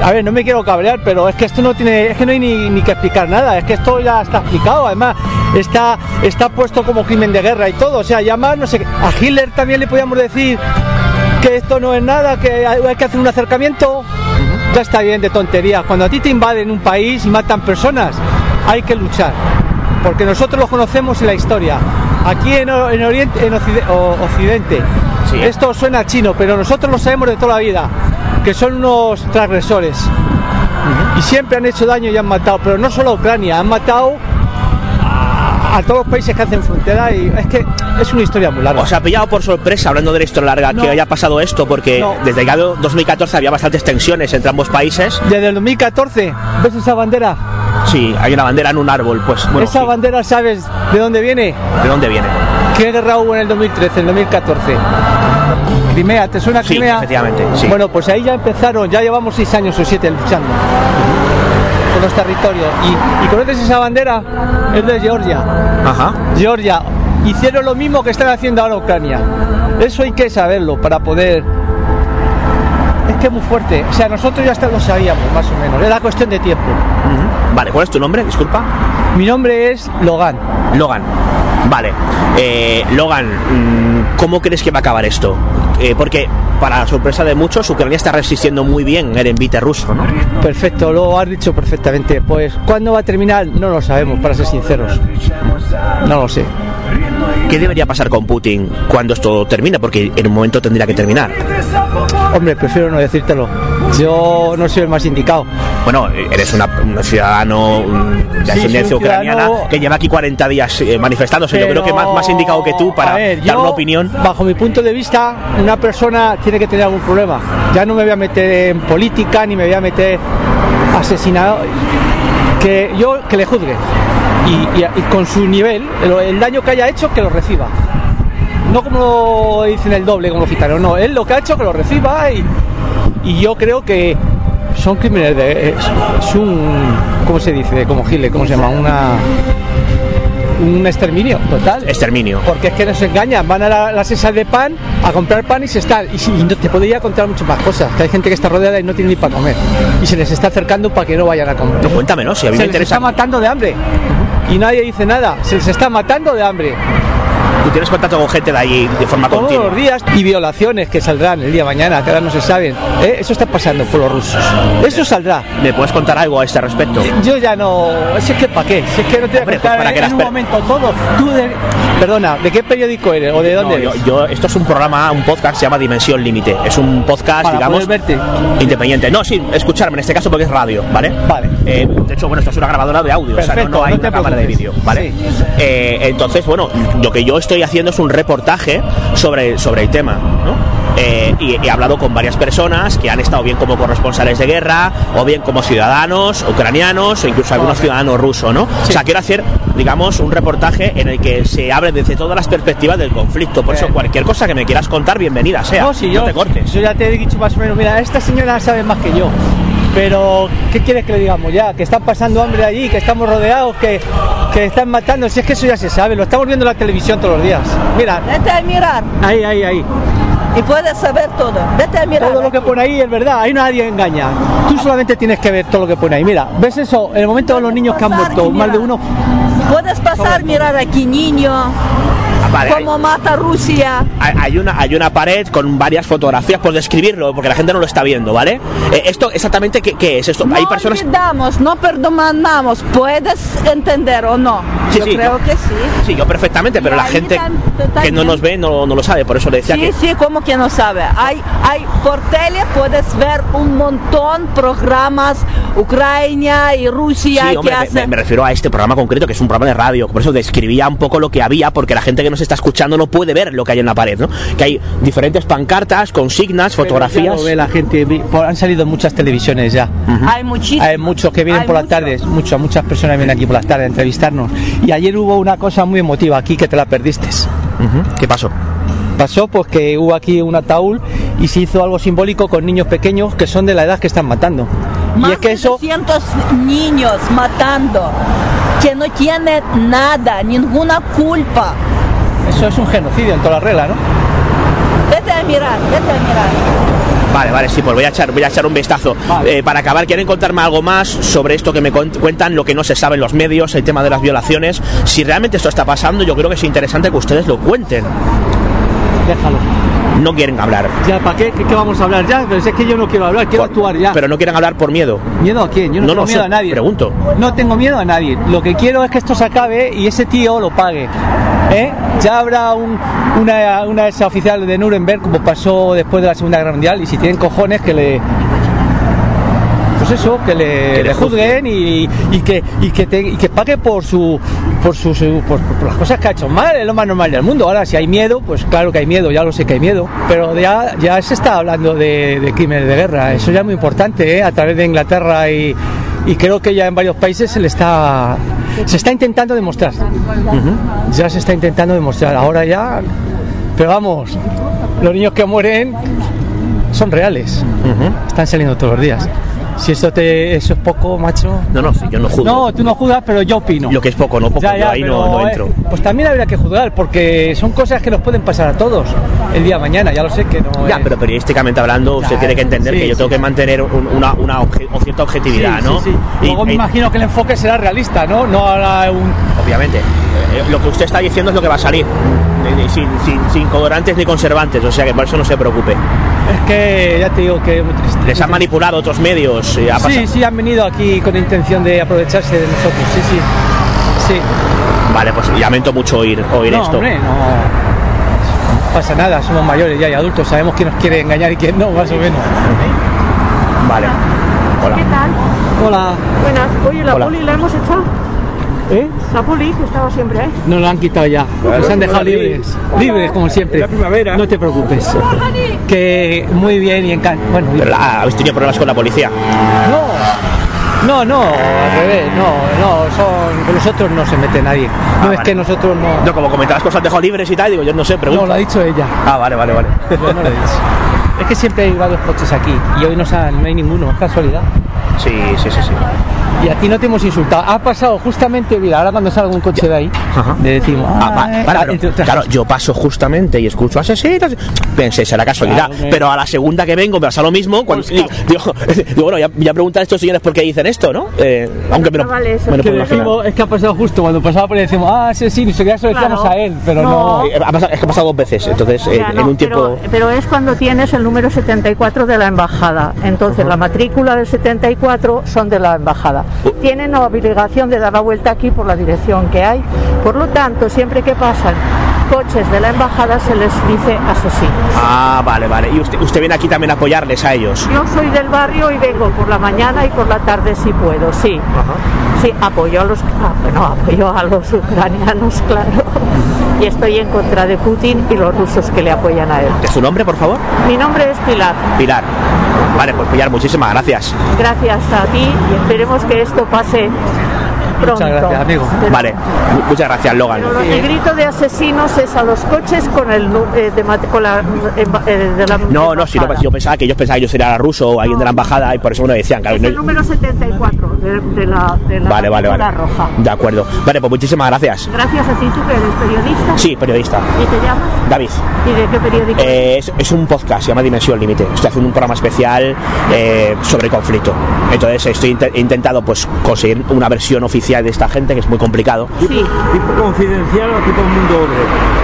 A ver, no me quiero cabrear, pero es que esto no tiene, es que no hay ni, ni que explicar nada, es que esto ya está explicado, además está, está puesto como crimen de guerra y todo, o sea, ya más, no sé, qué. a Hitler también le podíamos decir que esto no es nada, que hay hay que hacer un acercamiento, ya está bien de tonterías, cuando a ti te invaden un país y matan personas, hay que luchar, porque nosotros lo conocemos en la historia, aquí en, en Oriente, en Occidente, esto suena chino, pero nosotros lo sabemos de toda la vida, que son unos transgresores. Y siempre han hecho daño y han matado, pero no solo a Ucrania, han matado a, a todos los países que hacen frontera y es que es una historia muy larga. Os ha pillado por sorpresa, hablando de la historia larga, No. que haya pasado esto, porque No. desde el año 2014 había bastantes tensiones entre ambos países. Desde el 2014, ¿ves esa bandera? Sí, hay una bandera en un árbol, pues bueno, esa sí. bandera, ¿sabes de dónde viene? ¿de dónde viene? ¿Qué guerra hubo en el 2013, en el 2014? Crimea, ¿te suena Sí, Crimea? efectivamente, sí. Bueno, pues ahí ya empezaron, ya llevamos seis años o siete luchando. Los territorios. ¿Y, y conoces esa bandera? Es de Georgia. Ajá. Georgia. Hicieron lo mismo que están haciendo ahora Ucrania. Eso hay que saberlo para poder es que es muy fuerte. O sea, nosotros ya hasta lo sabíamos, más o menos. Era cuestión de tiempo. Vale, ¿cuál es tu nombre? Disculpa. Mi nombre es Logan. Logan. Vale. Eh, Logan, mm, ¿cómo crees que va a acabar esto? Eh, porque, para sorpresa de muchos, Ucrania está resistiendo muy bien el envite ruso, ¿no? Perfecto, lo has dicho perfectamente. Pues, ¿cuándo va a terminar? No lo sabemos, para ser sinceros. No lo sé. ¿Qué debería pasar con Putin cuando esto termine? Porque en un momento tendría que terminar. Hombre, prefiero no decírtelo. Yo no soy el más indicado. Bueno, eres una, un ciudadano de ascendencia ucraniana ciudadano- que lleva aquí 40 días eh, manifestándose. Yo creo que más, más indicado que tú para ver, dar yo, una opinión. Bajo mi punto de vista, una persona tiene que tener algún problema. Ya no me voy a meter en política ni me voy a meter asesinado. Que yo que le juzgue. Y, con su nivel, el, daño que haya hecho, que lo reciba. No como dicen el doble, como los gitanos. No, él lo que ha hecho, que lo reciba. Y, y yo creo que son crímenes de. Es, es un. ¿Cómo se dice? Como Gile, ¿cómo se llama? Una. Un exterminio total. Exterminio. Porque es que nos engañan, van a la- las esas de pan a comprar pan y se están. Y, y no te podría contar muchas más cosas. Que hay gente que está rodeada y no tiene ni para comer. Y se les está acercando para que no vayan a comer. No, cuéntame, ¿no? Si a mí se me les interesa. está matando de hambre. Y nadie dice nada. Se les está matando de hambre. Tú tienes contacto con gente de ahí de forma Todos continua. los días. Y violaciones que saldrán el día de mañana, que ahora no se saben. ¿Eh? Eso está pasando por los rusos. Eso saldrá. ¿Me puedes contar algo a este respecto? Yo ya no. Si es que para qué. Si es que no te voy a pues para que en las un per- momento todo. Tú de- Perdona, ¿de qué periódico eres? ¿O de dónde No, yo, eres? yo- esto es un programa, un podcast, se llama Dimensión Límite. Es un podcast, Para digamos, verte. independiente. No, sí, escucharme en este caso porque es radio, ¿vale? Vale. Eh, de hecho, bueno, esto es una grabadora de audio, o sea, no, Perfecto, no hay no una cámara de vídeo, ¿vale? Eh, entonces, bueno, lo que yo estoy haciendo es un reportaje sobre, sobre el tema, ¿no? Eh, y he hablado con varias personas que han estado bien como corresponsales de guerra o bien como ciudadanos ucranianos o incluso algunos ciudadanos rusos, ¿no? O sea, quiero hacer, digamos, un reportaje en el que se hable desde todas las perspectivas del conflicto. Por eso, cualquier cosa que me quieras contar, bienvenida sea. No, si yo, te cortes. yo ya te he dicho más o menos, mira, esta señora sabe más que yo. Pero, ¿qué quieres que le digamos ya? Que están pasando hambre allí, que estamos rodeados, que, que están matando. Si es que eso ya se sabe, lo estamos viendo en la televisión todos los días. Mira, Vete a mirar ahí, ahí, ahí. y puedes saber todo. Vete a mirar. Todo lo que pone ahí es verdad, ahí nadie engaña. Tú solamente tienes que ver todo lo que pone ahí. Mira, ¿ves eso? En el momento de los niños que han muerto, más de uno. Puedes pasar, mirar aquí niño, vale, cómo mata Rusia. Hay, hay una, hay una pared con varias fotografías por describirlo, porque la gente no lo está viendo, ¿vale? Eh, esto exactamente qué, qué es esto. hay no personas. olvidamos, no perdonamos. ¿Puedes entender o no? Sí, Yo sí, creo yo- que sí. Sí, yo perfectamente, pero Y la gente que no nos ve no, no lo sabe, por eso le decía Sí, que. sí, como que no sabe. Hay, hay por tele puedes ver un montón programas Ucrania y Rusia Sí, hombre, que me, hacen. me refiero a este programa concreto, que es un programa de radio, por eso describía un poco lo que había, porque la gente que nos está escuchando no puede ver lo que hay en la pared, ¿no? Que hay diferentes pancartas, consignas, Pero ya fotografías. lo ve la gente, han salido muchas televisiones ya. Hay muchísimos. Hay muchos que vienen Hay por las mucho. tardes, muchas, muchas personas vienen aquí por las tardes a entrevistarnos. Y ayer hubo una cosa muy emotiva aquí que te la perdiste. Ujú. ¿Qué pasó? Pasó pues que hubo aquí un ataúd y se hizo algo simbólico con niños pequeños que son de la edad que están matando. Más y es que de eso 200 niños matando que no tienen nada, ninguna culpa. Eso es un genocidio en toda la regla, ¿no? Vete a mirar, vete a mirar. Vale, vale, sí, pues voy a echar, voy a echar un vistazo. Eh, para acabar, ¿quieren contarme algo más sobre esto que me cuentan, lo que no se sabe en los medios, el tema de las violaciones? Si realmente esto está pasando, yo creo que es interesante que ustedes lo cuenten. Déjalo. No quieren hablar. Ya, ¿para qué? ¿Qué, qué vamos a hablar ya? Pero es que yo no quiero hablar, quiero actuar ya. Pero no quieren hablar por miedo. ¿Miedo a quién? Yo no, No, tengo no, miedo a nadie. pregunto. No tengo miedo a nadie. Lo que quiero es que esto se acabe y ese tío lo pague. ¿Eh? Ya habrá un- una, una esa oficial de Nuremberg, como pasó después de la Segunda Guerra Mundial, y si tienen cojones que le. Pues eso, que le, Que le le juzguen y, y que, y, que te- y que pague por su por, su, su- por, por las cosas que ha hecho mal, es lo más normal del mundo. Ahora, si hay miedo, pues claro que hay miedo, ya lo sé que hay miedo. Pero ya, ya se está hablando de, de crímenes de guerra, eso ya es muy importante, ¿eh? a través de Inglaterra y, y creo que ya en varios países se le está se está intentando demostrar. Ya se está intentando demostrar. Ahora ya, pero vamos, los niños que mueren son reales. Están saliendo todos los días. Si eso, te, eso es poco, macho. No, no, sí, yo no juzgo. No, tú no juzgas, pero yo opino. Lo que es poco, no poco, Ya, ya, yo ahí no, pero, no eh, entro. pues también habría que juzgar, porque son cosas que nos pueden pasar a todos el día de mañana. Ya lo sé que no. Ya, es- pero periodísticamente hablando, usted tiene que entender sí, que yo sí, tengo que mantener un- una, una obje- o cierta objetividad, ¿no? sí. Y- Luego me y- imagino que el enfoque será realista, ¿no? No hará un. obviamente. eh, lo que usted está diciendo es lo que va a salir. eh, Sin, sin, sin colorantes ni conservantes, o sea que por eso no se preocupe. Que ya te digo que es muy triste. Les han manipulado otros medios. eh, ha Sí, pasado- sí, han venido aquí con intención de aprovecharse de nosotros, sí, sí. Sí. Vale, pues lamento mucho oír, oír no, esto. hombre, no pasa nada, somos mayores ya y adultos, sabemos quién nos quiere engañar y quién no, más o menos. Vale. Hola. ¿Qué tal? Hola. Buenas. Oye, la Hola. poli la hemos echado. ¿Eh? La poli, que estaba siempre ahí. Nos lo han quitado ya, nos han dejado libres, libres como siempre. La primavera. No te preocupes. Que muy bien y encantado. Bueno, Pero la- habéis tenido problemas con la policía. no, no, al revés, no, no, son, con nosotros no se mete nadie. No es vale. que nosotros no. No, como comentabas cosas dejado libres y tal, digo, yo no sé, pregunto. No, lo ha dicho ella. Ah, vale, vale, vale. Yo no lo he dicho. Es que siempre hay varios coches aquí y hoy no, no hay ninguno, es casualidad. Sí, sí, sí, sí. Y a ti no te hemos insultado. Ha pasado justamente, mira, ahora cuando salga un coche de ahí, le decimos, Ah, claro, yo paso justamente y escucho asesinos. Pensé, será casualidad. Claro, pero a la segunda que vengo me pasa lo mismo. Cuando, digo, digo, digo, bueno, ya, ya preguntan a estos señores por qué dicen esto, ¿no? Eh, aunque me lo, me lo que puedo imaginar. decimos, es que ha pasado justo cuando pasaba por ahí decimos, ah, ni siquiera se lo decíamos Claro. a él, pero no. Eh, ha pasado- es que ha pasado dos veces, entonces eh, en no, un tiempo. pero, pero es cuando tienes el número 74 de la embajada. Entonces, la matrícula del 74 son de la embajada. Tienen la obligación de dar la vuelta aquí por la dirección que hay. Por lo tanto, siempre que pasan coches de la embajada se les dice asesino. Ah, vale, vale. Y usted, usted viene aquí también a apoyarles a ellos. Yo soy del barrio y vengo por la mañana y por la tarde si puedo, sí. Sí, apoyo a los, ah, bueno, apoyo a los ucranianos, claro. Y estoy en contra de Putin y los rusos que le apoyan a él. ¿De su nombre, por favor? Mi nombre es Pilar. Pilar. Vale, pues Pilar, muchísimas gracias. Gracias a ti y esperemos que esto pase pronto. Muchas gracias, amigo. Vale, mu- muchas gracias, Logan. Pero lo que grito de asesinos es a los coches con el eh, de, con la, eh, de la No, no, si no, yo pensaba que ellos pensaban que yo sería ruso o alguien de la embajada y por eso me lo decían. Claro, Es no- el número 74 de, de la, de la Vale, vale, vale. roja. De acuerdo. Vale, pues muchísimas gracias. Gracias a ti, tú que eres periodista. Sí, periodista. ¿Y te llamas? David. ¿Y de qué periódico? Eh, es, es un podcast, se llama Dimensión Límite. Estoy haciendo un programa especial eh, sobre conflicto. Entonces estoy he intentado pues conseguir una versión oficial de esta gente que es muy complicado. Sí. ¿Tipo confidencial o tipo mundo obrero?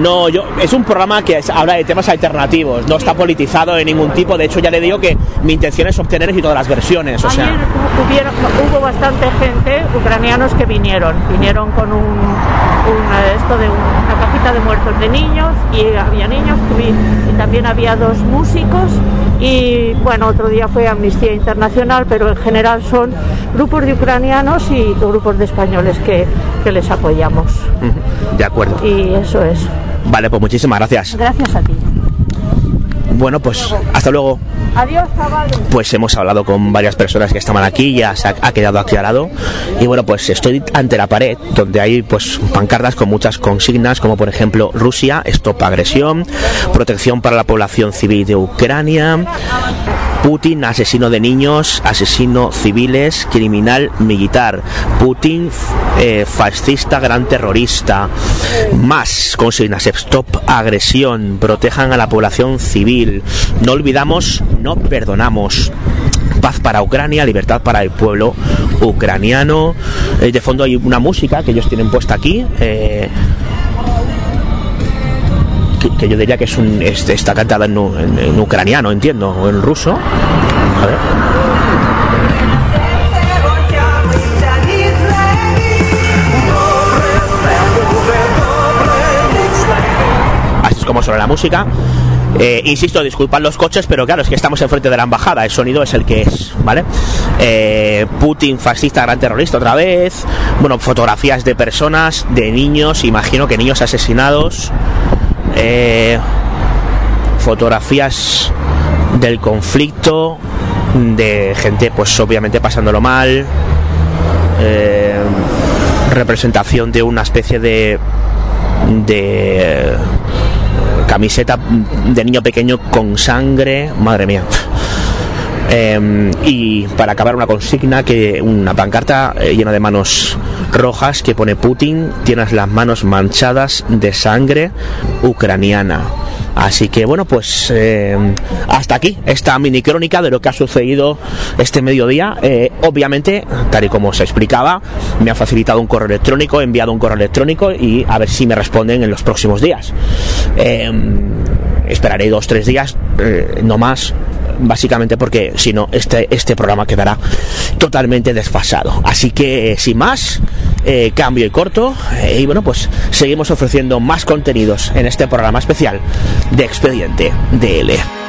No, yo es un programa que es- habla de temas alternativos, no está politizado de ningún tipo. De hecho, ya le digo que mi intención es obtener y todas las versiones. O sea, Ayer hubo bastante gente, ucranianos, que vinieron. Vinieron con un, un, eh, esto de un- una cajita de muertos de niños y había niños y también había dos músicos y bueno, otro día fue Amnistía Internacional, pero en general son grupos de ucranianos y grupos de españoles que, que les apoyamos. de acuerdo. Y eso es. Vale, pues muchísimas gracias. Gracias a ti. Bueno, pues hasta luego. Adiós, chavales. Pues hemos hablado con varias personas que estaban aquí, ya se ha, quedado aclarado. Y bueno, pues estoy ante la pared, donde hay pues pancartas con muchas consignas, como por ejemplo Rusia, stop agresión, protección para la población civil de Ucrania, Putin, asesino de niños, asesino civiles, criminal militar, Putin, eh, fascista, gran terrorista, más consignas, stop agresión, protejan a la población civil, no olvidamos, no perdonamos. Paz para Ucrania, libertad para el pueblo ucraniano. Eh, de fondo hay una música que ellos tienen puesta aquí. eh, que, yo diría que es un, es- está cantada en ucraniano, entiendo, o en ruso. A ver. Así es como suena la música. Eh, insisto, disculpad los coches, pero claro, es que estamos enfrente de la embajada, el sonido es el que es, ¿vale? Eh, Putin, fascista, gran terrorista otra vez. Bueno, fotografías de personas, de niños, imagino que niños asesinados. Eh, fotografías del conflicto, de gente, pues obviamente pasándolo mal. Eh, representación de una especie de de eh, camiseta de niño pequeño con sangre, madre mía. Em, y para acabar una consigna que una pancarta eh, llena de manos rojas que pone Putin, tienes las manos manchadas de sangre ucraniana. Así que bueno, pues eh, hasta aquí esta mini crónica de lo que ha sucedido este mediodía. Eh, obviamente, tal y como se explicaba, me ha facilitado un correo electrónico, he enviado un correo electrónico y a ver si me responden en los próximos días. Eh, esperaré dos, tres días, no más, básicamente porque si no, este, este programa quedará totalmente desfasado. Así que, sin más, eh, cambio y corto. Eh, y bueno, pues seguimos ofreciendo más contenidos en este programa especial de Expediente DL.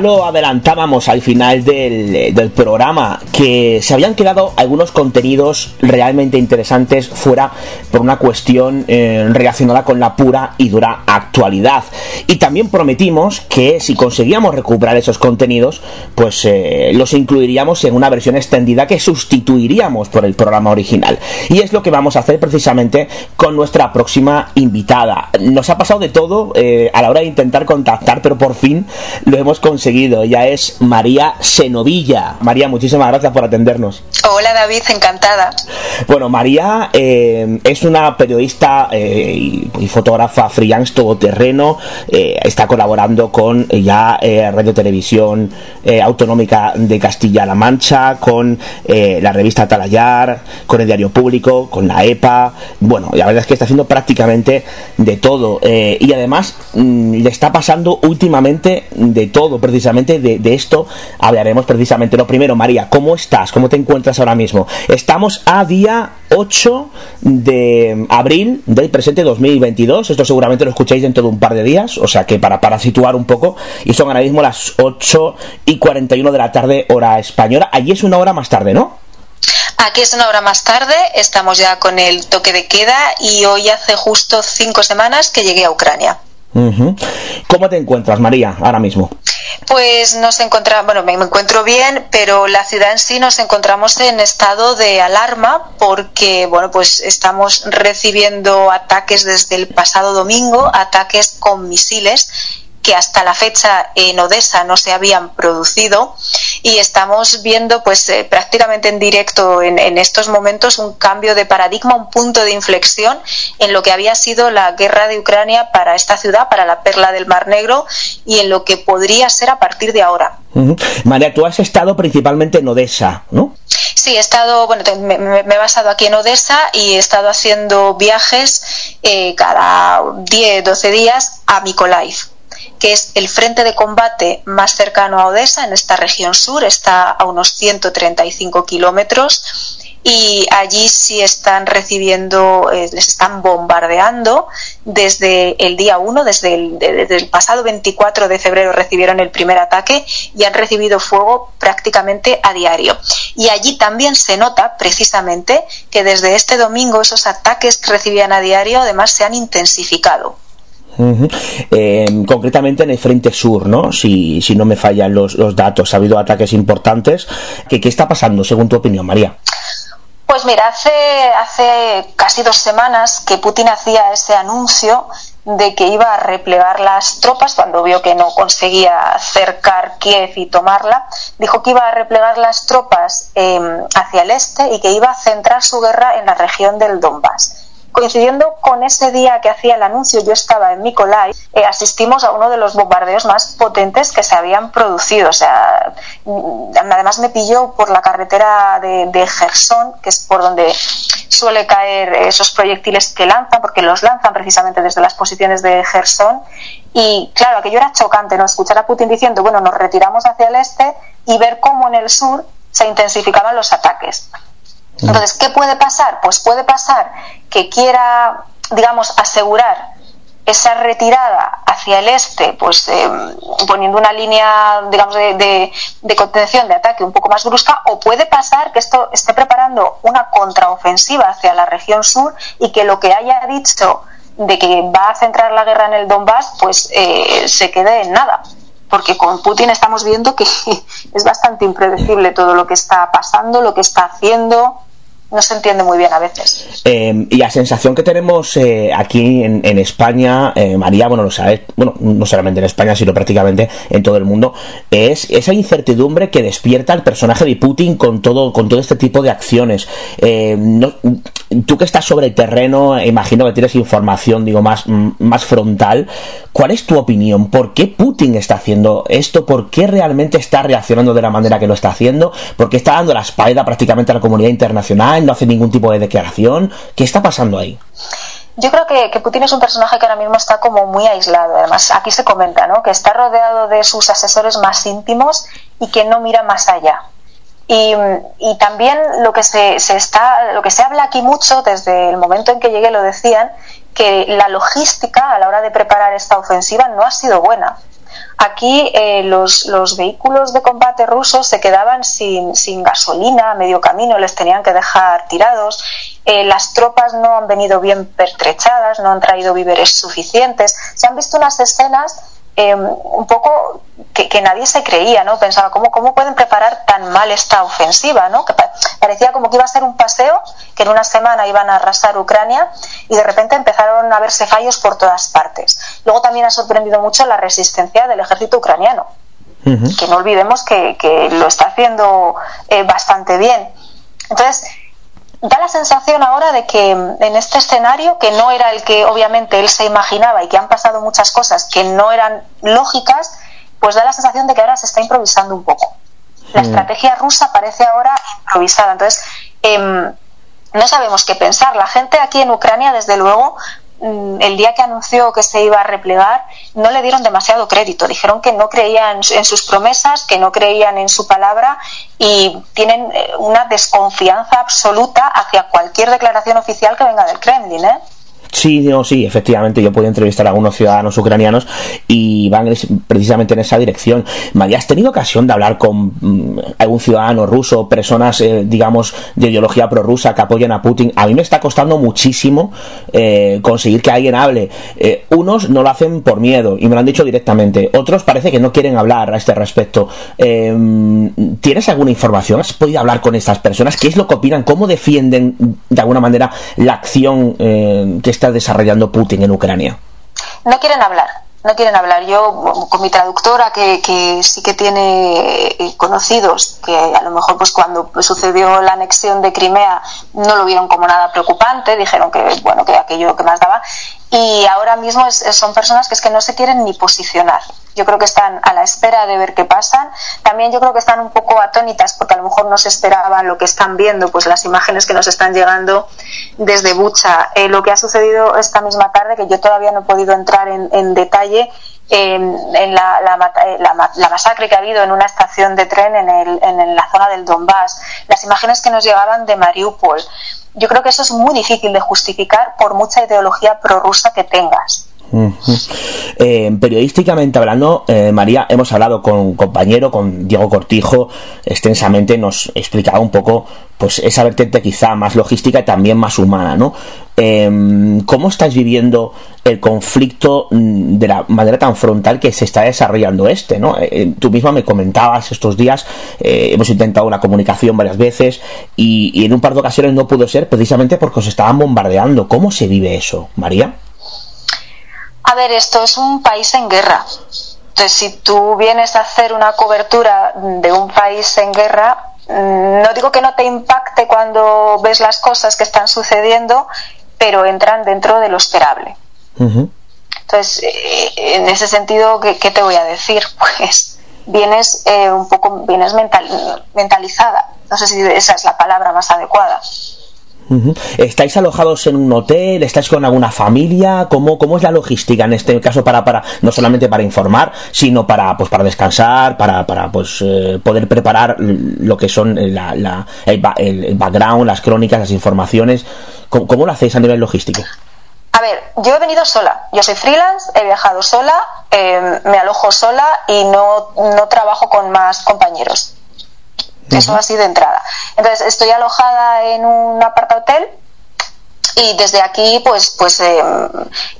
Lo adelantábamos al final del, programa, que se habían quedado algunos contenidos realmente interesantes fuera por una cuestión eh, relacionada con la pura y dura actualidad. Y también prometimos que si conseguíamos recuperar esos contenidos, pues eh, los incluiríamos en una versión extendida que sustituiríamos por el programa original. Y es lo que vamos a hacer precisamente con nuestra próxima invitada. Nos ha pasado de todo eh, a la hora de intentar contactar, pero por fin lo hemos conseguido seguido. Ella es María Senovilla. María, muchísimas gracias por atendernos. Hola David, encantada. Bueno, María eh, es una periodista eh, y, fotógrafa freelance todoterreno. Eh, está colaborando con ya Radio Televisión Autonómica de Castilla-La Mancha, con la revista Talayar, con el Diario Público, con la EPA. Bueno, la verdad es que está haciendo prácticamente de todo. y además mm, le está pasando últimamente de todo precisamente de, esto hablaremos precisamente. Lo primero, María, ¿cómo estás? ¿Cómo te encuentras ahora mismo? Estamos a día 8 de abril del presente 2022. Esto seguramente lo escucháis dentro de un par de días, o sea que para, para situar un poco, y son ahora mismo las 8 y 41 de la tarde, hora española. Allí es una hora más tarde, ¿no? Aquí es una hora más tarde, estamos ya con el toque de queda y hoy hace justo cinco semanas que llegué a Ucrania. ¿Cómo te encuentras, María, ahora mismo? Pues nos encontramos, bueno, me encuentro bien, pero la ciudad en sí nos encontramos en estado de alarma porque, bueno, pues estamos recibiendo ataques desde el pasado domingo, ataques con misiles que hasta la fecha en Odessa no se habían producido y estamos viendo pues eh, prácticamente en directo en, estos momentos un cambio de paradigma, un punto de inflexión en lo que había sido la guerra de Ucrania para esta ciudad, para la perla del Mar Negro y en lo que podría ser a partir de ahora. María, tú has estado principalmente en Odessa, ¿no? Sí, he estado, bueno, me, he basado aquí en Odessa y he estado haciendo viajes eh, cada 10, 12 días a Mykolaiv que es el frente de combate más cercano a Odessa, en esta región sur, está a unos 135 kilómetros y allí sí están recibiendo, eh, les están bombardeando desde el día 1, desde el, desde el, pasado 24 de febrero recibieron el primer ataque y han recibido fuego prácticamente a diario. Y allí también se nota precisamente que desde este domingo esos ataques que recibían a diario además se han intensificado. Em, concretamente en el frente sur, ¿no? Si, si no me fallan los, datos, ha habido ataques importantes. ¿Qué, ¿Qué está pasando según tu opinión, María? Pues mira, hace, hace casi dos semanas que Putin hacía ese anuncio de que iba a replegar las tropas cuando vio que no conseguía cercar Kiev y tomarla. Dijo que iba a replegar las tropas em, hacia el este y que iba a centrar su guerra en la región del Donbass coincidiendo con ese día que hacía el anuncio, yo estaba en Mikolai, eh, asistimos a uno de los bombardeos más potentes que se habían producido. O sea, mm, además me pilló por la carretera de, de Gerson, que es por donde suele caer esos proyectiles que lanzan, porque los lanzan precisamente desde las posiciones de Gerson. Y claro, aquello era chocante, ¿no? Escuchar a Putin diciendo, bueno, nos retiramos hacia el este y ver cómo en el sur se intensificaban los ataques. Entonces, ¿qué puede pasar? Pues puede pasar que quiera, digamos, asegurar esa retirada hacia el este, pues eh, poniendo una línea, digamos, de, contención, de ataque un poco más brusca, o puede pasar que esto esté preparando una contraofensiva hacia la región sur y que lo que haya dicho de que va a centrar la guerra en el Donbass, pues eh, se quede en nada. Porque con Putin estamos viendo que es bastante impredecible todo lo que está pasando, lo que está haciendo, no se entiende muy bien a veces. Eh, y la sensación que tenemos eh, aquí en, España, eh, María, bueno, lo sabes, bueno, no solamente en España, sino prácticamente en todo el mundo, es esa incertidumbre que despierta el personaje de Putin con todo, con todo este tipo de acciones. tú que estás sobre el terreno, imagino que tienes información, digo, más, más frontal. ¿Cuál es tu opinión? ¿Por qué Putin está haciendo esto? ¿Por qué realmente está reaccionando de la manera que lo está haciendo? ¿Por qué está dando la espalda prácticamente a la comunidad internacional? No hace ningún tipo de declaración. ¿Qué está pasando ahí? Yo creo que, Putin es un personaje que ahora mismo está como muy aislado. Además, aquí se comenta, ¿no? Que está rodeado de sus asesores más íntimos y que no mira más allá. Y, también lo que se, está, lo que se habla aquí mucho desde el momento en que llegué lo decían que la logística a la hora de preparar esta ofensiva no ha sido buena. Aquí eh, los, los, vehículos de combate rusos se quedaban sin, sin, gasolina a medio camino, les tenían que dejar tirados. Eh, las tropas no han venido bien pertrechadas, no han traído víveres suficientes. Se han visto unas escenas Em, un poco que, nadie se creía, ¿no? Pensaba, ¿cómo, ¿cómo pueden preparar tan mal esta ofensiva, ¿no? Que parecía como que iba a ser un paseo, que en una semana iban a arrasar Ucrania y de repente empezaron a verse fallos por todas partes. Luego también ha sorprendido mucho la resistencia del ejército ucraniano, que no olvidemos que, que lo está haciendo eh, bastante bien. Entonces, da la sensación ahora de que en este escenario, que no era el que obviamente él se imaginaba y que han pasado muchas cosas que no eran lógicas, pues da la sensación de que ahora se está improvisando un poco. La mm. estrategia rusa parece ahora improvisada. Entonces, em, no sabemos qué pensar. La gente aquí en Ucrania, desde luego, Mm, el día que anunció que se iba a replegar, no le dieron demasiado crédito. Dijeron que no creían en sus promesas, que no creían en su palabra y tienen eh, una desconfianza absoluta hacia cualquier declaración oficial que venga del Kremlin. ¿eh? Sí, no, sí, efectivamente, yo puedo entrevistar a algunos ciudadanos ucranianos y van precisamente en esa dirección. María, ¿has tenido ocasión de hablar con mm, algún ciudadano ruso, personas, eh, digamos, de ideología prorrusa que apoyan a Putin? A mí me está costando muchísimo eh, conseguir que alguien hable. Eh, unos no lo hacen por miedo y me lo han dicho directamente. Otros parece que no quieren hablar a este respecto. ¿Tienes alguna información? ¿Has podido hablar con estas personas? ¿Qué es lo que opinan? ¿Cómo defienden de alguna manera la acción que está desarrollando Putin en Ucrania? No quieren hablar, no quieren hablar. Yo, con mi traductora, que, que, sí que tiene eh, conocidos, que a lo mejor pues cuando sucedió la anexión de Crimea no lo vieron como nada preocupante, dijeron que bueno que aquello que más daba, y ahora mismo son personas que es que no se quieren ni posicionar. Yo creo que están a la espera de ver qué pasan. También yo creo que están un poco atónitas porque a lo mejor no se esperaban lo que están viendo, pues las imágenes que nos están llegando desde Bucha. Eh, lo que ha sucedido esta misma tarde, que yo todavía no he podido entrar en, detalle, en, la, la, masacre que ha habido en una estación de tren en, el, en la zona del Donbass, las imágenes que nos llegaban de Mariupol yo creo que eso es muy difícil de justificar por mucha ideología prorrusa que tengas. Eh, periodísticamente hablando, eh, María, hemos hablado con un compañero, con Diego Cortijo, extensamente nos explicaba un poco pues esa vertiente quizá más logística y también más humana, ¿no? Em, ¿Cómo estáis viviendo el conflicto mm, de la manera tan frontal que se está desarrollando este, ¿no? Eh, tú misma me comentabas estos días, hemos intentado una comunicación varias veces y, y en un par de ocasiones no pudo ser precisamente porque os estaban bombardeando. ¿Cómo se vive eso, María? A ver, esto es un país en guerra. Entonces, si tú vienes a hacer una cobertura de un país en guerra, mm, no digo que no te impacte cuando ves las cosas que están sucediendo, pero entran dentro de lo esperable. Entonces, eh, en ese sentido, ¿qué, te voy a decir? Pues vienes eh, un poco, vienes mentalizada. No sé si esa es la palabra más adecuada. ¿Estáis alojados en un hotel? ¿Estáis con alguna familia? ¿Cómo, cómo es la logística en este caso para, para no solamente para informar, sino para pues para descansar, para, para pues eh, poder preparar lo que son la, la, el, background, las crónicas, las informaciones? ¿Cómo, lo hacéis a nivel logístico? A ver, yo he venido sola. Yo soy freelance, he viajado sola, eh, me alojo sola y no, no trabajo con más compañeros. Eso así de entrada. Entonces, estoy alojada en un aparta hotel y desde aquí pues pues eh,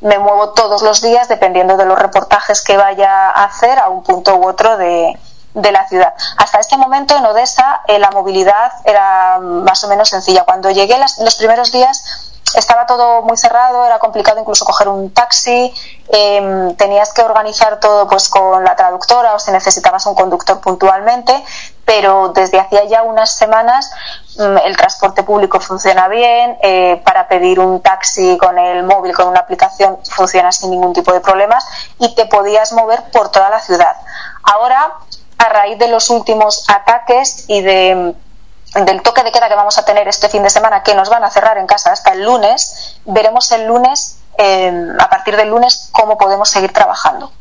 me muevo todos los días dependiendo de los reportajes que vaya a hacer a un punto u otro de, de la ciudad. Hasta este momento en Odessa eh, la movilidad era más o menos sencilla. Cuando llegué los primeros días estaba todo muy cerrado, era complicado incluso coger un taxi, em, tenías que organizar todo pues con la traductora o si necesitabas un conductor puntualmente, pero desde hacía ya unas semanas mm, el transporte público funciona bien, eh, para pedir un taxi con el móvil, con una aplicación, funciona sin ningún tipo de problemas y te podías mover por toda la ciudad. Ahora, a raíz de los últimos ataques y de del toque de queda que vamos a tener este fin de semana, que nos van a cerrar en casa hasta el lunes, veremos el lunes, eh, a partir del lunes, cómo podemos seguir trabajando.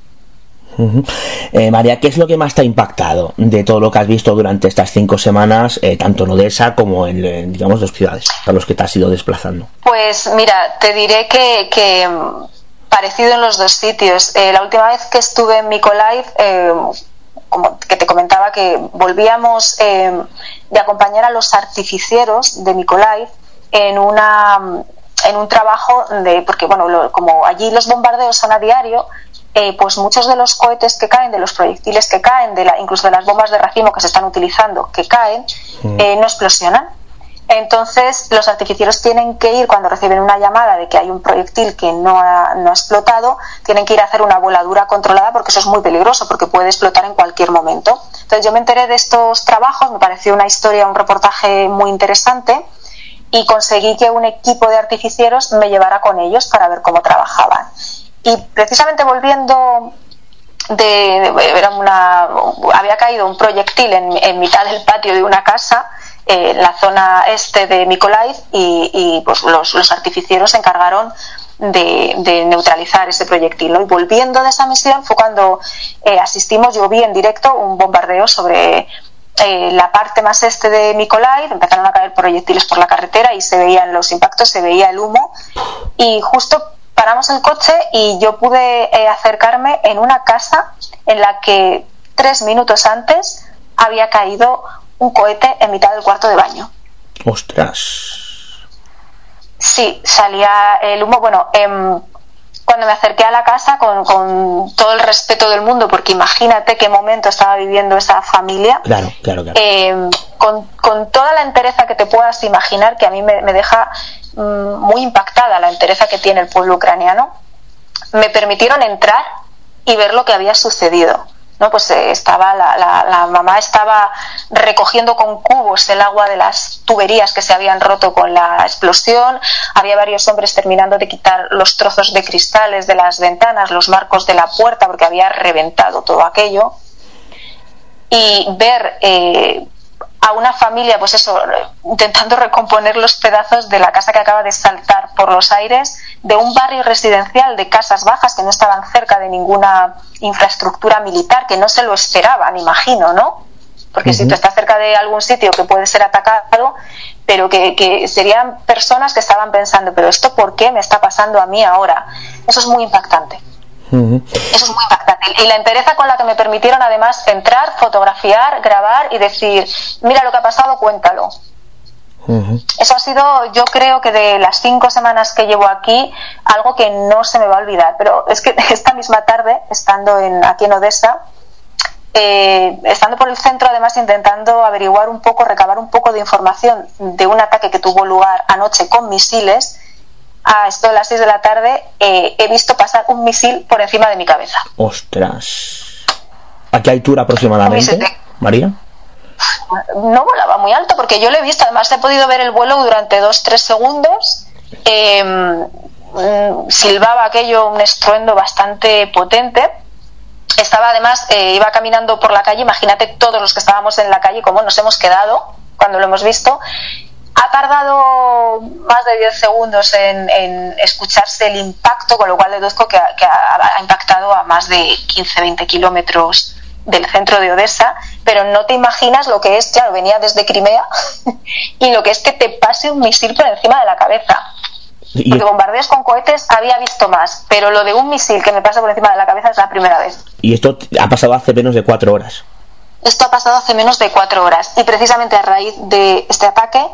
Eh, María, ¿qué es lo que más te ha impactado de todo lo que has visto durante estas cinco semanas, eh, tanto en Odessa como en, digamos, dos ciudades a los que te has ido desplazando? Pues mira, te diré que, mm, parecido en los dos sitios. la última vez que estuve en Mykolaiv, como que te comentaba que volvíamos eh, de acompañar a los artificieros de Nicolai en una en un trabajo de porque bueno como allí los bombardeos son a diario eh, pues muchos de los cohetes que caen de los proyectiles que caen de la, incluso de las bombas de racimo que se están utilizando que caen mm. eh, no explosionan entonces, los artificieros tienen que ir, cuando reciben una llamada de que hay un proyectil que no ha, no ha, explotado, tienen que ir a hacer una voladura controlada porque eso es muy peligroso, porque puede explotar en cualquier momento. Entonces, yo me enteré de estos trabajos, me pareció una historia, un reportaje muy interesante y conseguí que un equipo de artificieros me llevara con ellos para ver cómo trabajaban. Y precisamente volviendo de, una, había caído un proyectil en, en mitad del patio de una casa en la zona este de Mykolaiv y, pues los, artificieros se encargaron de, neutralizar ese proyectil. Y volviendo de esa misión fue cuando eh, asistimos, yo vi en directo un bombardeo sobre eh, la parte más este de Mykolaiv, empezaron a caer proyectiles por la carretera y se veían los impactos, se veía el humo y justo paramos el coche y yo pude eh, acercarme en una casa en la que tres minutos antes había caído un cohete en mitad del cuarto de baño. ¡Ostras! Sí, salía el humo. Bueno, em, cuando me acerqué a la casa con, todo el respeto del mundo, porque imagínate qué momento estaba viviendo esa familia. Claro, claro, claro. Em, con, toda la entereza que te puedas imaginar, que a mí me, me deja muy impactada la entereza que tiene el pueblo ucraniano, me permitieron entrar y ver lo que había sucedido. ¿no? Pues eh, estaba la, la, mamá estaba recogiendo con cubos el agua de las tuberías que se habían roto con la explosión. Había varios hombres terminando de quitar los trozos de cristales de las ventanas, los marcos de la puerta, porque había reventado todo aquello. Y ver eh, a una familia, pues eso, intentando recomponer los pedazos de la casa que acaba de saltar por los aires, de un barrio residencial de casas bajas que no estaban cerca de ninguna infraestructura militar, que no se lo esperaban, imagino, ¿no? Porque si tú estás cerca de algún sitio que puede ser atacado, pero que, serían personas que estaban pensando, pero esto por qué me está pasando a mí ahora. Eso es muy impactante. Eso es muy impactante. Y la entereza con la que me permitieron además entrar, fotografiar, grabar y decir, mira lo que ha pasado, cuéntalo. Eso ha sido, yo creo que de las cinco semanas que llevo aquí, algo que no se me va a olvidar. Pero es que esta misma tarde, estando en, aquí en Odessa, eh, estando por el centro, además intentando averiguar un poco, recabar un poco de información de un ataque que tuvo lugar anoche con misiles, a esto de las 6 de la tarde eh, he visto pasar un misil por encima de mi cabeza. Ostras. ¿A qué altura aproximadamente, María? No volaba muy alto porque yo lo he visto, además he podido ver el vuelo durante 2-3 segundos. Em, mm, silbaba aquello un estruendo bastante potente. Estaba además, eh, iba caminando por la calle, imagínate todos los que estábamos en la calle, cómo nos hemos quedado cuando lo hemos visto ha tardado más de 10 segundos en, escucharse el impacto, con lo cual deduzco que, que ha, impactado a más de 15-20 kilómetros del centro de Odessa, pero no te imaginas lo que es, claro, venía desde Crimea, y lo que es que te pase un misil por encima de la cabeza. Porque bombardeos con cohetes había visto más, pero lo de un misil que me pasa por encima de la cabeza es la primera vez. Y esto ha pasado hace menos de cuatro horas. Esto ha pasado hace menos de cuatro horas. Y precisamente a raíz de este ataque,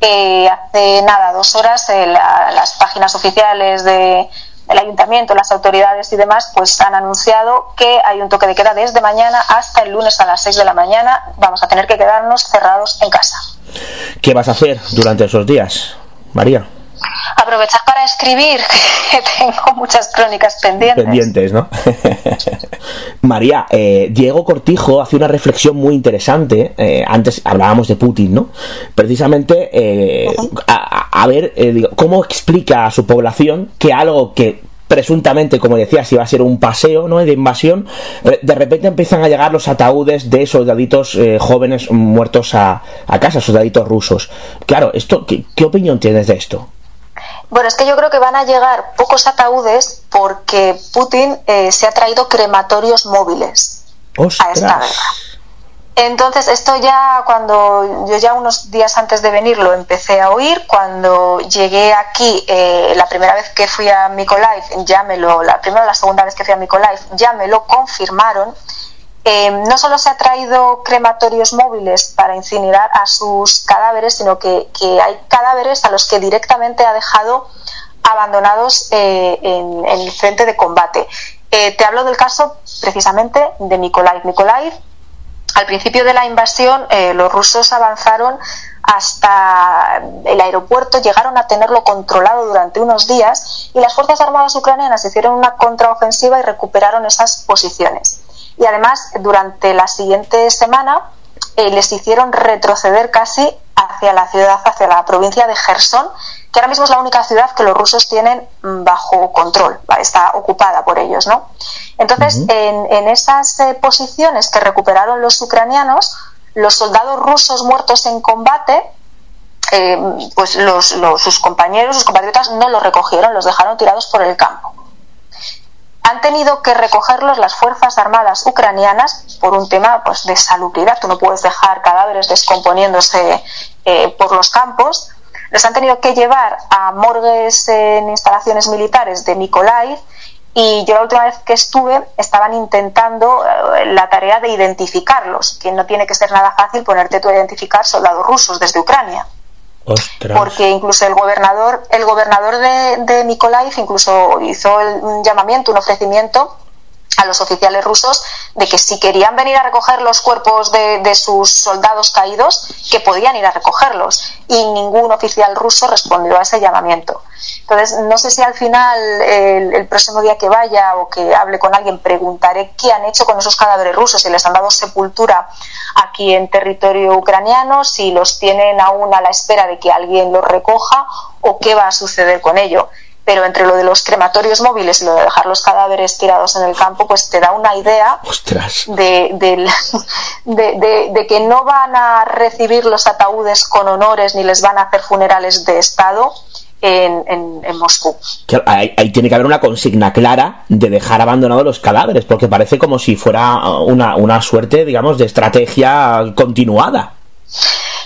eh, hace nada, dos horas, eh, las páginas oficiales de, del ayuntamiento, las autoridades y demás, pues han anunciado que hay un toque de queda desde mañana hasta el lunes a las 6 de la mañana. Vamos a tener que quedarnos cerrados en casa. ¿Qué vas a hacer durante esos días, María? Aprovechar para escribir, que tengo muchas crónicas pendientes. Pendientes, ¿no? María, eh, Diego Cortijo hace una reflexión muy interesante. Eh, antes hablábamos de Putin, ¿no? Precisamente, eh, a, ver, cómo explica a su población que algo que presuntamente, como decías, iba a ser un paseo ¿no? de invasión, de repente empiezan a llegar los ataúdes de soldaditos jóvenes muertos a, casa, soldaditos rusos. Claro, esto, ¿qué opinión tienes de esto? Bueno, es que yo creo que van a llegar pocos ataúdes porque Putin eh, se ha traído crematorios móviles a esta guerra. Entonces, esto ya cuando yo ya unos días antes de venir lo empecé a oír, cuando llegué aquí, eh, la primera vez que fui a Mykolaiv, ya me lo, la primera o la segunda vez que fui a Mykolaiv, ya me lo confirmaron eh, no solo se ha traído crematorios móviles para incinerar a sus cadáveres, sino que, hay cadáveres a los que directamente ha dejado abandonados eh, en, el frente de combate. Eh, te hablo del caso precisamente de Nikolai. Nikolai, al principio de la invasión, los rusos avanzaron hasta el aeropuerto, llegaron a tenerlo controlado durante unos días y las Fuerzas Armadas ucranianas hicieron una contraofensiva y recuperaron esas posiciones y además durante la siguiente semana eh, les hicieron retroceder casi hacia la ciudad, hacia la provincia de Gerson, que ahora mismo es la única ciudad que los rusos tienen mm, bajo control, está ocupada por ellos, ¿no? Entonces, en, esas eh, posiciones que recuperaron los ucranianos, los soldados rusos muertos en combate, eh, pues sus compañeros, sus compatriotas no los recogieron, los dejaron tirados por el campo han tenido que recogerlos las Fuerzas Armadas ucranianas por un tema pues, de salubridad. Tú no puedes dejar cadáveres descomponiéndose eh, por los campos. Les han tenido que llevar a morgues en instalaciones militares de Mykolaiv y yo la última vez que estuve estaban intentando eh, la tarea de identificarlos, que no tiene que ser nada fácil ponerte tú a identificar soldados rusos desde Ucrania. Porque incluso el gobernador, el gobernador de, de incluso hizo un llamamiento, un ofrecimiento a los oficiales rusos de que si querían venir a recoger los cuerpos de, sus soldados caídos, que podían ir a recogerlos. Y ningún oficial ruso respondió a ese llamamiento. Entonces, no sé si al final, el, próximo día que vaya o que hable con alguien, preguntaré qué han hecho con esos cadáveres rusos, si les han dado sepultura aquí en territorio ucraniano, si los tienen aún a la espera de que alguien los recoja o qué va a suceder con ello pero entre lo de los crematorios móviles y lo de dejar los cadáveres tirados en el campo, pues te da una idea de, de, que no van a recibir los ataúdes con honores ni les van a hacer funerales de Estado. En, en, Moscú. ahí, tiene que haber una consigna clara de dejar abandonados los cadáveres, porque parece como si fuera una, una suerte, digamos, de estrategia continuada.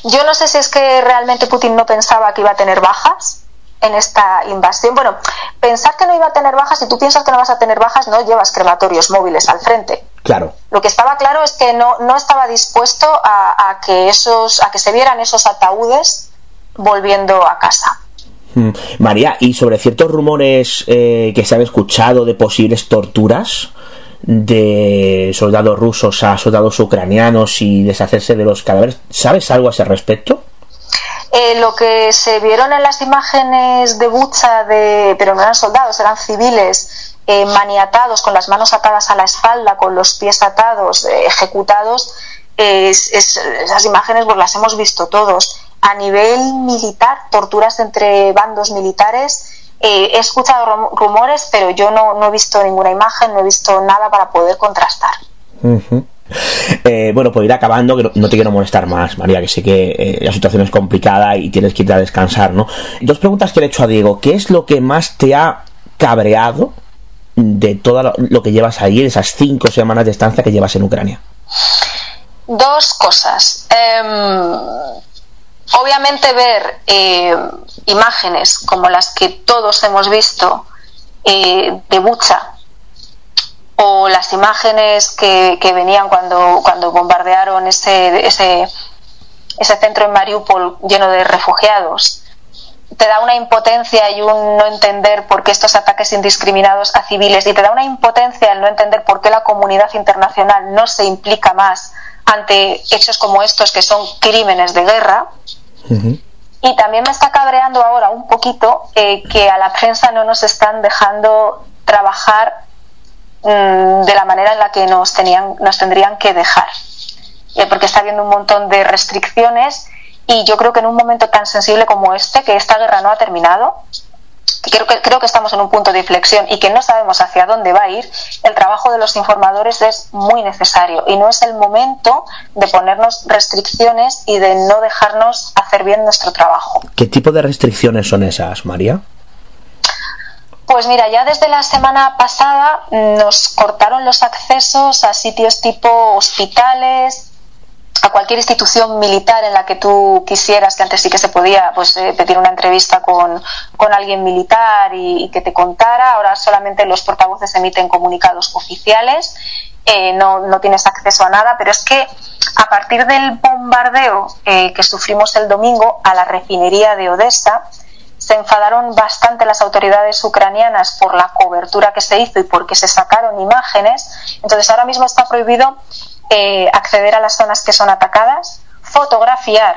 Yo no sé si es que realmente Putin no pensaba que iba a tener bajas en esta invasión. Bueno, pensar que no iba a tener bajas, si tú piensas que no vas a tener bajas, no llevas crematorios móviles al frente. Claro. Lo que estaba claro es que no, no estaba dispuesto a, a que esos, a que se vieran esos ataúdes volviendo a casa. Mm. María, y sobre ciertos rumores eh, que se han escuchado de posibles torturas de soldados rusos a soldados ucranianos y deshacerse de los cadáveres, ¿sabes algo a ese respecto? Eh, lo que se vieron en las imágenes de Bucha, de, pero no eran soldados, eran civiles, eh, maniatados, con las manos atadas a la espalda, con los pies atados, ejecutados, esas imágenes pues las hemos visto todos a nivel militar, torturas entre bandos militares. Eh, he escuchado rumores, pero yo no, he visto ninguna imagen, no he visto nada para poder contrastar. Eh, bueno, pues ir acabando, que no, te quiero molestar más, María, que sé que eh, la situación es complicada y tienes que ir a descansar, ¿no? Dos preguntas que le he hecho a Diego. ¿Qué es lo que más te ha cabreado de todo lo que llevas ahí, de esas cinco semanas de estancia que llevas en Ucrania? Dos cosas. Em, obviamente ver eh, imágenes como las que todos hemos visto eh, de Bucha o las imágenes que, venían cuando, cuando bombardearon ese, ese, ese centro en Mariupol lleno de refugiados, te da una impotencia y un no entender por qué estos ataques indiscriminados a civiles y te da una impotencia el no entender por qué la comunidad internacional no se implica más ante hechos como estos que son crímenes de guerra. Y también me está cabreando ahora un poquito eh, que a la prensa no nos están dejando trabajar mm, de la manera en la que nos, tenían, nos tendrían que dejar. Eh, porque está habiendo un montón de restricciones y yo creo que en un momento tan sensible como este, que esta guerra no ha terminado, creo que, creo que estamos en un punto de inflexión y que no sabemos hacia dónde va a ir, el trabajo de los informadores es muy necesario y no es el momento de ponernos restricciones y de no dejarnos hacer bien nuestro trabajo. ¿Qué tipo de restricciones son esas, María? Pues mira, ya desde la semana pasada nos cortaron los accesos a sitios tipo hospitales, a cualquier institución militar en la que tú quisieras, que antes sí que se podía pues, eh, pedir una entrevista con, alguien militar y, que te contara, ahora solamente los portavoces emiten comunicados oficiales, eh, no, no, tienes acceso a nada, pero es que a partir del bombardeo eh, que sufrimos el domingo a la refinería de Odessa, se enfadaron bastante las autoridades ucranianas por la cobertura que se hizo y porque se sacaron imágenes. Entonces ahora mismo está prohibido eh, acceder a las zonas que son atacadas, fotografiar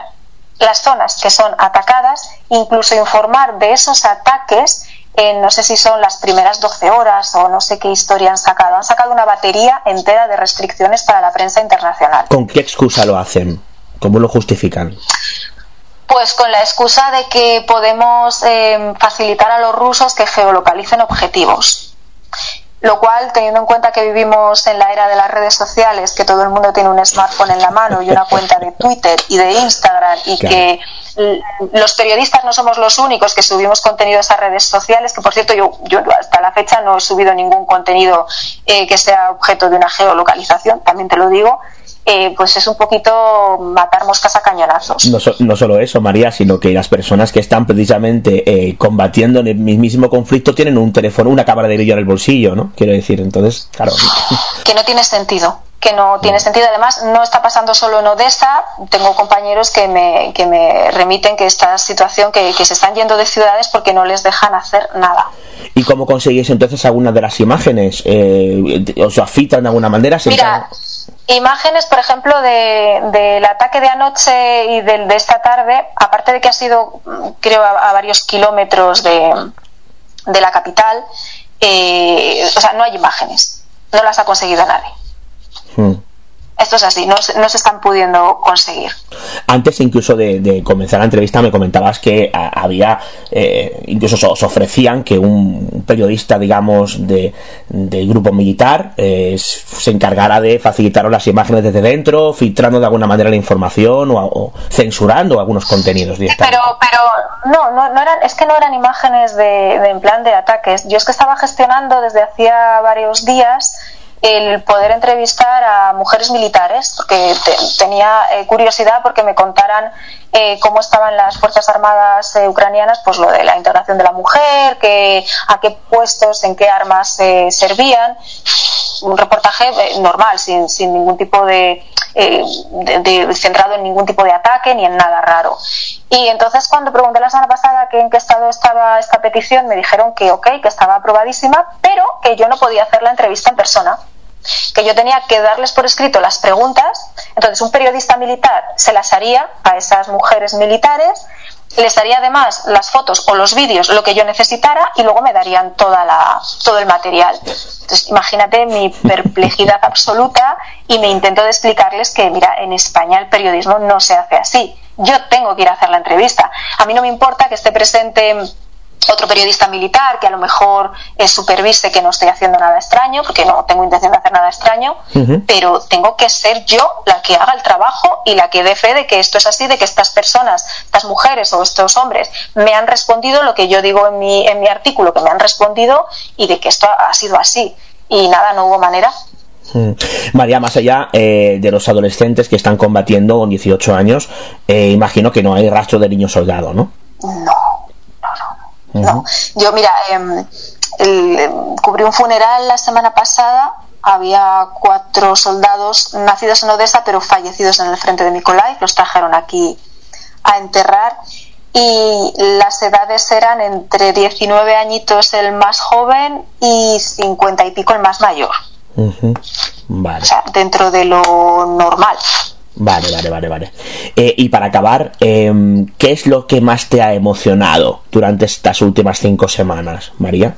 las zonas que son atacadas, incluso informar de esos ataques en no sé si son las primeras 12 horas o no sé qué historia han sacado. Han sacado una batería entera de restricciones para la prensa internacional. ¿Con qué excusa lo hacen? ¿Cómo lo justifican? Pues con la excusa de que podemos eh, facilitar a los rusos que geolocalicen objetivos lo cual, teniendo en cuenta que vivimos en la era de las redes sociales, que todo el mundo tiene un smartphone en la mano y una cuenta de Twitter y de Instagram y que los periodistas no somos los únicos que subimos contenido a esas redes sociales, que por cierto yo, yo hasta la fecha no he subido ningún contenido eh, que sea objeto de una geolocalización, también te lo digo, eh, pues es un poquito matar moscas a cañonazos. No, solo eso, María, sino que las personas que están precisamente eh, combatiendo en el mismo conflicto tienen un teléfono, una cámara de vídeo en el bolsillo, ¿no? Quiero decir, entonces, claro. Que no tiene sentido que no tiene sentido. Además, no está pasando solo en Odessa. Tengo compañeros que me, que me remiten que esta situación, que, se están yendo de ciudades porque no les dejan hacer nada. ¿Y cómo conseguís entonces algunas de las imágenes? Eh, ¿Os afiltran de alguna manera? Mira, imágenes, por ejemplo, del ataque de anoche y del de esta tarde, aparte de que ha sido, creo, a, varios kilómetros de, de la capital, eh, o sea, no hay imágenes. No las ha conseguido nadie. Hmm. Esto es así, no, no, se están pudiendo conseguir. Antes incluso de, comenzar la entrevista me comentabas que había, eh, incluso os ofrecían que un periodista, digamos, de, grupo militar eh, se encargara de facilitar las imágenes desde dentro, filtrando de alguna manera la información o, censurando algunos contenidos Pero, pero no, no, no, eran, es que no eran imágenes de, en plan de ataques. Yo es que estaba gestionando desde hacía varios días el poder entrevistar a mujeres militares, porque tenía eh, curiosidad porque me contaran eh, cómo estaban las Fuerzas Armadas eh, ucranianas, pues lo de la integración de la mujer, que, a qué puestos, en qué armas servían. Un reportaje normal, sin, sin ningún tipo de, de, centrado en ningún tipo de ataque ni en nada raro. Y entonces cuando pregunté la semana pasada que en qué estado estaba esta petición, me dijeron que ok, que estaba aprobadísima, pero que yo no podía hacer la entrevista en persona que yo tenía que darles por escrito las preguntas, entonces un periodista militar se las haría a esas mujeres militares, les daría además las fotos o los vídeos, lo que yo necesitara, y luego me darían toda la, todo el material. Entonces, imagínate mi perplejidad absoluta y me intento de explicarles que, mira, en España el periodismo no se hace así. Yo tengo que ir a hacer la entrevista. A mí no me importa que esté presente otro periodista militar que a lo mejor eh, supervise que no estoy haciendo nada extraño, porque no tengo intención de hacer nada extraño, pero tengo que ser yo la que haga el trabajo y la que dé fe de que esto es así, de que estas personas, estas mujeres o estos hombres me han respondido lo que yo digo en mi, en mi artículo, que me han respondido y de que esto ha sido así. Y nada, no hubo manera. María, más allá eh, de los adolescentes que están combatiendo con 18 años, eh, imagino que no hay rastro de niño soldado, ¿no? No, no, yo mira, em, em, cubrí un funeral la semana pasada. Había cuatro soldados nacidos en Odessa, pero fallecidos en el frente de Nikolai. Los trajeron aquí a enterrar y las edades eran entre 19 añitos el más joven y 50 y pico el más mayor. vale. O sea, dentro de lo normal. Vale, vale, vale, vale. Eh, y para acabar, em, ¿qué es lo que más te ha emocionado durante estas últimas cinco semanas, María?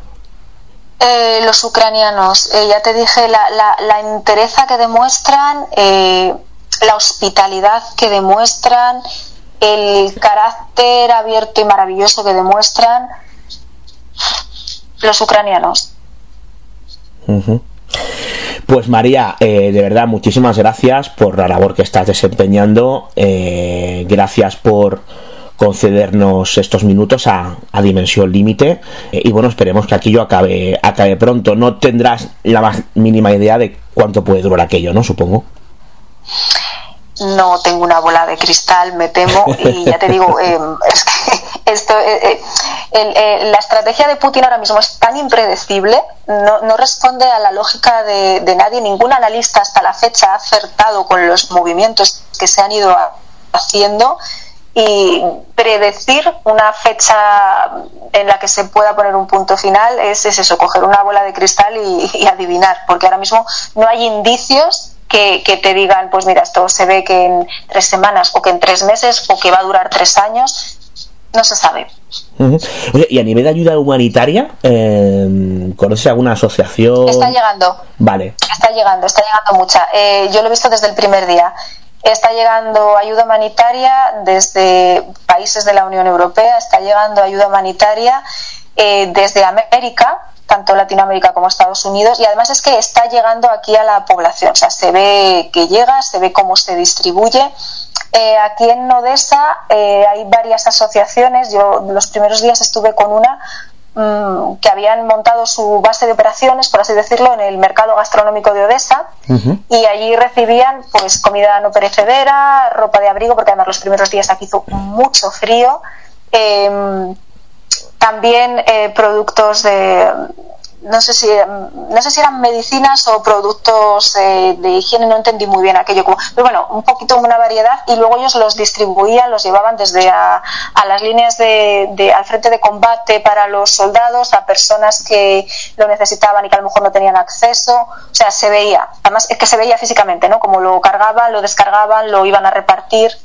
Eh, los ucranianos, eh, ya te dije, la, la, la entereza que demuestran, la hospitalidad que demuestran, el carácter abierto y maravilloso que demuestran los ucranianos. Pues María, eh, de verdad, muchísimas gracias por la labor que estás desempeñando. Eh, gracias por concedernos estos minutos a, Dimensión Límite. Eh, y bueno, esperemos que aquello acabe, acabe pronto. No tendrás la más mínima idea de cuánto puede durar aquello, ¿no? Supongo no tengo una bola de cristal, me temo, y ya te digo, es que esto, eh, la estrategia de Putin ahora mismo es tan impredecible, no, responde a la lógica de, nadie, ningún analista hasta la fecha ha acertado con los movimientos que se han ido haciendo y predecir una fecha en la que se pueda poner un punto final es, eso, coger una bola de cristal y, adivinar, porque ahora mismo no hay indicios que, que, te digan, pues mira, esto se ve que en tres semanas o que en tres meses o que va a durar tres años no se sabe. y a nivel de ayuda humanitaria, eh, ¿conoces alguna asociación? Está llegando. Vale. Está llegando, está llegando mucha. Eh, yo lo he visto desde el primer día. Está llegando ayuda humanitaria desde países de la Unión Europea, está llegando ayuda humanitaria eh, desde América, tanto Latinoamérica como Estados Unidos, y además es que está llegando aquí a la población. O sea, se ve que llega, se ve cómo se distribuye eh, aquí en Odessa eh, hay varias asociaciones. Yo los primeros días estuve con una mm, que habían montado su base de operaciones, por así decirlo, en el mercado gastronómico de Odessa y allí recibían pues comida no perecedera, ropa de abrigo, porque además los primeros días aquí hizo mucho frío. Em, también eh, productos de no sé si no sé si eran medicinas o productos eh, de higiene no entendí muy bien aquello como pero bueno un poquito una variedad y luego ellos los distribuían los llevaban desde a, las líneas de, al frente de combate para los soldados a personas que lo necesitaban y que a lo mejor no tenían acceso o sea se veía además es que se veía físicamente no como lo cargaban lo descargaban lo iban a repartir.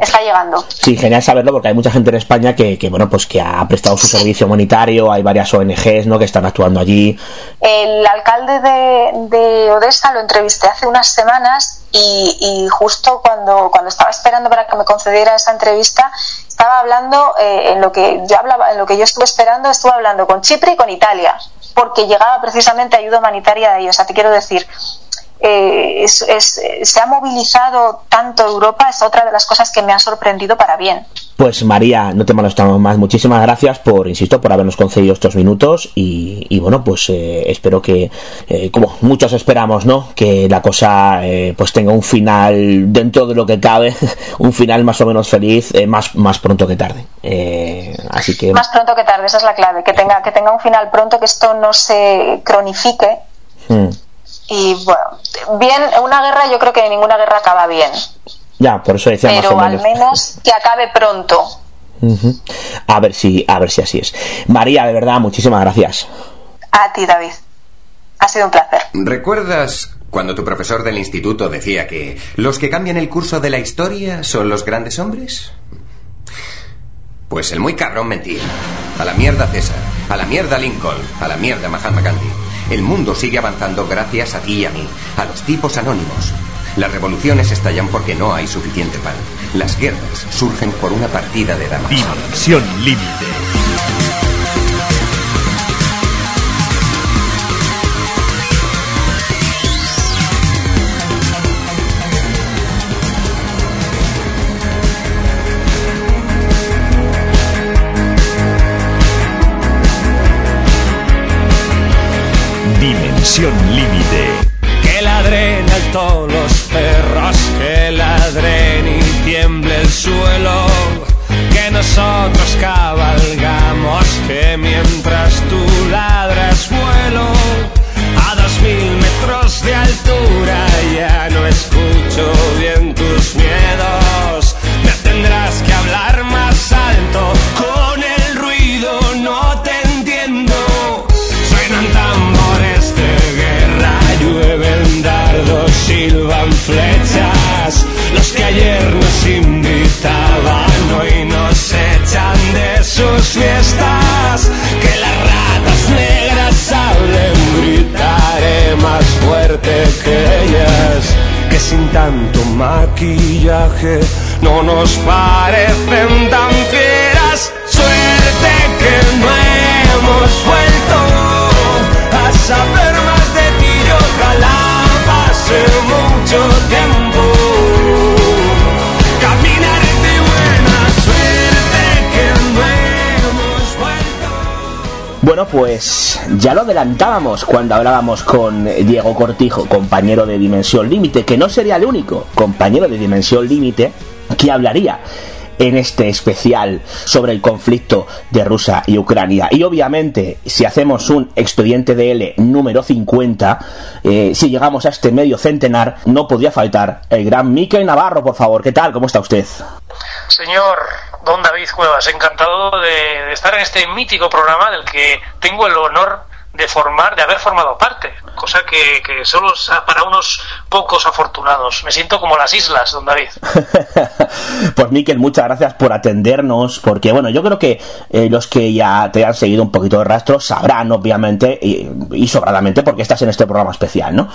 Está llegando. Sí, genial saberlo porque hay mucha gente en España que, bueno, pues que ha prestado su servicio humanitario, hay varias ONGs, ¿no? que están actuando allí. El alcalde de, Odessa lo entrevisté hace unas semanas y, justo cuando, cuando estaba esperando para que me concediera esa entrevista, estaba hablando eh, en lo que yo hablaba, en lo que yo estuve esperando, estuve hablando con Chipre y con Italia, porque llegaba precisamente ayuda humanitaria de ellos. O sea, te quiero decir, eh, se ha movilizado tanto Europa, es otra de las cosas que me ha sorprendido para bien. Pues María, no te molestamos más. Muchísimas gracias por, insisto, por habernos concedido estos minutos y, bueno, pues eh, espero que, eh, como muchos esperamos, ¿no? Que la cosa eh, pues tenga un final dentro de lo que cabe, un final más o menos feliz, más, más pronto que tarde. así que... Más pronto que tarde, esa es la clave, que tenga, que tenga un final pronto, que esto no se cronifique. Hmm. Y bueno, bien, una guerra yo creo que ninguna guerra acaba bien. Ya, por eso decía Pero al menos que acabe pronto. A ver si, a ver si así es. María, de verdad, muchísimas gracias. A ti, David. Ha sido un placer. ¿Recuerdas cuando tu profesor del instituto decía que los que cambian el curso de la historia son los grandes hombres? Pues el muy cabrón mentía. A la mierda César, a la mierda Lincoln, a la mierda Mahatma Gandhi. El mundo sigue avanzando gracias a ti y a mí, a los tipos anónimos, las revoluciones estallan porque no hay suficiente pan. Las guerras surgen por una partida de damas. Dimensión límite. Que ladren todos los perros que ladren y tiemble el suelo, que nosotros cabalgamos, que mientras tú ladras vuelo. A dos mil metros de altura, ya no escucho bien tus miedos, me tendrás que hablar más alto silban flechas, los que ayer nos invitaban hoy nos echan de sus fiestas, que las ratas negras hablen, gritaré más fuerte que ellas, que sin tanto maquillaje no nos parecen tan fieras, suerte que no hemos vuelto a saber Bueno, pues ya lo adelantábamos cuando hablábamos con Diego Cortijo, compañero de Dimensión Límite, que no sería el único compañero de Dimensión Límite que hablaría en este especial sobre el conflicto de Rusia y Ucrania. Y obviamente, si hacemos un expediente de L número 50, eh, si llegamos a este medio centenar, no podría faltar el gran Miquel Navarro, por favor. ¿Qué tal? ¿Cómo está usted? Señor Don David Cuevas, encantado de estar en este mítico programa del que tengo el honor de formar, de haber formado parte, cosa que, que solo es para unos pocos afortunados. Me siento como las islas, don David. pues Miquel, muchas gracias por atendernos, porque bueno, yo creo que eh, los que ya te han seguido un poquito de rastro sabrán, obviamente, y, sobradamente, porque estás en este programa especial, ¿no?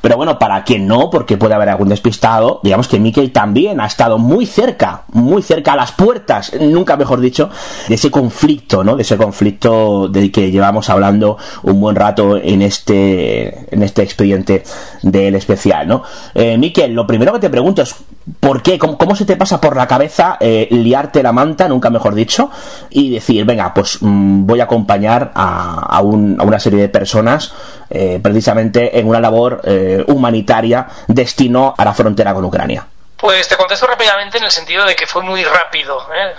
Pero bueno, para quien no, porque puede haber algún despistado, digamos que Miquel también ha estado muy cerca, muy cerca a las puertas, nunca mejor dicho, de ese conflicto, ¿no? De ese conflicto del que llevamos hablando un buen rato en este, en este expediente del especial, ¿no? Eh, Miquel, lo primero que te pregunto es ¿por qué? ¿Cómo, se te pasa por la cabeza eh, liarte la manta, nunca mejor dicho, y decir, venga, pues mm, voy a acompañar a, una serie de personas eh, precisamente en una labor eh, humanitaria destino a la frontera con Ucrania? Pues te contesto rápidamente en el sentido de que fue muy rápido, ¿eh?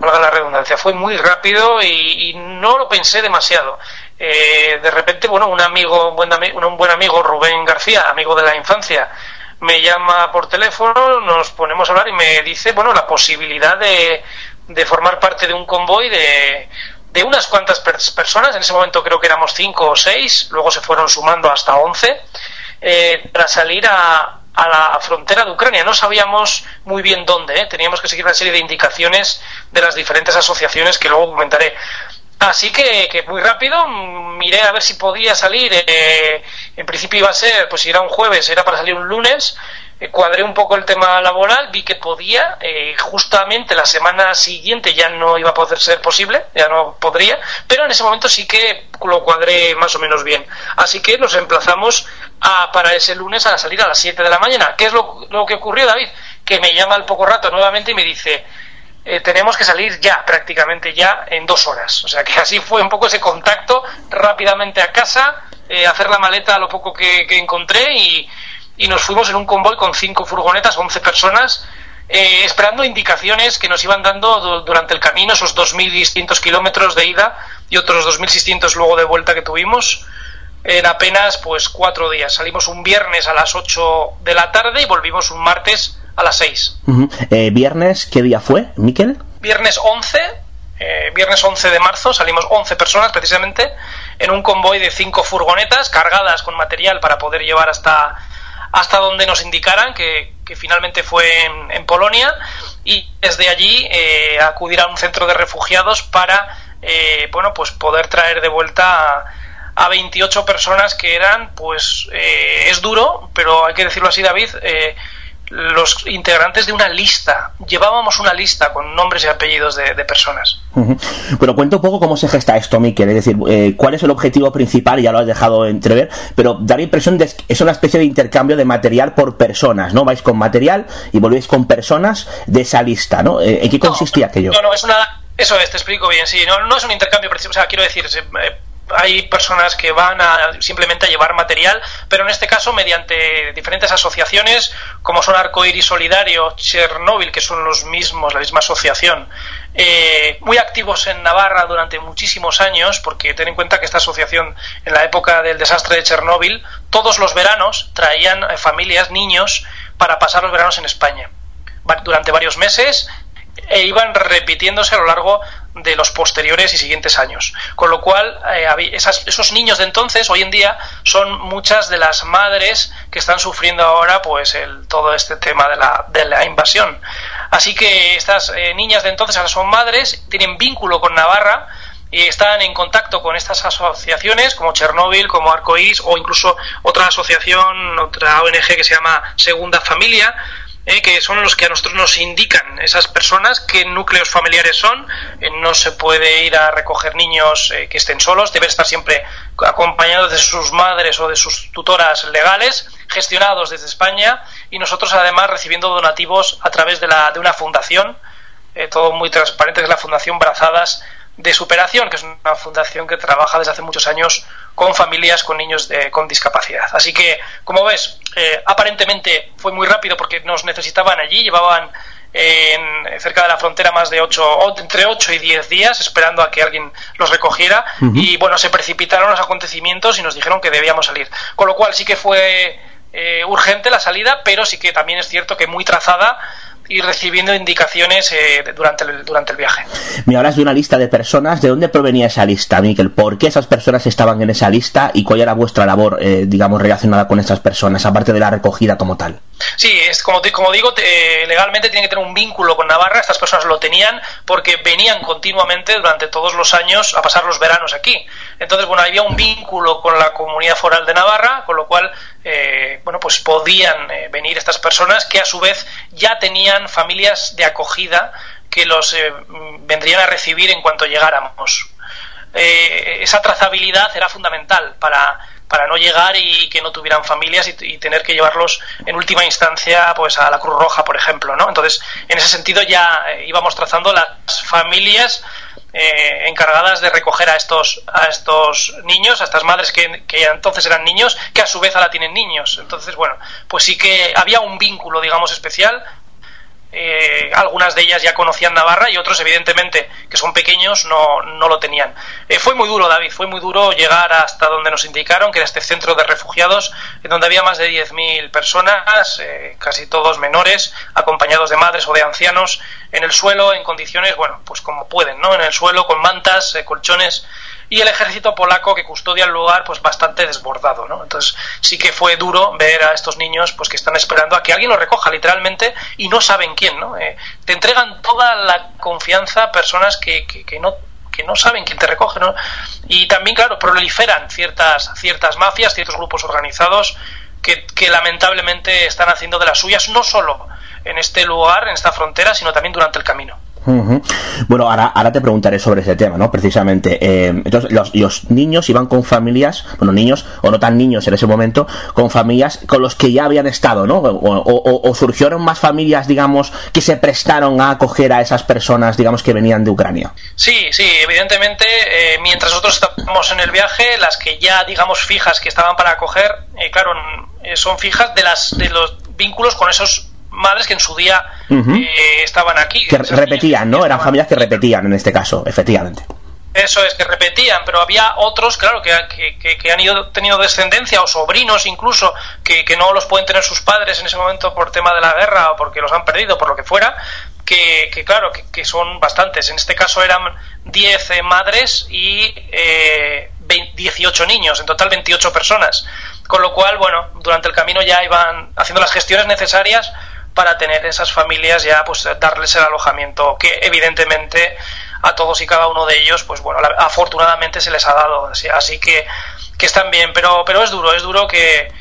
valga la redundancia, fue muy rápido y no lo pensé demasiado. Eh, de repente, bueno, un amigo, un buen, un buen amigo, Rubén García, amigo de la infancia, me llama por teléfono, nos ponemos a hablar y me dice, bueno, la posibilidad de, de formar parte de un convoy de, de unas cuantas personas, en ese momento creo que éramos cinco o seis, luego se fueron sumando hasta once, eh, para salir a, a la frontera de Ucrania. No sabíamos muy bien dónde, ¿eh? teníamos que seguir una serie de indicaciones de las diferentes asociaciones que luego comentaré. Así que, que, muy rápido miré a ver si podía salir. Eh, en principio iba a ser, pues si era un jueves, era para salir un lunes. Eh, cuadré un poco el tema laboral, vi que podía. Eh, justamente la semana siguiente ya no iba a poder ser posible, ya no podría. Pero en ese momento sí que lo cuadré más o menos bien. Así que nos emplazamos a, para ese lunes a salir a las 7 de la mañana. ¿Qué es lo, lo que ocurrió, David? Que me llama al poco rato nuevamente y me dice eh, tenemos que salir ya, prácticamente ya, en dos horas. O sea que así fue un poco ese contacto, rápidamente a casa, eh, hacer la maleta a lo poco que, encontré y, y, nos fuimos en un convoy con cinco furgonetas, 11 personas, eh, esperando indicaciones que nos iban dando durante el camino, esos 2.600 kilómetros de ida y otros 2.600 luego de vuelta que tuvimos en apenas pues cuatro días. Salimos un viernes a las 8 de la tarde y volvimos un martes a las 6. Eh, ¿Viernes qué día fue, Miquel? Viernes 11, eh, viernes 11 de marzo, salimos 11 personas precisamente en un convoy de cinco furgonetas cargadas con material para poder llevar hasta, hasta donde nos indicaran, que, finalmente fue en, Polonia, y desde allí eh, acudir a un centro de refugiados para bueno, pues poder traer de vuelta a, a 28 personas que eran, pues es duro, pero hay que decirlo así, David, los integrantes de una lista. Llevábamos una lista con nombres y apellidos de, personas. Pero cuento un poco cómo se gesta esto, Miquel. Es decir, eh, cuál es el objetivo principal, ya lo has dejado entrever, pero da la impresión de que es una especie de intercambio de material por personas, ¿no? Vais con material y volvéis con personas de esa lista, ¿no? Eh, ¿En qué consistía aquello? No, no, es una. Eso es, te explico bien, sí. No, no es un intercambio, o sea, quiero decir, eh, hay personas que van a simplemente a llevar material, pero en este caso mediante diferentes asociaciones como son Arcoiris Solidario, Chernobyl, que son los mismos, la misma asociación, eh, muy activos en Navarra durante muchísimos años, porque ten en cuenta que esta asociación en la época del desastre de Chernóbil, todos los veranos traían eh, familias, niños, para pasar los veranos en España. Durante varios meses e iban repitiéndose a lo largo de los posteriores y siguientes años. Con lo cual, eh, esos niños de entonces, hoy en día, son muchas de las madres que están sufriendo ahora pues el, todo este tema de la, de la invasión. Así que estas eh, niñas de entonces ahora son madres, tienen vínculo con Navarra, y están en contacto con estas asociaciones como Chernóbil, como Arcoís o incluso otra asociación, otra ONG que se llama Segunda Familia, eh, que son los que a nosotros nos indican esas personas qué núcleos familiares son. Eh, no se puede ir a recoger niños eh, que estén solos, deben estar siempre acompañados de sus madres o de sus tutoras legales, gestionados desde España y nosotros además recibiendo donativos a través de, la, de una fundación, todo muy transparente, que es la Fundación Brazadas de Superación, que es una fundación que trabaja desde hace muchos años con familias con niños con discapacidad. Así que, como ves, eh, aparentemente fue muy rápido porque nos necesitaban allí, llevaban en, cerca de la frontera más de 8, entre 8 y 10 días esperando a que alguien los recogiera y bueno, se precipitaron los acontecimientos y nos dijeron que debíamos salir. Con lo cual sí que fue eh, urgente la salida, pero sí que también es cierto que muy trazada y recibiendo indicaciones eh, durante, el, durante el viaje. Me hablas de una lista de personas. ¿De dónde provenía esa lista, Miquel? ¿Por qué esas personas estaban en esa lista y cuál era vuestra labor, eh, digamos, relacionada con esas personas, aparte de la recogida como tal? Sí, es como, como digo, legalmente tiene que tener un vínculo con Navarra. Estas personas lo tenían porque venían continuamente durante todos los años a pasar los veranos aquí. Entonces, bueno, había un vínculo con la comunidad foral de Navarra, con lo cual, eh, bueno, pues podían eh, venir estas personas que a su vez ya tenían familias de acogida que los eh, vendrían a recibir en cuanto llegáramos. esa trazabilidad era fundamental para para no llegar y que no tuvieran familias y, tener que llevarlos en última instancia pues a la Cruz Roja, por ejemplo, ¿no? Entonces, en ese sentido ya íbamos trazando las familias eh, encargadas de recoger a estos a estos niños, a estas madres que, que entonces eran niños, que a su vez ahora tienen niños. Entonces, bueno, pues sí que había un vínculo, digamos, especial eh, algunas de ellas ya conocían Navarra y otros, evidentemente, que son pequeños, no, no lo tenían. Eh, fue muy duro, David, fue muy duro llegar hasta donde nos indicaron, que era este centro de refugiados, en donde había más de 10.000 personas, eh, casi todos menores, acompañados de madres o de ancianos, en el suelo, en condiciones, bueno, pues como pueden, ¿no? En el suelo, con mantas, colchones y el ejército polaco que custodia el lugar pues bastante desbordado ¿no? entonces sí que fue duro ver a estos niños pues que están esperando a que alguien los recoja literalmente y no saben quién ¿no? Eh, te entregan toda la confianza personas que, que, no que no saben quién te recoge ¿no? y también claro proliferan ciertas ciertas mafias ciertos grupos organizados que, que lamentablemente están haciendo de las suyas no solo en este lugar en esta frontera sino también durante el camino Bueno, ahora, ahora te preguntaré sobre ese tema, ¿no? Precisamente. Eh, entonces, los, niños iban con familias, bueno, niños, o no tan niños en ese momento, con familias con los que ya habían estado, ¿no? O, o, surgieron más familias, digamos, que se prestaron a acoger a esas personas, digamos, que venían de Ucrania. Sí, sí, evidentemente, eh, mientras nosotros estábamos en el viaje, las que ya, digamos, fijas que estaban para acoger, eh, claro, son fijas de, las, de los vínculos con esos madres que en su día eh, estaban aquí. Que repetían, ¿no? Eran familias que repetían en este caso, efectivamente. Eso es, que repetían, pero había otros, claro, que, que, han ido tenido descendencia o sobrinos incluso, que, no los pueden tener sus padres en ese momento por tema de la guerra o porque los han perdido, por lo que fuera, que, claro, que, son bastantes. En este caso eran 10 eh, madres y eh, 18 niños, en total 28 personas. Con lo cual, bueno, durante el camino ya iban haciendo las gestiones necesarias para tener esas familias ya pues darles el alojamiento que evidentemente a todos y cada uno de ellos pues bueno afortunadamente se les ha dado. Así, que, que están bien. Pero pero es duro es duro que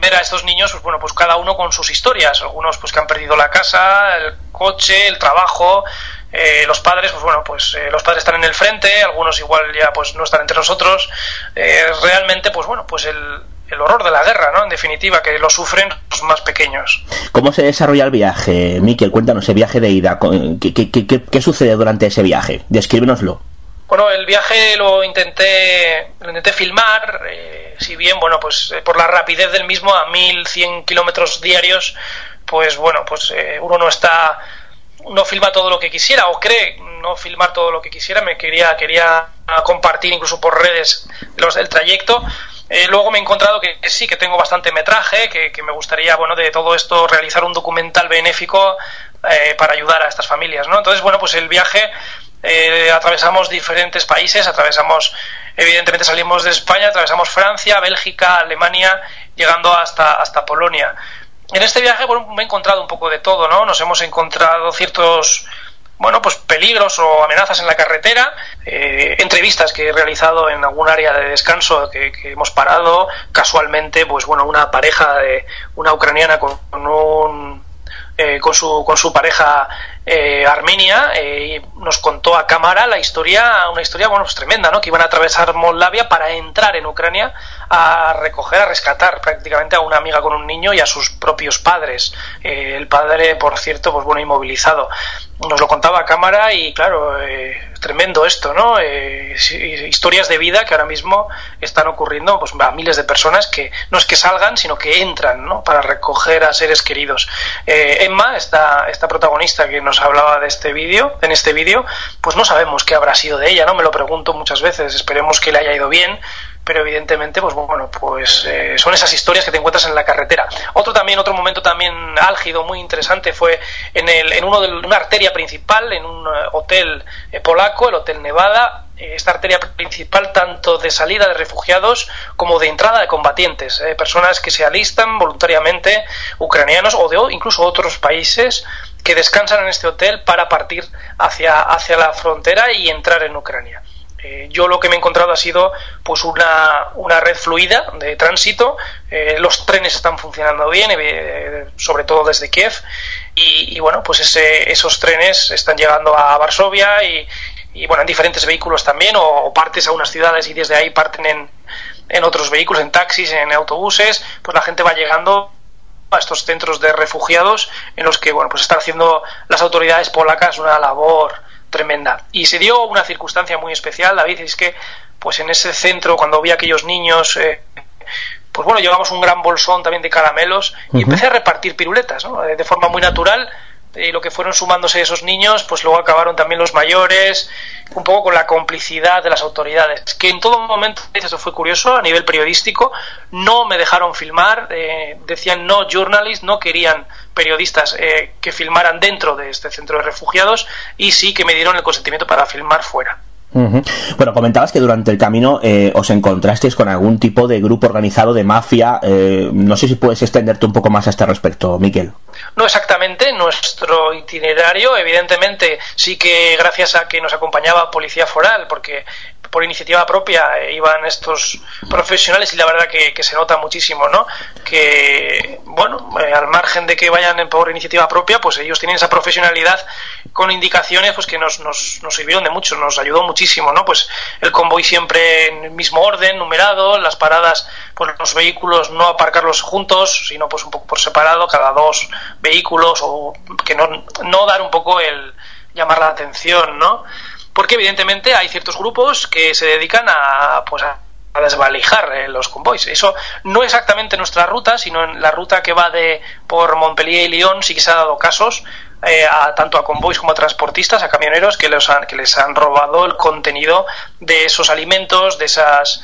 ver a estos niños pues bueno pues cada uno con sus historias. Algunos pues que han perdido la casa el coche el trabajo eh, los padres pues bueno pues eh, los padres están en el frente algunos igual ya pues no están entre nosotros. Eh, realmente pues bueno pues el el horror de la guerra, ¿no? En definitiva, que lo sufren los más pequeños. ¿Cómo se desarrolla el viaje, Miquel? Cuéntanos, el viaje de ida. ¿Qué, sucede durante ese viaje? Descríbenoslo. Bueno, el viaje lo intenté, lo intenté filmar, eh, si bien, bueno, pues eh, por la rapidez del mismo, a 1100 kilómetros diarios, pues bueno, pues eh, uno no está, no filma todo lo que quisiera, o cree no filmar todo lo que quisiera, me quería, quería compartir incluso por redes los, el trayecto, eh, luego me he encontrado que, sí, que tengo bastante metraje, que, me gustaría, bueno, de todo esto realizar un documental benéfico eh, para ayudar a estas familias, ¿no? Entonces, bueno, pues el viaje eh, atravesamos diferentes países, atravesamos, evidentemente salimos de España, atravesamos Francia, Bélgica, Alemania, llegando hasta, hasta Polonia. En este viaje bueno, me he encontrado un poco de todo, ¿no? Nos hemos encontrado ciertos bueno, pues peligros o amenazas en la carretera, eh, entrevistas que he realizado en algún área de descanso que, hemos parado, casualmente, pues bueno, una pareja de una ucraniana con, un eh, con, su, con su pareja eh, Armenia y nos contó a cámara la historia, una historia bueno, pues tremenda, ¿no? que iban a atravesar Moldavia para entrar en Ucrania a recoger, a rescatar prácticamente a una amiga con un niño y a sus propios padres. el padre, por cierto, pues bueno, inmovilizado nos lo contaba a cámara y claro, eh, tremendo esto, ¿no? Eh, historias de vida que ahora mismo están ocurriendo pues, a miles de personas que no es que salgan, sino que entran, ¿no? Para recoger a seres queridos. Eh, Emma, esta, esta protagonista que nos hablaba de este vídeo, en este vídeo, pues no sabemos qué habrá sido de ella, ¿no? Me lo pregunto muchas veces, esperemos que le haya ido bien, pero evidentemente, pues bueno, pues eh, son esas historias que te encuentras en la carretera. Otro también, otro momento también álgido, muy interesante, fue en, el, en uno de una arteria principal, en un eh, hotel eh, polaco, el Hotel Nevada, esta arteria principal tanto de salida de refugiados como de entrada de combatientes, personas que se alistan voluntariamente, ucranianos o de incluso otros países que descansan en este hotel para partir hacia, hacia la frontera y entrar en Ucrania. Eh, yo lo que me he encontrado ha sido pues una, una red fluida de tránsito. Eh, los trenes están funcionando bien, eh, sobre todo desde Kiev. Y, bueno, pues ese, esos trenes están llegando a Varsovia y, bueno, en diferentes vehículos también, o, partes a unas ciudades y desde ahí parten en, en otros vehículos, en taxis, en autobuses. Pues la gente va llegando a estos centros de refugiados en los que bueno pues están haciendo las autoridades polacas una labor tremenda. Y se dio una circunstancia muy especial, David, es que pues en ese centro, cuando vi a aquellos niños, eh, pues bueno, llevamos un gran bolsón también de caramelos y empecé a repartir piruletas, ¿no? de forma muy natural y lo que fueron sumándose esos niños, pues luego acabaron también los mayores, un poco con la complicidad de las autoridades, que en todo momento, eso fue curioso, a nivel periodístico, no me dejaron filmar, eh, decían no journalist, no querían periodistas eh, que filmaran dentro de este centro de refugiados y sí que me dieron el consentimiento para filmar fuera. Bueno, comentabas que durante el camino eh, os encontrasteis con algún tipo de grupo organizado de mafia. Eh, no sé si puedes extenderte un poco más a este respecto, Miquel. No exactamente. Nuestro itinerario, evidentemente, sí que gracias a que nos acompañaba Policía Foral, porque por iniciativa propia eh, iban estos profesionales y la verdad que, se nota muchísimo, ¿no? Que, bueno, eh, al margen de que vayan por iniciativa propia, pues ellos tienen esa profesionalidad con indicaciones pues que nos, nos, nos sirvieron de mucho, nos ayudó muchísimo, ¿no? Pues el convoy siempre en el mismo orden, numerado, las paradas, pues los vehículos no aparcarlos juntos, sino pues un poco por separado, cada dos vehículos, o que no, no dar un poco el llamar la atención, ¿no? Porque evidentemente hay ciertos grupos que se dedican a, pues a desvalijar eh, los convoys. Eso no exactamente nuestra ruta, sino en la ruta que va de por Montpellier y Lyon sí que se ha dado casos eh, a, tanto a convoys como a transportistas, a camioneros que, les han, que les han robado el contenido de esos alimentos, de esas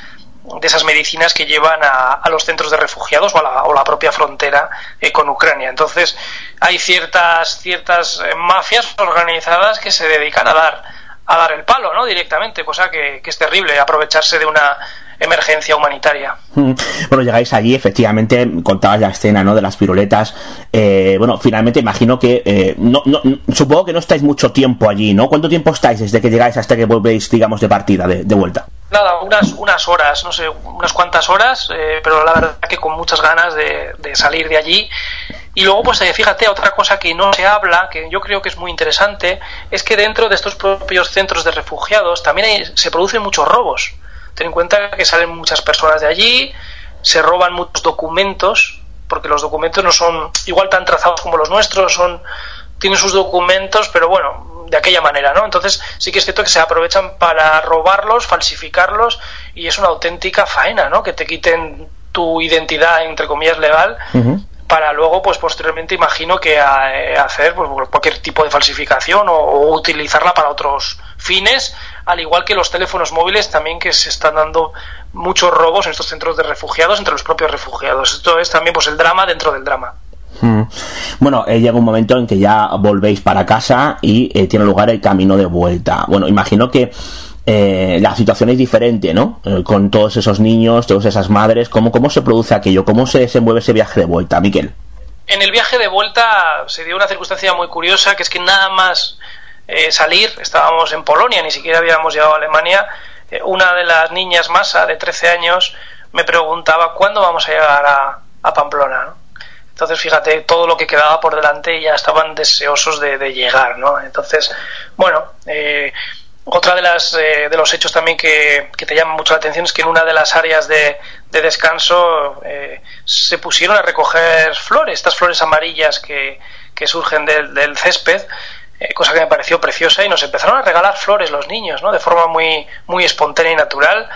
de esas medicinas que llevan a, a los centros de refugiados o a la, o la propia frontera eh, con Ucrania. Entonces, hay ciertas, ciertas eh, mafias organizadas que se dedican a dar, a dar el palo, ¿no? Directamente, cosa que, que es terrible, aprovecharse de una emergencia humanitaria. Mm. Bueno, llegáis allí, efectivamente, contabas la escena, ¿no? De las piruletas. Eh, bueno, finalmente imagino que, eh, no, no, supongo que no estáis mucho tiempo allí, ¿no? ¿Cuánto tiempo estáis desde que llegáis hasta que volvéis, digamos, de partida, de, de vuelta? Nada, unas, unas horas, no sé, unas cuantas horas, eh, pero la verdad que con muchas ganas de, de salir de allí. Y luego, pues eh, fíjate, otra cosa que no se habla, que yo creo que es muy interesante, es que dentro de estos propios centros de refugiados también hay- se producen muchos robos. Ten en cuenta que salen muchas personas de allí, se roban muchos documentos, porque los documentos no son igual tan trazados como los nuestros, son tienen sus documentos, pero bueno, de aquella manera, ¿no? Entonces sí que es cierto que se aprovechan para robarlos, falsificarlos y es una auténtica faena, ¿no? Que te quiten tu identidad entre comillas legal para luego pues posteriormente imagino que a- eh, hacer pues, cualquier tipo de falsificación o, o utilizarla para otros fines al igual que los teléfonos móviles también que se están dando muchos robos en estos centros de refugiados entre los propios refugiados esto es también pues el drama dentro del drama Mm. Bueno, eh, llega un momento en que ya volvéis para casa y eh, tiene lugar el camino de vuelta. Bueno, imagino que eh, la situación es diferente, ¿no? Con todos esos niños, todas esas madres, ¿cómo, ¿cómo se produce aquello? ¿Cómo se desenvuelve ese viaje de vuelta, Miquel? En el viaje de vuelta se dio una circunstancia muy curiosa, que es que nada más eh, salir, estábamos en Polonia, ni siquiera habíamos llegado a Alemania, eh, una de las niñas Masa, de 13 años, me preguntaba cuándo vamos a llegar a, a Pamplona. ¿no? Entonces, fíjate, todo lo que quedaba por delante ya estaban deseosos de, de llegar, ¿no? Entonces, bueno, eh, otra de las eh, de los hechos también que, que te llama mucho la atención es que en una de las áreas de, de descanso eh, se pusieron a recoger flores, estas flores amarillas que, que surgen del, del césped, eh, cosa que me pareció preciosa y nos empezaron a regalar flores los niños, ¿no? De forma muy muy espontánea y natural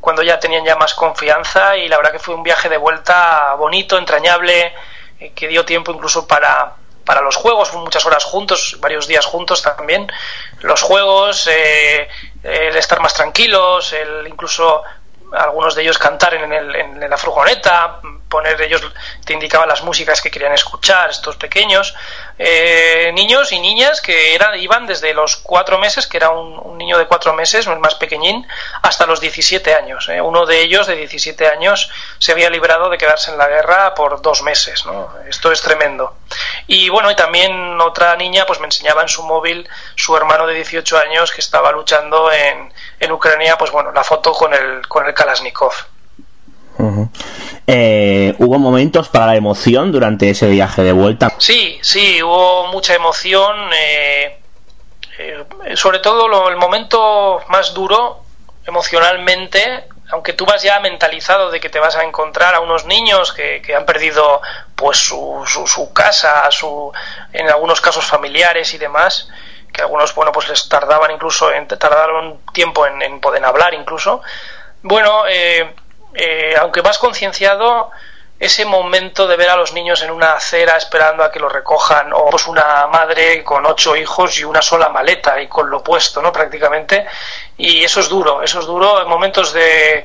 cuando ya tenían ya más confianza y la verdad que fue un viaje de vuelta bonito, entrañable, eh, que dio tiempo incluso para, para los juegos, muchas horas juntos, varios días juntos también. Los juegos, eh, el estar más tranquilos, el incluso algunos de ellos cantar en, el, en la furgoneta, poner ellos te indicaban las músicas que querían escuchar estos pequeños eh, niños y niñas que eran iban desde los cuatro meses que era un, niño de cuatro meses el más pequeñín hasta los 17 años eh. uno de ellos de 17 años se había librado de quedarse en la guerra por dos meses ¿no? esto es tremendo y bueno y también otra niña pues me enseñaba en su móvil su hermano de 18 años que estaba luchando en, en Ucrania pues bueno la foto con el con el Kalashnikov Eh, ¿Hubo momentos para la emoción durante ese viaje de vuelta? Sí, sí, hubo mucha emoción. eh, eh, sobre todo lo- el momento más duro emocionalmente, aunque tú vas ya mentalizado de que te vas a encontrar a unos niños que, han perdido pues su, su, su casa, su, en algunos casos familiares y demás, que algunos bueno pues les tardaban incluso en, tardaron tiempo en, en poder hablar incluso. Bueno, eh, eh, aunque vas concienciado, ese momento de ver a los niños en una acera esperando a que los recojan, o pues una madre con ocho hijos y una sola maleta y con lo puesto, ¿no? Prácticamente. Y eso es duro, eso es duro en momentos de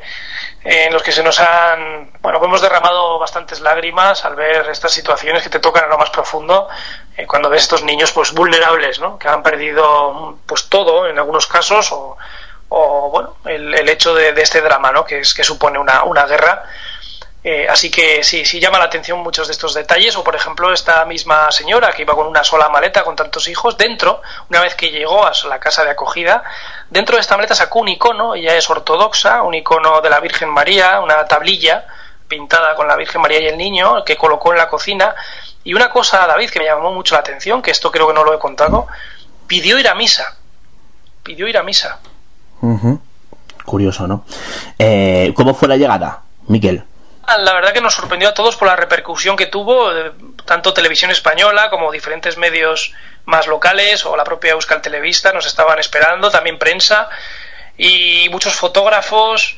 en los que se nos han, bueno, hemos derramado bastantes lágrimas al ver estas situaciones que te tocan a lo más profundo, eh, cuando ves estos niños pues vulnerables, ¿no? Que han perdido pues todo en algunos casos o, o bueno, el, el hecho de, de este drama, ¿no? Que es que supone una, una guerra Eh, así que sí, sí llama la atención muchos de estos detalles. O, por ejemplo, esta misma señora que iba con una sola maleta con tantos hijos, dentro, una vez que llegó a la casa de acogida, dentro de esta maleta sacó un icono, ella es ortodoxa, un icono de la Virgen María, una tablilla pintada con la Virgen María y el niño, que colocó en la cocina. Y una cosa, David, que me llamó mucho la atención, que esto creo que no lo he contado, pidió ir a misa. Pidió ir a misa. Curioso, ¿no? Eh, ¿Cómo fue la llegada, Miquel? la verdad que nos sorprendió a todos por la repercusión que tuvo, eh, tanto Televisión Española como diferentes medios más locales o la propia Euskal Televista nos estaban esperando, también prensa y muchos fotógrafos.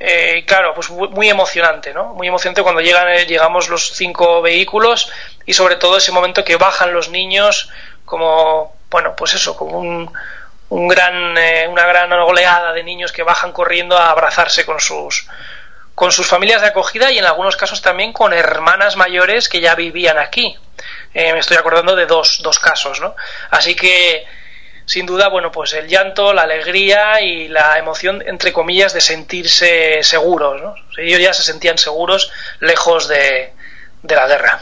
Eh, claro, pues muy emocionante, ¿no? Muy emocionante cuando llegan, eh, llegamos los cinco vehículos y sobre todo ese momento que bajan los niños como, bueno, pues eso, como un, un gran, una gran oleada de niños que bajan corriendo a abrazarse con sus, con sus familias de acogida y en algunos casos también con hermanas mayores que ya vivían aquí. Eh, me estoy acordando de dos, dos casos, ¿no? Así que, sin duda, bueno, pues el llanto, la alegría y la emoción, entre comillas, de sentirse seguros, ¿no? Ellos ya se sentían seguros lejos de, de la guerra.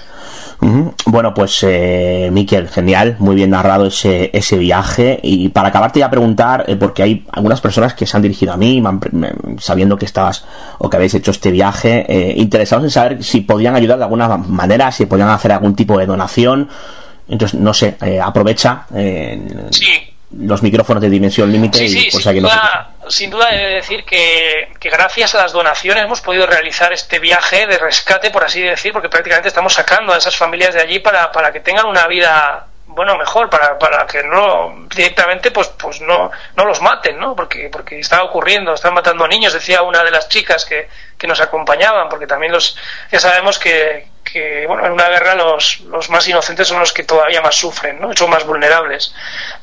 Bueno, pues eh, Miquel, genial, muy bien narrado ese, ese viaje. Y para acabarte ya a preguntar, eh, porque hay algunas personas que se han dirigido a mí, sabiendo que estabas o que habéis hecho este viaje, eh, interesados en saber si podían ayudar de alguna manera, si podían hacer algún tipo de donación. Entonces, no sé, eh, aprovecha. sí los micrófonos de dimensión límite sí, sí, sin, duda, sin duda he de decir que, que, gracias a las donaciones hemos podido realizar este viaje de rescate, por así decir, porque prácticamente estamos sacando a esas familias de allí para, para que tengan una vida bueno mejor para, para que no directamente pues pues no no los maten no porque porque está ocurriendo están matando a niños decía una de las chicas que, que nos acompañaban porque también los ya sabemos que, que bueno, en una guerra los, los más inocentes son los que todavía más sufren, ¿no? son más vulnerables.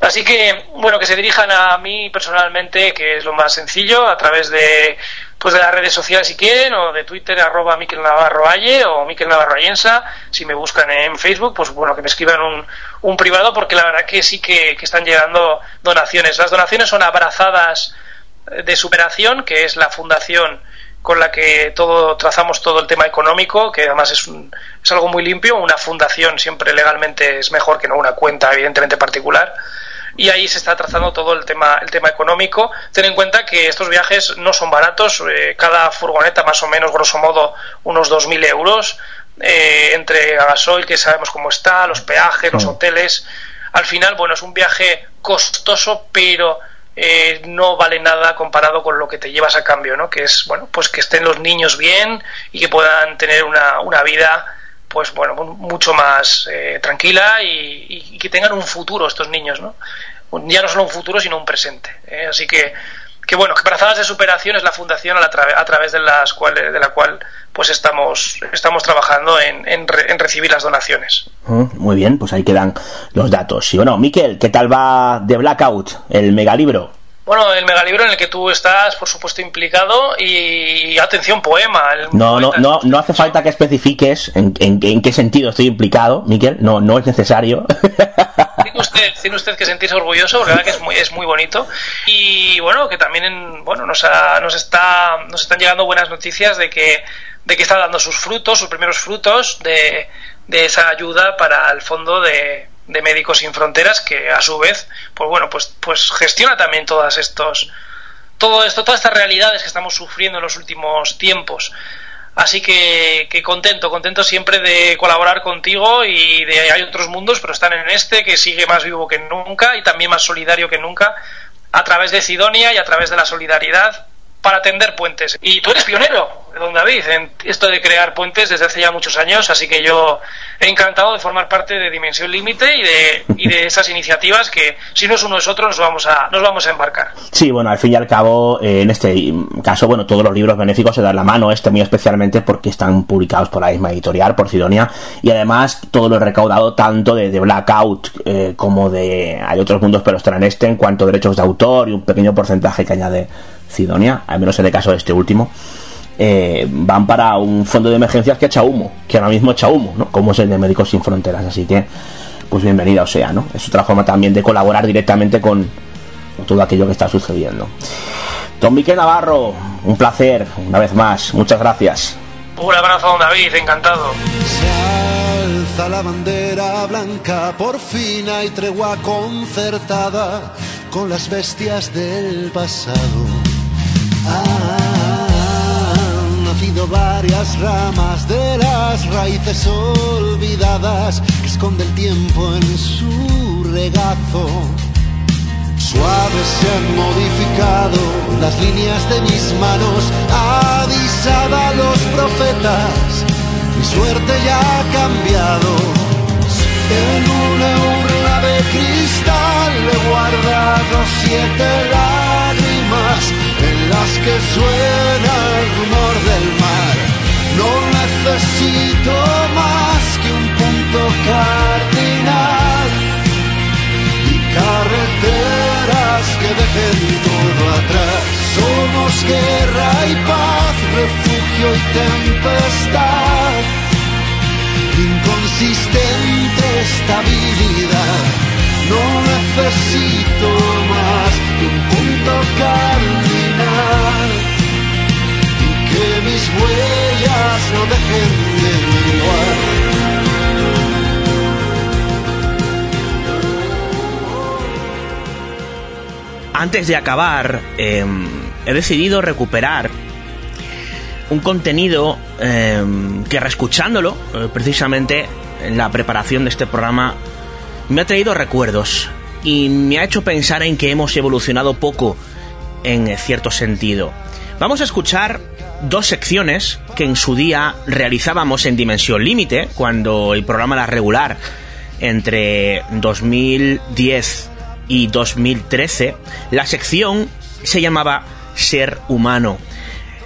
Así que, bueno, que se dirijan a mí personalmente, que es lo más sencillo, a través de, pues de las redes sociales si quieren, o de Twitter, arroba Miquel Navarro o Miquel Navarro Allensa, si me buscan en Facebook, pues bueno, que me escriban un, un privado, porque la verdad que sí que, que están llegando donaciones. Las donaciones son abrazadas de superación, que es la fundación con la que todo trazamos todo el tema económico, que además es, es algo muy limpio. Una fundación siempre legalmente es mejor que no una cuenta, evidentemente particular. Y ahí se está trazando todo el tema, el tema económico. Ten en cuenta que estos viajes no son baratos. Eh, cada furgoneta, más o menos, grosso modo, unos 2.000 euros. Eh, entre gasoil, que sabemos cómo está, los peajes, los hoteles. Al final, bueno, es un viaje costoso, pero eh, no vale nada comparado con lo que te llevas a cambio, ¿no? Que es, bueno, pues que estén los niños bien y que puedan tener una, una vida, pues bueno, mucho más eh, tranquila y, que tengan un futuro estos niños, ¿no? Ya no solo un futuro, sino un presente. ¿eh? Así que, que bueno, que Brazadas de Superación es la fundación a, la a través de, las cuales, de la cual pues estamos, estamos trabajando en, en, recibir las donaciones. Mm, muy bien, pues ahí quedan los datos. Y bueno, Miquel, ¿qué tal va The Blackout, el megalibro? Bueno, el megalibro en el que tú estás, por supuesto, implicado y atención, poema. no, no, no, no hace falta que especifiques en, en, qué sentido estoy implicado, Miquel. No, no es necesario. Usted, tiene usted que sentirse orgulloso, la verdad que es muy, es muy bonito. Y bueno, que también bueno, nos, nos, está, nos están llegando buenas noticias de que de que está dando sus frutos, sus primeros frutos de, de esa ayuda para el fondo de, de, Médicos Sin Fronteras, que a su vez, pues bueno, pues, pues gestiona también todas estos, todo esto, todas estas realidades que estamos sufriendo en los últimos tiempos. Así que, contento, contento siempre de colaborar contigo y de hay otros mundos, pero están en este que sigue más vivo que nunca y también más solidario que nunca a través de Sidonia y a través de la solidaridad para tender puentes. Y tú eres pionero, don David, en esto de crear puentes desde hace ya muchos años, así que yo he encantado de formar parte de Dimensión Límite y de, y de esas iniciativas que, si no es uno es otro, nos vamos a, nos vamos a embarcar. Sí, bueno, al fin y al cabo, eh, en este caso, bueno, todos los libros benéficos se dan la mano, este muy especialmente porque están publicados por la misma editorial, por Sidonia, y además todo lo recaudado tanto de, Blackout eh, como de... hay otros mundos, pero están en este en cuanto a derechos de autor y un pequeño porcentaje que añade Sidonia, al menos en el caso de este último, eh, van para un fondo de emergencias que echa humo, que ahora mismo echa humo, ¿no? Como es el de Médicos Sin Fronteras. Así que, pues bienvenida o sea, ¿no? Es otra forma también de colaborar directamente con todo aquello que está sucediendo. Don Miquel Navarro, un placer, una vez más, muchas gracias. Un abrazo, don David, encantado. Se alza la bandera blanca, por fin hay tregua concertada con las bestias del pasado. Han nacido varias ramas de las raíces olvidadas que esconde el tiempo en su regazo. Suaves se han modificado las líneas de mis manos, avisada a los profetas, mi suerte ya ha cambiado. En una urna de cristal le guardado siete que suena el rumor del mar. No necesito más que un punto cardinal y carreteras que dejen todo atrás. Somos guerra y paz, refugio y tempestad, inconsistente estabilidad. No necesito más que un punto cardinal y que mis huellas no dejen de menguar. Antes de acabar, eh, he decidido recuperar un contenido eh, que reescuchándolo, eh, precisamente en la preparación de este programa, me ha traído recuerdos y me ha hecho pensar en que hemos evolucionado poco en cierto sentido. Vamos a escuchar dos secciones que en su día realizábamos en Dimensión Límite, cuando el programa era regular entre 2010 y 2013. La sección se llamaba Ser Humano.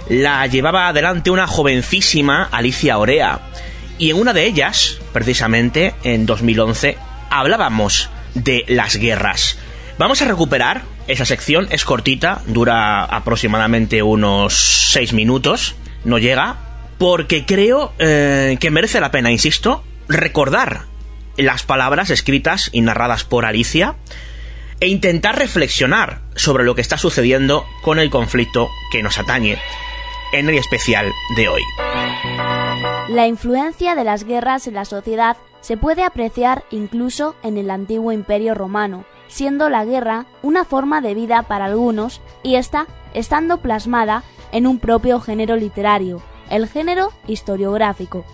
La llevaba adelante una jovencísima Alicia Orea. Y en una de ellas, precisamente en 2011, hablábamos de las guerras. Vamos a recuperar esa sección, es cortita, dura aproximadamente unos 6 minutos, no llega, porque creo eh, que merece la pena, insisto, recordar las palabras escritas y narradas por Alicia e intentar reflexionar sobre lo que está sucediendo con el conflicto que nos atañe en el especial de hoy. La influencia de las guerras en la sociedad se puede apreciar incluso en el antiguo imperio romano, siendo la guerra una forma de vida para algunos y esta estando plasmada en un propio género literario, el género historiográfico,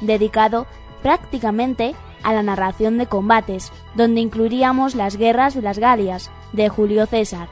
dedicado prácticamente a la narración de combates, donde incluiríamos las guerras de las Galias, de Julio César.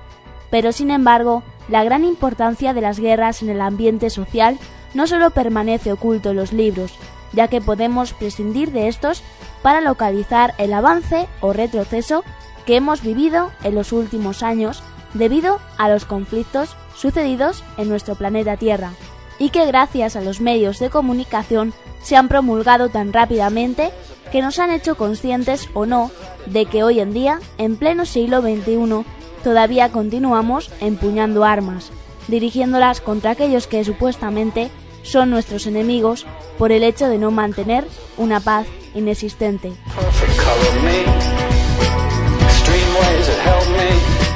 Pero sin embargo, la gran importancia de las guerras en el ambiente social no solo permanece oculto en los libros, ya que podemos prescindir de estos para localizar el avance o retroceso que hemos vivido en los últimos años debido a los conflictos sucedidos en nuestro planeta Tierra, y que gracias a los medios de comunicación se han promulgado tan rápidamente que nos han hecho conscientes o no de que hoy en día, en pleno siglo XXI, todavía continuamos empuñando armas, dirigiéndolas contra aquellos que supuestamente son nuestros enemigos por el hecho de no mantener una paz inexistente.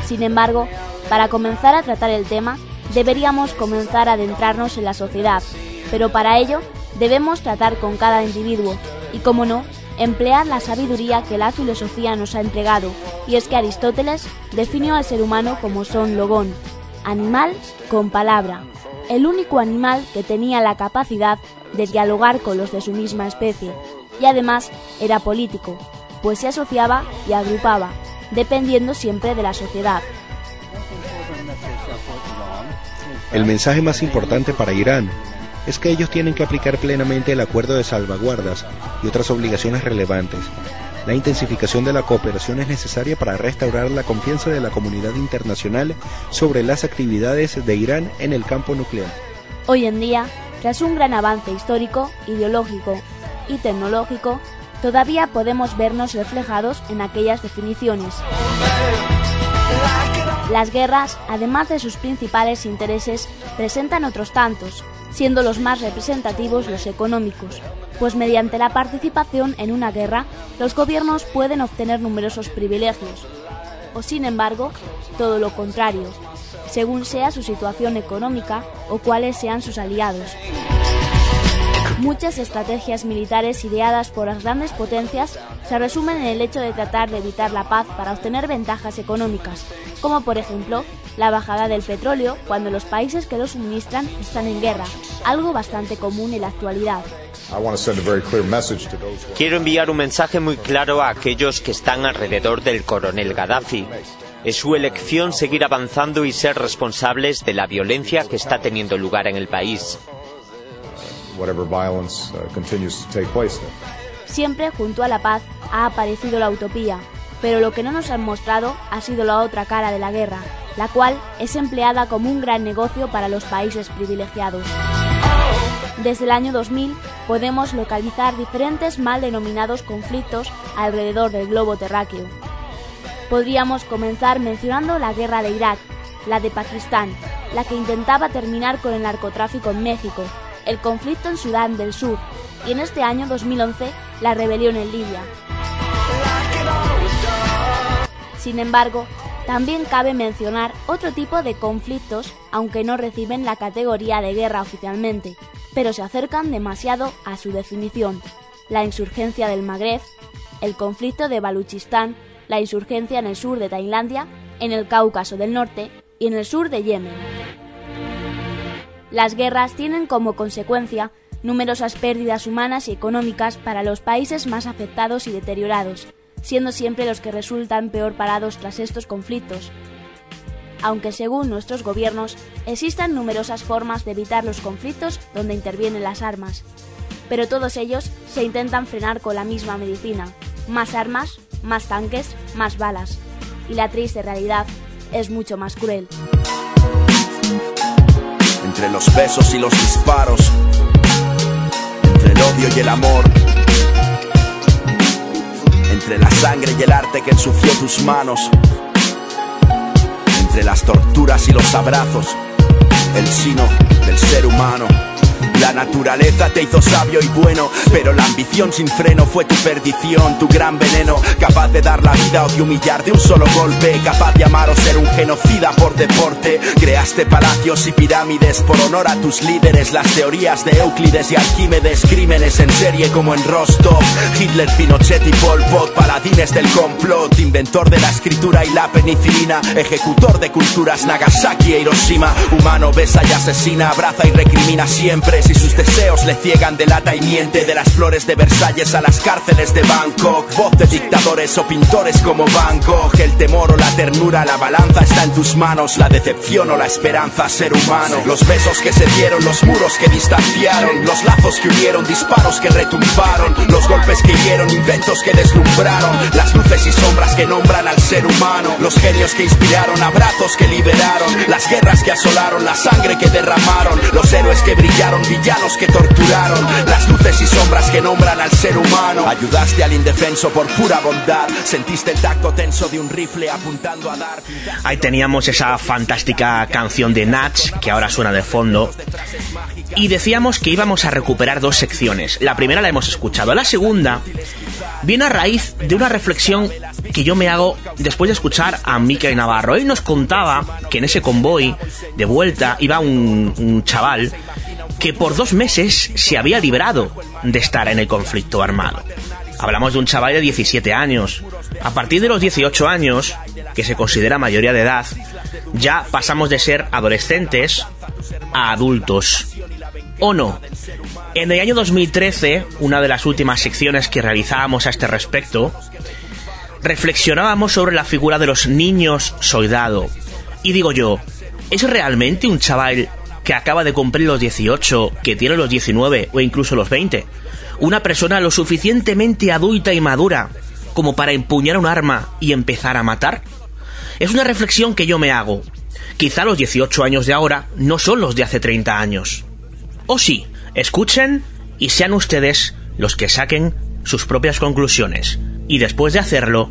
Sin embargo, para comenzar a tratar el tema, deberíamos comenzar a adentrarnos en la sociedad, pero para ello debemos tratar con cada individuo y, como no, emplear la sabiduría que la filosofía nos ha entregado, y es que Aristóteles definió al ser humano como son logón, animal con palabra, el único animal que tenía la capacidad de dialogar con los de su misma especie, y además era político, pues se asociaba y agrupaba, dependiendo siempre de la sociedad. El mensaje más importante para Irán es que ellos tienen que aplicar plenamente el acuerdo de salvaguardas y otras obligaciones relevantes. La intensificación de la cooperación es necesaria para restaurar la confianza de la comunidad internacional sobre las actividades de Irán en el campo nuclear. Hoy en día, tras un gran avance histórico, ideológico y tecnológico, todavía podemos vernos reflejados en aquellas definiciones. Las guerras, además de sus principales intereses, presentan otros tantos, siendo los más representativos los económicos, pues mediante la participación en una guerra, los gobiernos pueden obtener numerosos privilegios, o sin embargo, todo lo contrario, según sea su situación económica o cuáles sean sus aliados. Muchas estrategias militares ideadas por las grandes potencias se resumen en el hecho de tratar de evitar la paz para obtener ventajas económicas, como por ejemplo la bajada del petróleo cuando los países que lo suministran están en guerra, algo bastante común en la actualidad. Quiero enviar un mensaje muy claro a aquellos que están alrededor del coronel Gaddafi. Es su elección seguir avanzando y ser responsables de la violencia que está teniendo lugar en el país. Siempre junto a la paz ha aparecido la utopía, pero lo que no nos han mostrado ha sido la otra cara de la guerra, la cual es empleada como un gran negocio para los países privilegiados. Desde el año 2000 podemos localizar diferentes mal denominados conflictos alrededor del globo terráqueo. Podríamos comenzar mencionando la guerra de Irak, la de Pakistán, la que intentaba terminar con el narcotráfico en México, el conflicto en Sudán del Sur y en este año 2011 la rebelión en Libia. Sin embargo, también cabe mencionar otro tipo de conflictos, aunque no reciben la categoría de guerra oficialmente, pero se acercan demasiado a su definición. La insurgencia del Magreb, el conflicto de Baluchistán, la insurgencia en el sur de Tailandia, en el Cáucaso del Norte y en el sur de Yemen. Las guerras tienen como consecuencia numerosas pérdidas humanas y económicas para los países más afectados y deteriorados, siendo siempre los que resultan peor parados tras estos conflictos. Aunque según nuestros gobiernos existan numerosas formas de evitar los conflictos donde intervienen las armas, pero todos ellos se intentan frenar con la misma medicina, más armas, más tanques, más balas, y la triste realidad es mucho más cruel. Entre los besos y los disparos, entre el odio y el amor, entre la sangre y el arte que ensució tus manos, entre las torturas y los abrazos, el sino del ser humano. La naturaleza te hizo sabio y bueno, pero la ambición sin freno fue tu perdición, tu gran veneno, capaz de dar la vida o de humillar de un solo golpe, capaz de amar o ser un genocida por deporte. Creaste palacios y pirámides por honor a tus líderes, las teorías de Euclides y Arquímedes, crímenes en serie como en Rostov, Hitler, Pinochet y Pol Pot, paladines del complot, inventor de la escritura y la penicilina, ejecutor de culturas Nagasaki e Hiroshima, humano besa y asesina, abraza y recrimina siempre si sus deseos le ciegan delata y miente de las flores de Versalles a las cárceles de Bangkok. Voz de dictadores o pintores como Van Gogh. El temor o la ternura la balanza está en tus manos. La decepción o la esperanza ser humano. Los besos que se dieron los muros que distanciaron. Los lazos que unieron disparos que retumbaron. Los golpes que hirieron inventos que deslumbraron. Las luces y sombras que nombran al ser humano. Los genios que inspiraron abrazos que liberaron. Las guerras que asolaron la sangre que derramaron. Los héroes que brillaron villanos que torturaron, las luces y sombras que nombran al ser humano. Ayudaste al indefenso por pura bondad, sentiste el tacto tenso de un rifle apuntando a dar. Ahí teníamos esa fantástica canción de Natch que ahora suena de fondo. Y decíamos que íbamos a recuperar dos secciones. La primera la hemos escuchado, la segunda viene a raíz de una reflexión que yo me hago después de escuchar a Mikel Navarro. Él nos contaba que en ese convoy de vuelta iba un, un chaval que por dos meses se había librado de estar en el conflicto armado. Hablamos de un chaval de 17 años. A partir de los 18 años, que se considera mayoría de edad, ya pasamos de ser adolescentes a adultos. ¿O no? En el año 2013, una de las últimas secciones que realizábamos a este respecto, reflexionábamos sobre la figura de los niños soldado. Y digo yo, ¿es realmente un chaval que acaba de cumplir los 18, que tiene los 19 o incluso los 20. Una persona lo suficientemente adulta y madura como para empuñar un arma y empezar a matar. Es una reflexión que yo me hago. Quizá los 18 años de ahora no son los de hace 30 años. O sí, escuchen y sean ustedes los que saquen sus propias conclusiones. Y después de hacerlo,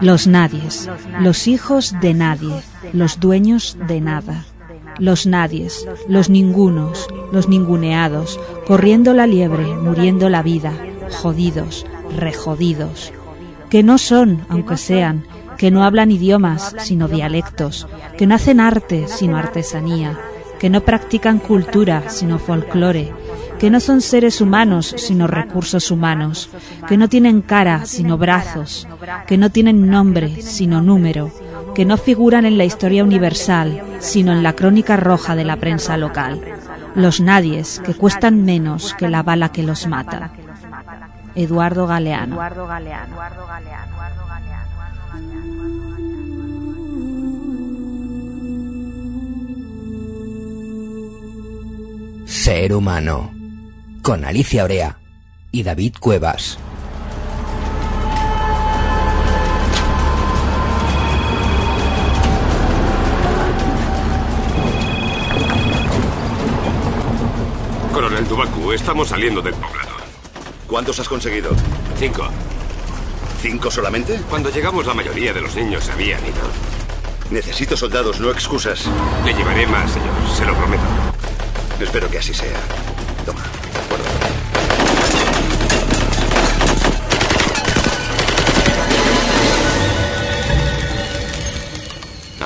Los nadies, los hijos de nadie, los dueños de nada. Los nadies, los ningunos, los ninguneados, corriendo la liebre, muriendo la vida, jodidos, rejodidos. Que no son, aunque sean, que no hablan idiomas, sino dialectos, que no hacen arte, sino artesanía, que no practican cultura, sino folclore, que no son seres humanos, sino recursos humanos, que no tienen cara, sino brazos, que no tienen nombre, sino número, que no figuran en la historia universal, sino en la crónica roja de la prensa local. Los nadies, que cuestan menos que la bala que los mata. Eduardo Galeano. Ser humano. Con Alicia Orea y David Cuevas. Coronel Dubaku, estamos saliendo del poblado. ¿Cuántos has conseguido? Cinco. ¿Cinco solamente? Cuando llegamos la mayoría de los niños se habían ido. Necesito soldados, no excusas. Le llevaré más, señor, se lo prometo. Espero que así sea. Toma,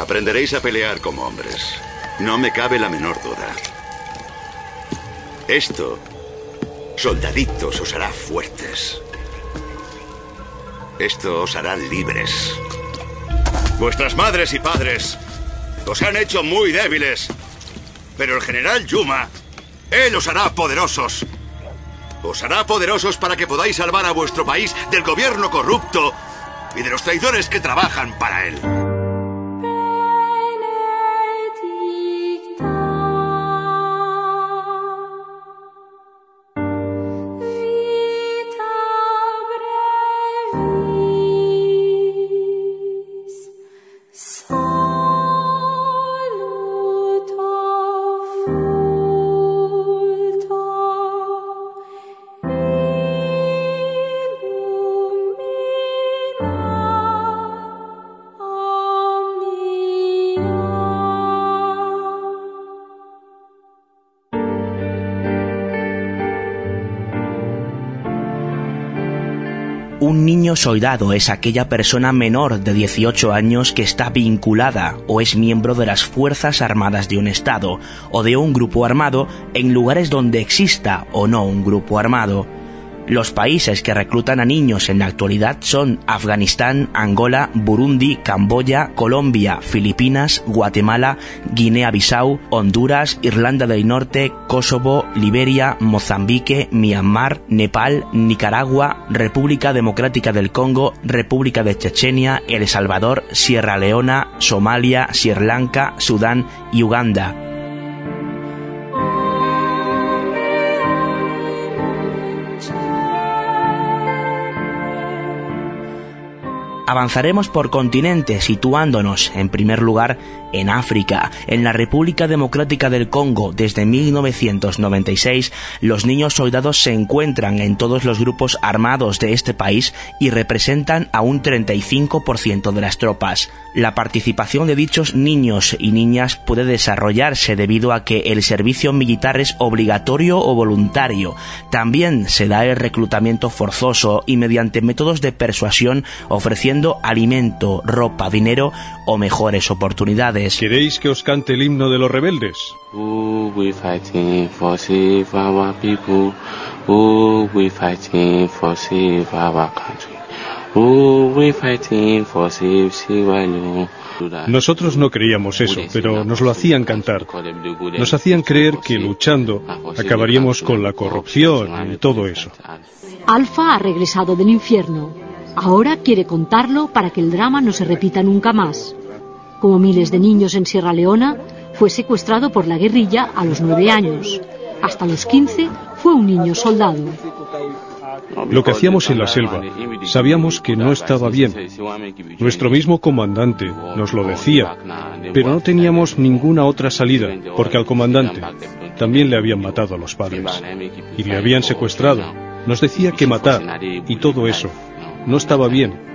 Aprenderéis a pelear como hombres. No me cabe la menor duda. Esto, soldaditos, os hará fuertes. Esto os hará libres. Vuestras madres y padres os han hecho muy débiles. Pero el general Yuma, él os hará poderosos. Os hará poderosos para que podáis salvar a vuestro país del gobierno corrupto y de los traidores que trabajan para él. Un niño soldado es aquella persona menor de 18 años que está vinculada o es miembro de las Fuerzas Armadas de un Estado o de un grupo armado en lugares donde exista o no un grupo armado. Los países que reclutan a niños en la actualidad son Afganistán, Angola, Burundi, Camboya, Colombia, Filipinas, Guatemala, Guinea-Bissau, Honduras, Irlanda del Norte, Kosovo, Liberia, Mozambique, Myanmar, Nepal, Nicaragua, República Democrática del Congo, República de Chechenia, El Salvador, Sierra Leona, Somalia, Sri Lanka, Sudán y Uganda. Avanzaremos por continente situándonos, en primer lugar, en África. En la República Democrática del Congo, desde 1996, los niños soldados se encuentran en todos los grupos armados de este país y representan a un 35% de las tropas. La participación de dichos niños y niñas puede desarrollarse debido a que el servicio militar es obligatorio o voluntario. También se da el reclutamiento forzoso y mediante métodos de persuasión ofreciendo alimento, ropa, dinero o mejores oportunidades. ¿Queréis que os cante el himno de los rebeldes? Ooh, we fighting for save our people. Ooh, we fighting for save our country. Nosotros no creíamos eso, pero nos lo hacían cantar. Nos hacían creer que luchando acabaríamos con la corrupción y todo eso. Alfa ha regresado del infierno. Ahora quiere contarlo para que el drama no se repita nunca más. Como miles de niños en Sierra Leona, fue secuestrado por la guerrilla a los nueve años. Hasta los 15 fue un niño soldado. Lo que hacíamos en la selva, sabíamos que no estaba bien. Nuestro mismo comandante nos lo decía, pero no teníamos ninguna otra salida, porque al comandante también le habían matado a los padres y le habían secuestrado. Nos decía que matar y todo eso no estaba bien,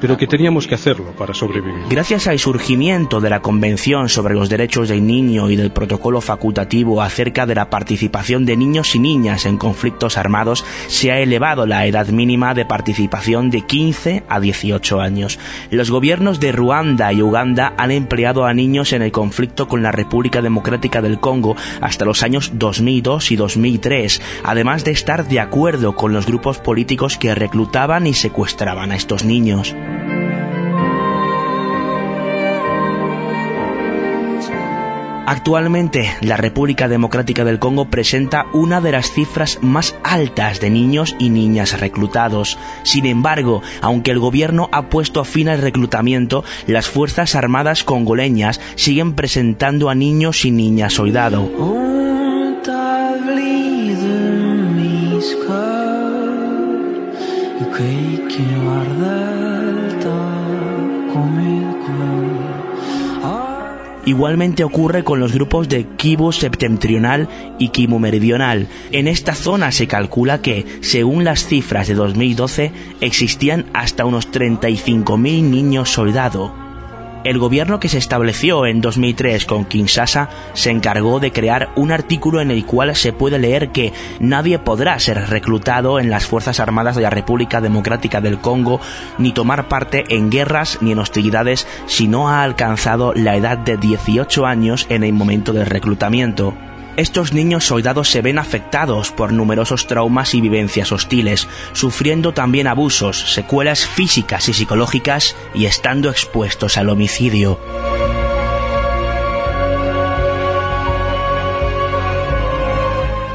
pero que teníamos que hacerlo para sobrevivir. Gracias al surgimiento de la Convención sobre los Derechos del Niño y del protocolo facultativo acerca de la participación de niños y niñas en conflictos armados, se ha elevado la edad mínima de participación de 15 a 18 años. Los gobiernos de Ruanda y Uganda han empleado a niños en el conflicto con la República Democrática del Congo hasta los años 2002 y 2003, además de estar de acuerdo con los grupos políticos que reclutaban y secuestraban a estos niños. Actualmente, la República Democrática del Congo presenta una de las cifras más altas de niños y niñas reclutados. Sin embargo, aunque el gobierno ha puesto fin al reclutamiento, las Fuerzas Armadas congoleñas siguen presentando a niños y niñas soldado. Igualmente ocurre con los grupos de Kivu septentrional y Kivu meridional. En esta zona se calcula que, según las cifras de 2012, existían hasta unos 35.000 niños soldado. El gobierno que se estableció en 2003 con Kinshasa se encargó de crear un artículo en el cual se puede leer que nadie podrá ser reclutado en las Fuerzas Armadas de la República Democrática del Congo ni tomar parte en guerras ni en hostilidades si no ha alcanzado la edad de 18 años en el momento del reclutamiento. Estos niños soldados se ven afectados por numerosos traumas y vivencias hostiles, sufriendo también abusos, secuelas físicas y psicológicas y estando expuestos al homicidio.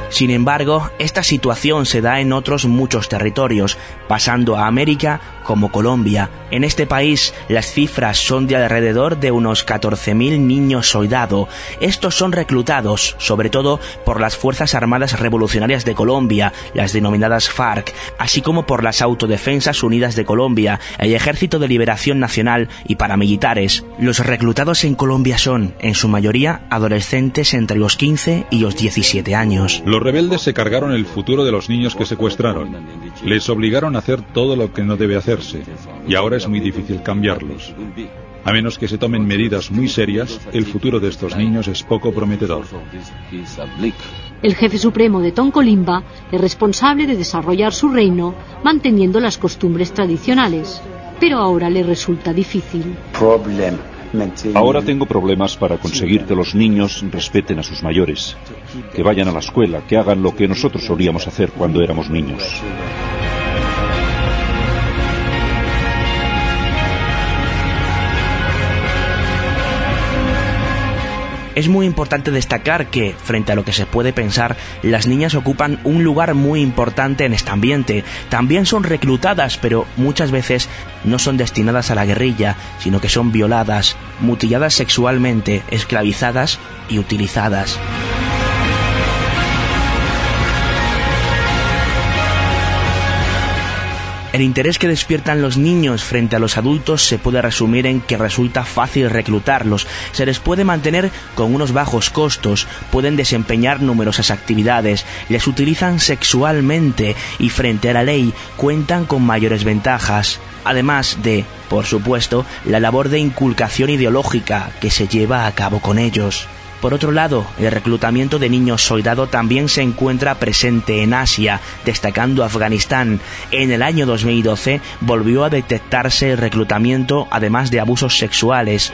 Sin embargo, esta situación se da en otros muchos territorios, pasando a América como Colombia. En este país las cifras son de alrededor de unos 14.000 niños soldado. Estos son reclutados, sobre todo por las Fuerzas Armadas Revolucionarias de Colombia, las denominadas FARC, así como por las Autodefensas Unidas de Colombia, el Ejército de Liberación Nacional y paramilitares. Los reclutados en Colombia son, en su mayoría, adolescentes entre los 15 y los 17 años. Los rebeldes se cargaron el futuro de los niños que secuestraron. Les obligaron a hacer todo lo que no debe hacerse, y ahora es muy difícil cambiarlos. A menos que se tomen medidas muy serias, el futuro de estos niños es poco prometedor. El jefe supremo de Toncolimba es responsable de desarrollar su reino manteniendo las costumbres tradicionales, pero ahora le resulta difícil. Ahora tengo problemas para conseguir que los niños respeten a sus mayores, que vayan a la escuela, que hagan lo que nosotros solíamos hacer cuando éramos niños. Es muy importante destacar que, frente a lo que se puede pensar, las niñas ocupan un lugar muy importante en este ambiente. También son reclutadas, pero muchas veces no son destinadas a la guerrilla, sino que son violadas, mutiladas sexualmente, esclavizadas y utilizadas. El interés que despiertan los niños frente a los adultos se puede resumir en que resulta fácil reclutarlos, se les puede mantener con unos bajos costos, pueden desempeñar numerosas actividades, les utilizan sexualmente y frente a la ley cuentan con mayores ventajas, además de, por supuesto, la labor de inculcación ideológica que se lleva a cabo con ellos. Por otro lado, el reclutamiento de niños soldado también se encuentra presente en Asia, destacando Afganistán. En el año 2012 volvió a detectarse el reclutamiento además de abusos sexuales.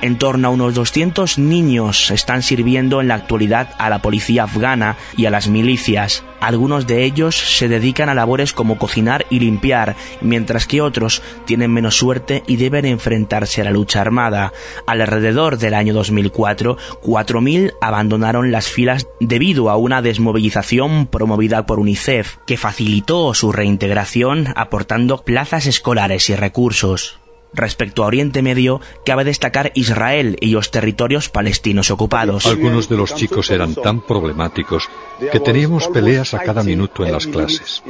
En torno a unos 200 niños están sirviendo en la actualidad a la policía afgana y a las milicias. Algunos de ellos se dedican a labores como cocinar y limpiar, mientras que otros tienen menos suerte y deben enfrentarse a la lucha armada. Alrededor del año 2004, 4.000 abandonaron las filas debido a una desmovilización promovida por UNICEF, que facilitó su reintegración aportando plazas escolares y recursos. Respecto a Oriente Medio, cabe destacar Israel y los territorios palestinos ocupados. Algunos de los chicos eran tan problemáticos que teníamos peleas a cada minuto en las clases.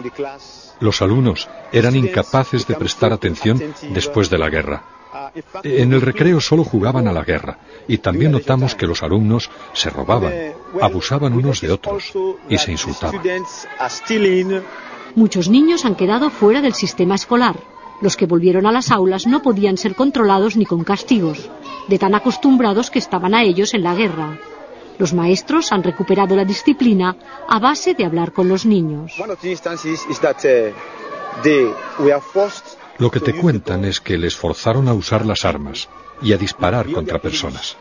Los alumnos eran incapaces de prestar atención después de la guerra. En el recreo solo jugaban a la guerra y también notamos que los alumnos se robaban, abusaban unos de otros y se insultaban. Muchos niños han quedado fuera del sistema escolar. Los que volvieron a las aulas no podían ser controlados ni con castigos, de tan acostumbrados que estaban a ellos en la guerra. Los maestros han recuperado la disciplina a base de hablar con los niños. Lo que te cuentan es que les forzaron a usar las armas y a disparar contra personas.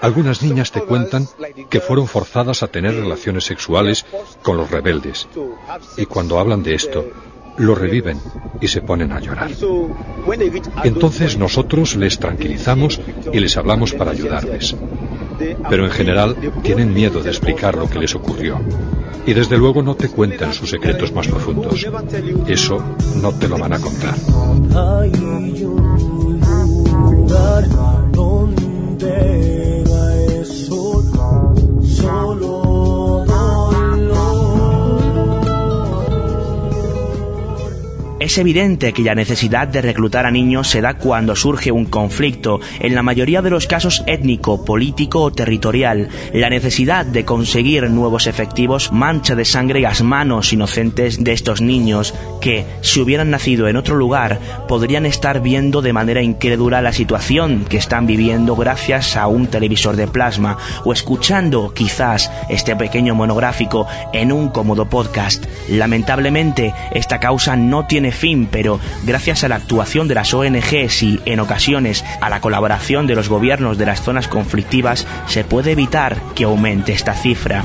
Algunas niñas te cuentan que fueron forzadas a tener relaciones sexuales con los rebeldes. Y cuando hablan de esto, lo reviven y se ponen a llorar. Entonces nosotros les tranquilizamos y les hablamos para ayudarles. Pero en general tienen miedo de explicar lo que les ocurrió. Y desde luego no te cuentan sus secretos más profundos. Eso no te lo van a contar. Es evidente que la necesidad de reclutar a niños se da cuando surge un conflicto, en la mayoría de los casos étnico, político o territorial. La necesidad de conseguir nuevos efectivos mancha de sangre las manos inocentes de estos niños que, si hubieran nacido en otro lugar, podrían estar viendo de manera incrédula la situación que están viviendo gracias a un televisor de plasma o escuchando quizás este pequeño monográfico en un cómodo podcast. Lamentablemente, esta causa no tiene fin, pero gracias a la actuación de las ONGs y, en ocasiones, a la colaboración de los gobiernos de las zonas conflictivas, se puede evitar que aumente esta cifra.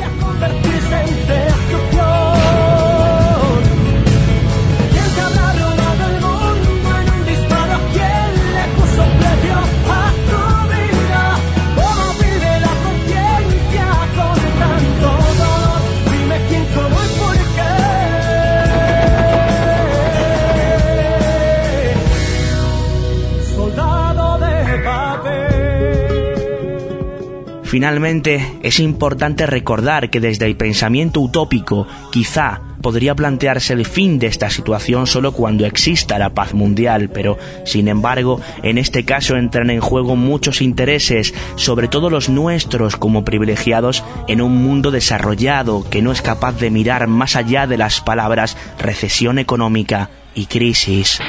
Finalmente, es importante recordar que desde el pensamiento utópico, quizá podría plantearse el fin de esta situación solo cuando exista la paz mundial, pero, sin embargo, en este caso entran en juego muchos intereses, sobre todo los nuestros como privilegiados en un mundo desarrollado que no es capaz de mirar más allá de las palabras recesión económica y crisis.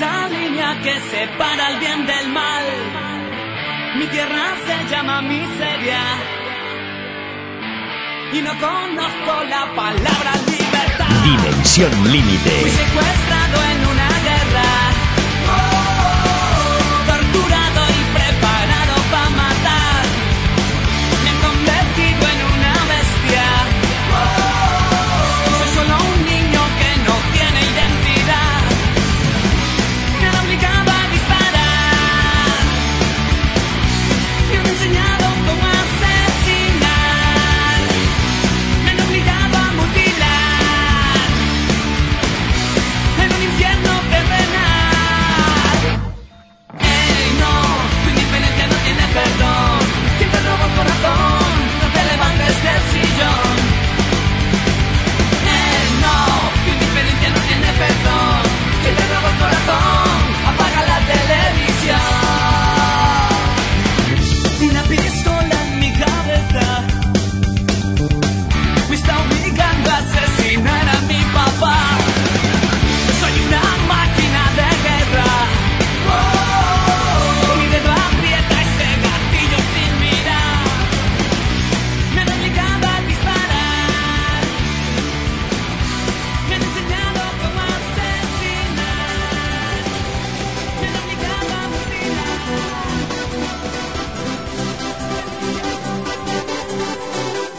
Esa línea que separa el bien del mal. Mi tierra se llama miseria. Y no conozco la palabra libertad. Dimensión Fui límite. secuestrado en una guerra.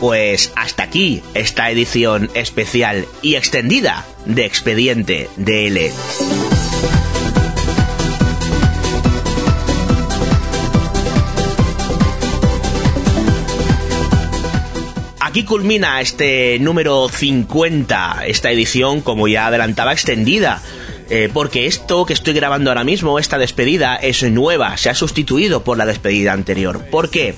Pues hasta aquí esta edición especial y extendida de Expediente DL. Aquí culmina este número 50, esta edición, como ya adelantaba, extendida. Eh, porque esto que estoy grabando ahora mismo, esta despedida, es nueva, se ha sustituido por la despedida anterior. ¿Por qué?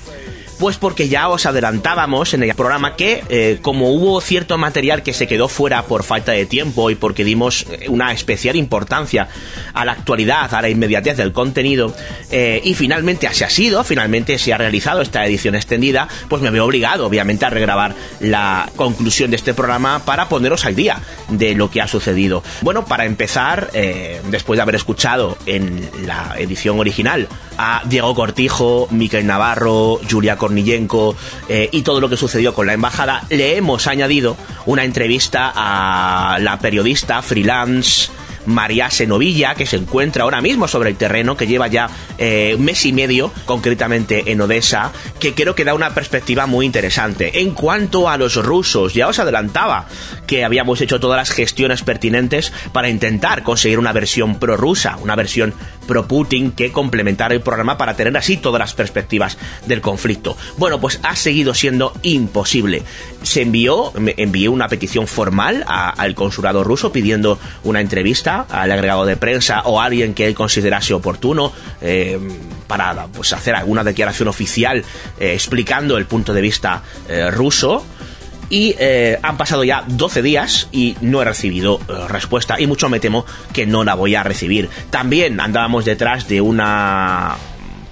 Pues porque ya os adelantábamos en el programa que, eh, como hubo cierto material que se quedó fuera por falta de tiempo y porque dimos eh, una especial importancia a la actualidad, a la inmediatez del contenido, eh, y finalmente así ha sido, finalmente se ha realizado esta edición extendida, pues me veo obligado, obviamente, a regrabar la conclusión de este programa para poneros al día de lo que ha sucedido. Bueno, para empezar, después de haber escuchado en la edición original a Diego Cortijo, Miquel Navarro, Julia Korniyenko eh, y todo lo que sucedió con la embajada, le hemos añadido una entrevista a la periodista freelance María Senovilla, que se encuentra ahora mismo sobre el terreno, que lleva ya eh, un mes y medio, concretamente en Odessa, que creo que da una perspectiva muy interesante. En cuanto a los rusos, ya os adelantaba que habíamos hecho todas las gestiones pertinentes para intentar conseguir una versión prorrusa, una versión pro-Putin que complementara el programa para tener así todas las perspectivas del conflicto. Bueno, pues ha seguido siendo imposible. Se envió, envié una petición formal al consulado ruso pidiendo una entrevista al agregado de prensa o a alguien que él considerase oportuno eh, para pues, hacer alguna declaración oficial eh, explicando el punto de vista eh, ruso y eh, han pasado ya 12 días y no he recibido eh, respuesta y mucho me temo que no la voy a recibir. También andábamos detrás de una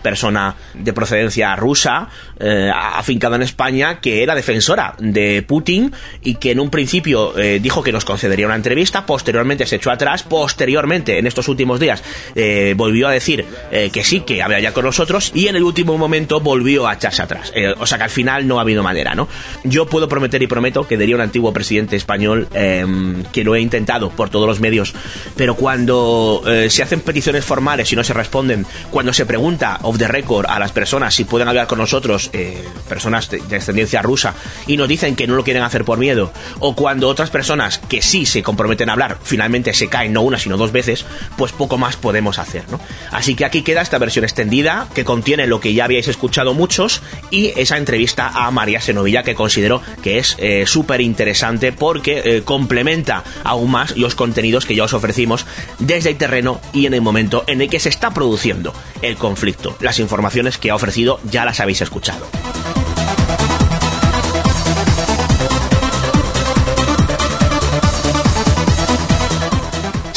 persona de procedencia rusa, eh, afincada en España, que era defensora de Putin y que en un principio eh, dijo que nos concedería una entrevista, posteriormente se echó atrás, posteriormente, en estos últimos días, eh, volvió a decir que sí, que había ya con nosotros y en el último momento volvió a echarse atrás. o sea que al final no ha habido manera, ¿no? Yo puedo prometer y prometo que diría un antiguo presidente español em, que lo he intentado por todos los medios, pero cuando se hacen peticiones formales y no se responden, cuando se pregunta de récord a las personas si pueden hablar con nosotros, eh, personas de, descendencia rusa, y nos dicen que no lo quieren hacer por miedo, o cuando otras personas que sí se comprometen a hablar, finalmente se caen no una sino dos veces, pues poco más podemos hacer, ¿no? Así que aquí queda esta versión extendida que contiene lo que ya habíais escuchado muchos y esa entrevista a María Senovilla que considero que es eh, súper interesante porque eh, complementa aún más los contenidos que ya os ofrecimos desde el terreno y en el momento en el que se está produciendo el conflicto las informaciones que ha ofrecido ya las habéis escuchado.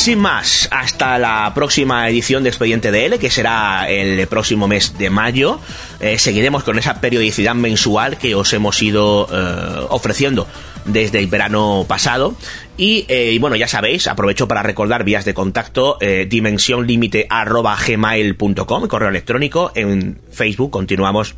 Sin más, hasta la próxima edición de Expediente DL, que será el próximo mes de mayo. Eh, seguiremos con esa periodicidad mensual que os hemos ido eh, ofreciendo desde el verano pasado. Eh, y, bueno, ya sabéis, aprovecho para recordar vías de contacto, eh, gmail.com, correo electrónico, en Facebook continuamos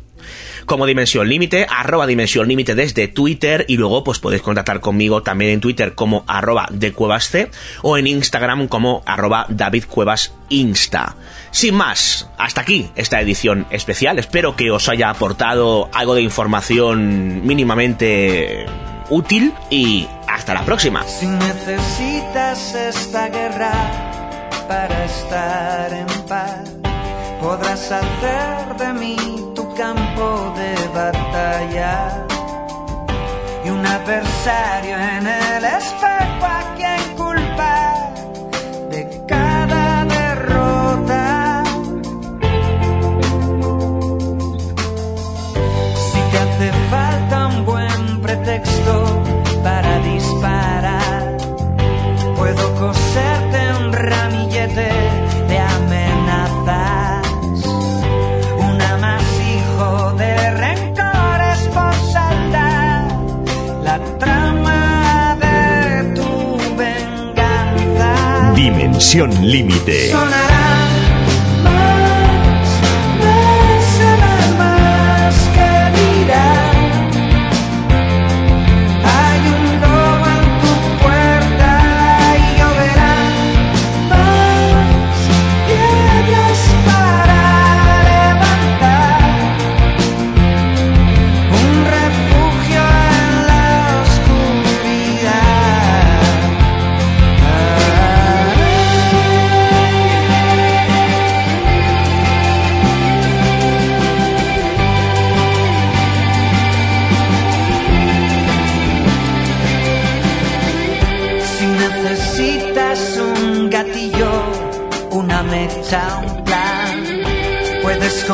como Dimensión Límite, arroba Dimensión Límite desde Twitter y luego pues podéis contactar conmigo también en Twitter como arroba de Cuevas C o en Instagram como arroba David Cuevas Insta. Sin más, hasta aquí esta edición especial. Espero que os haya aportado algo de información mínimamente útil y hasta la próxima. Si necesitas esta guerra para estar en paz, podrás hacer de mí campo de batalla y un adversario en el espejo Límite.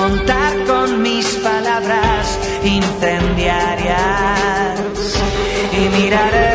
Contar con mis palabras incendiarias y miraré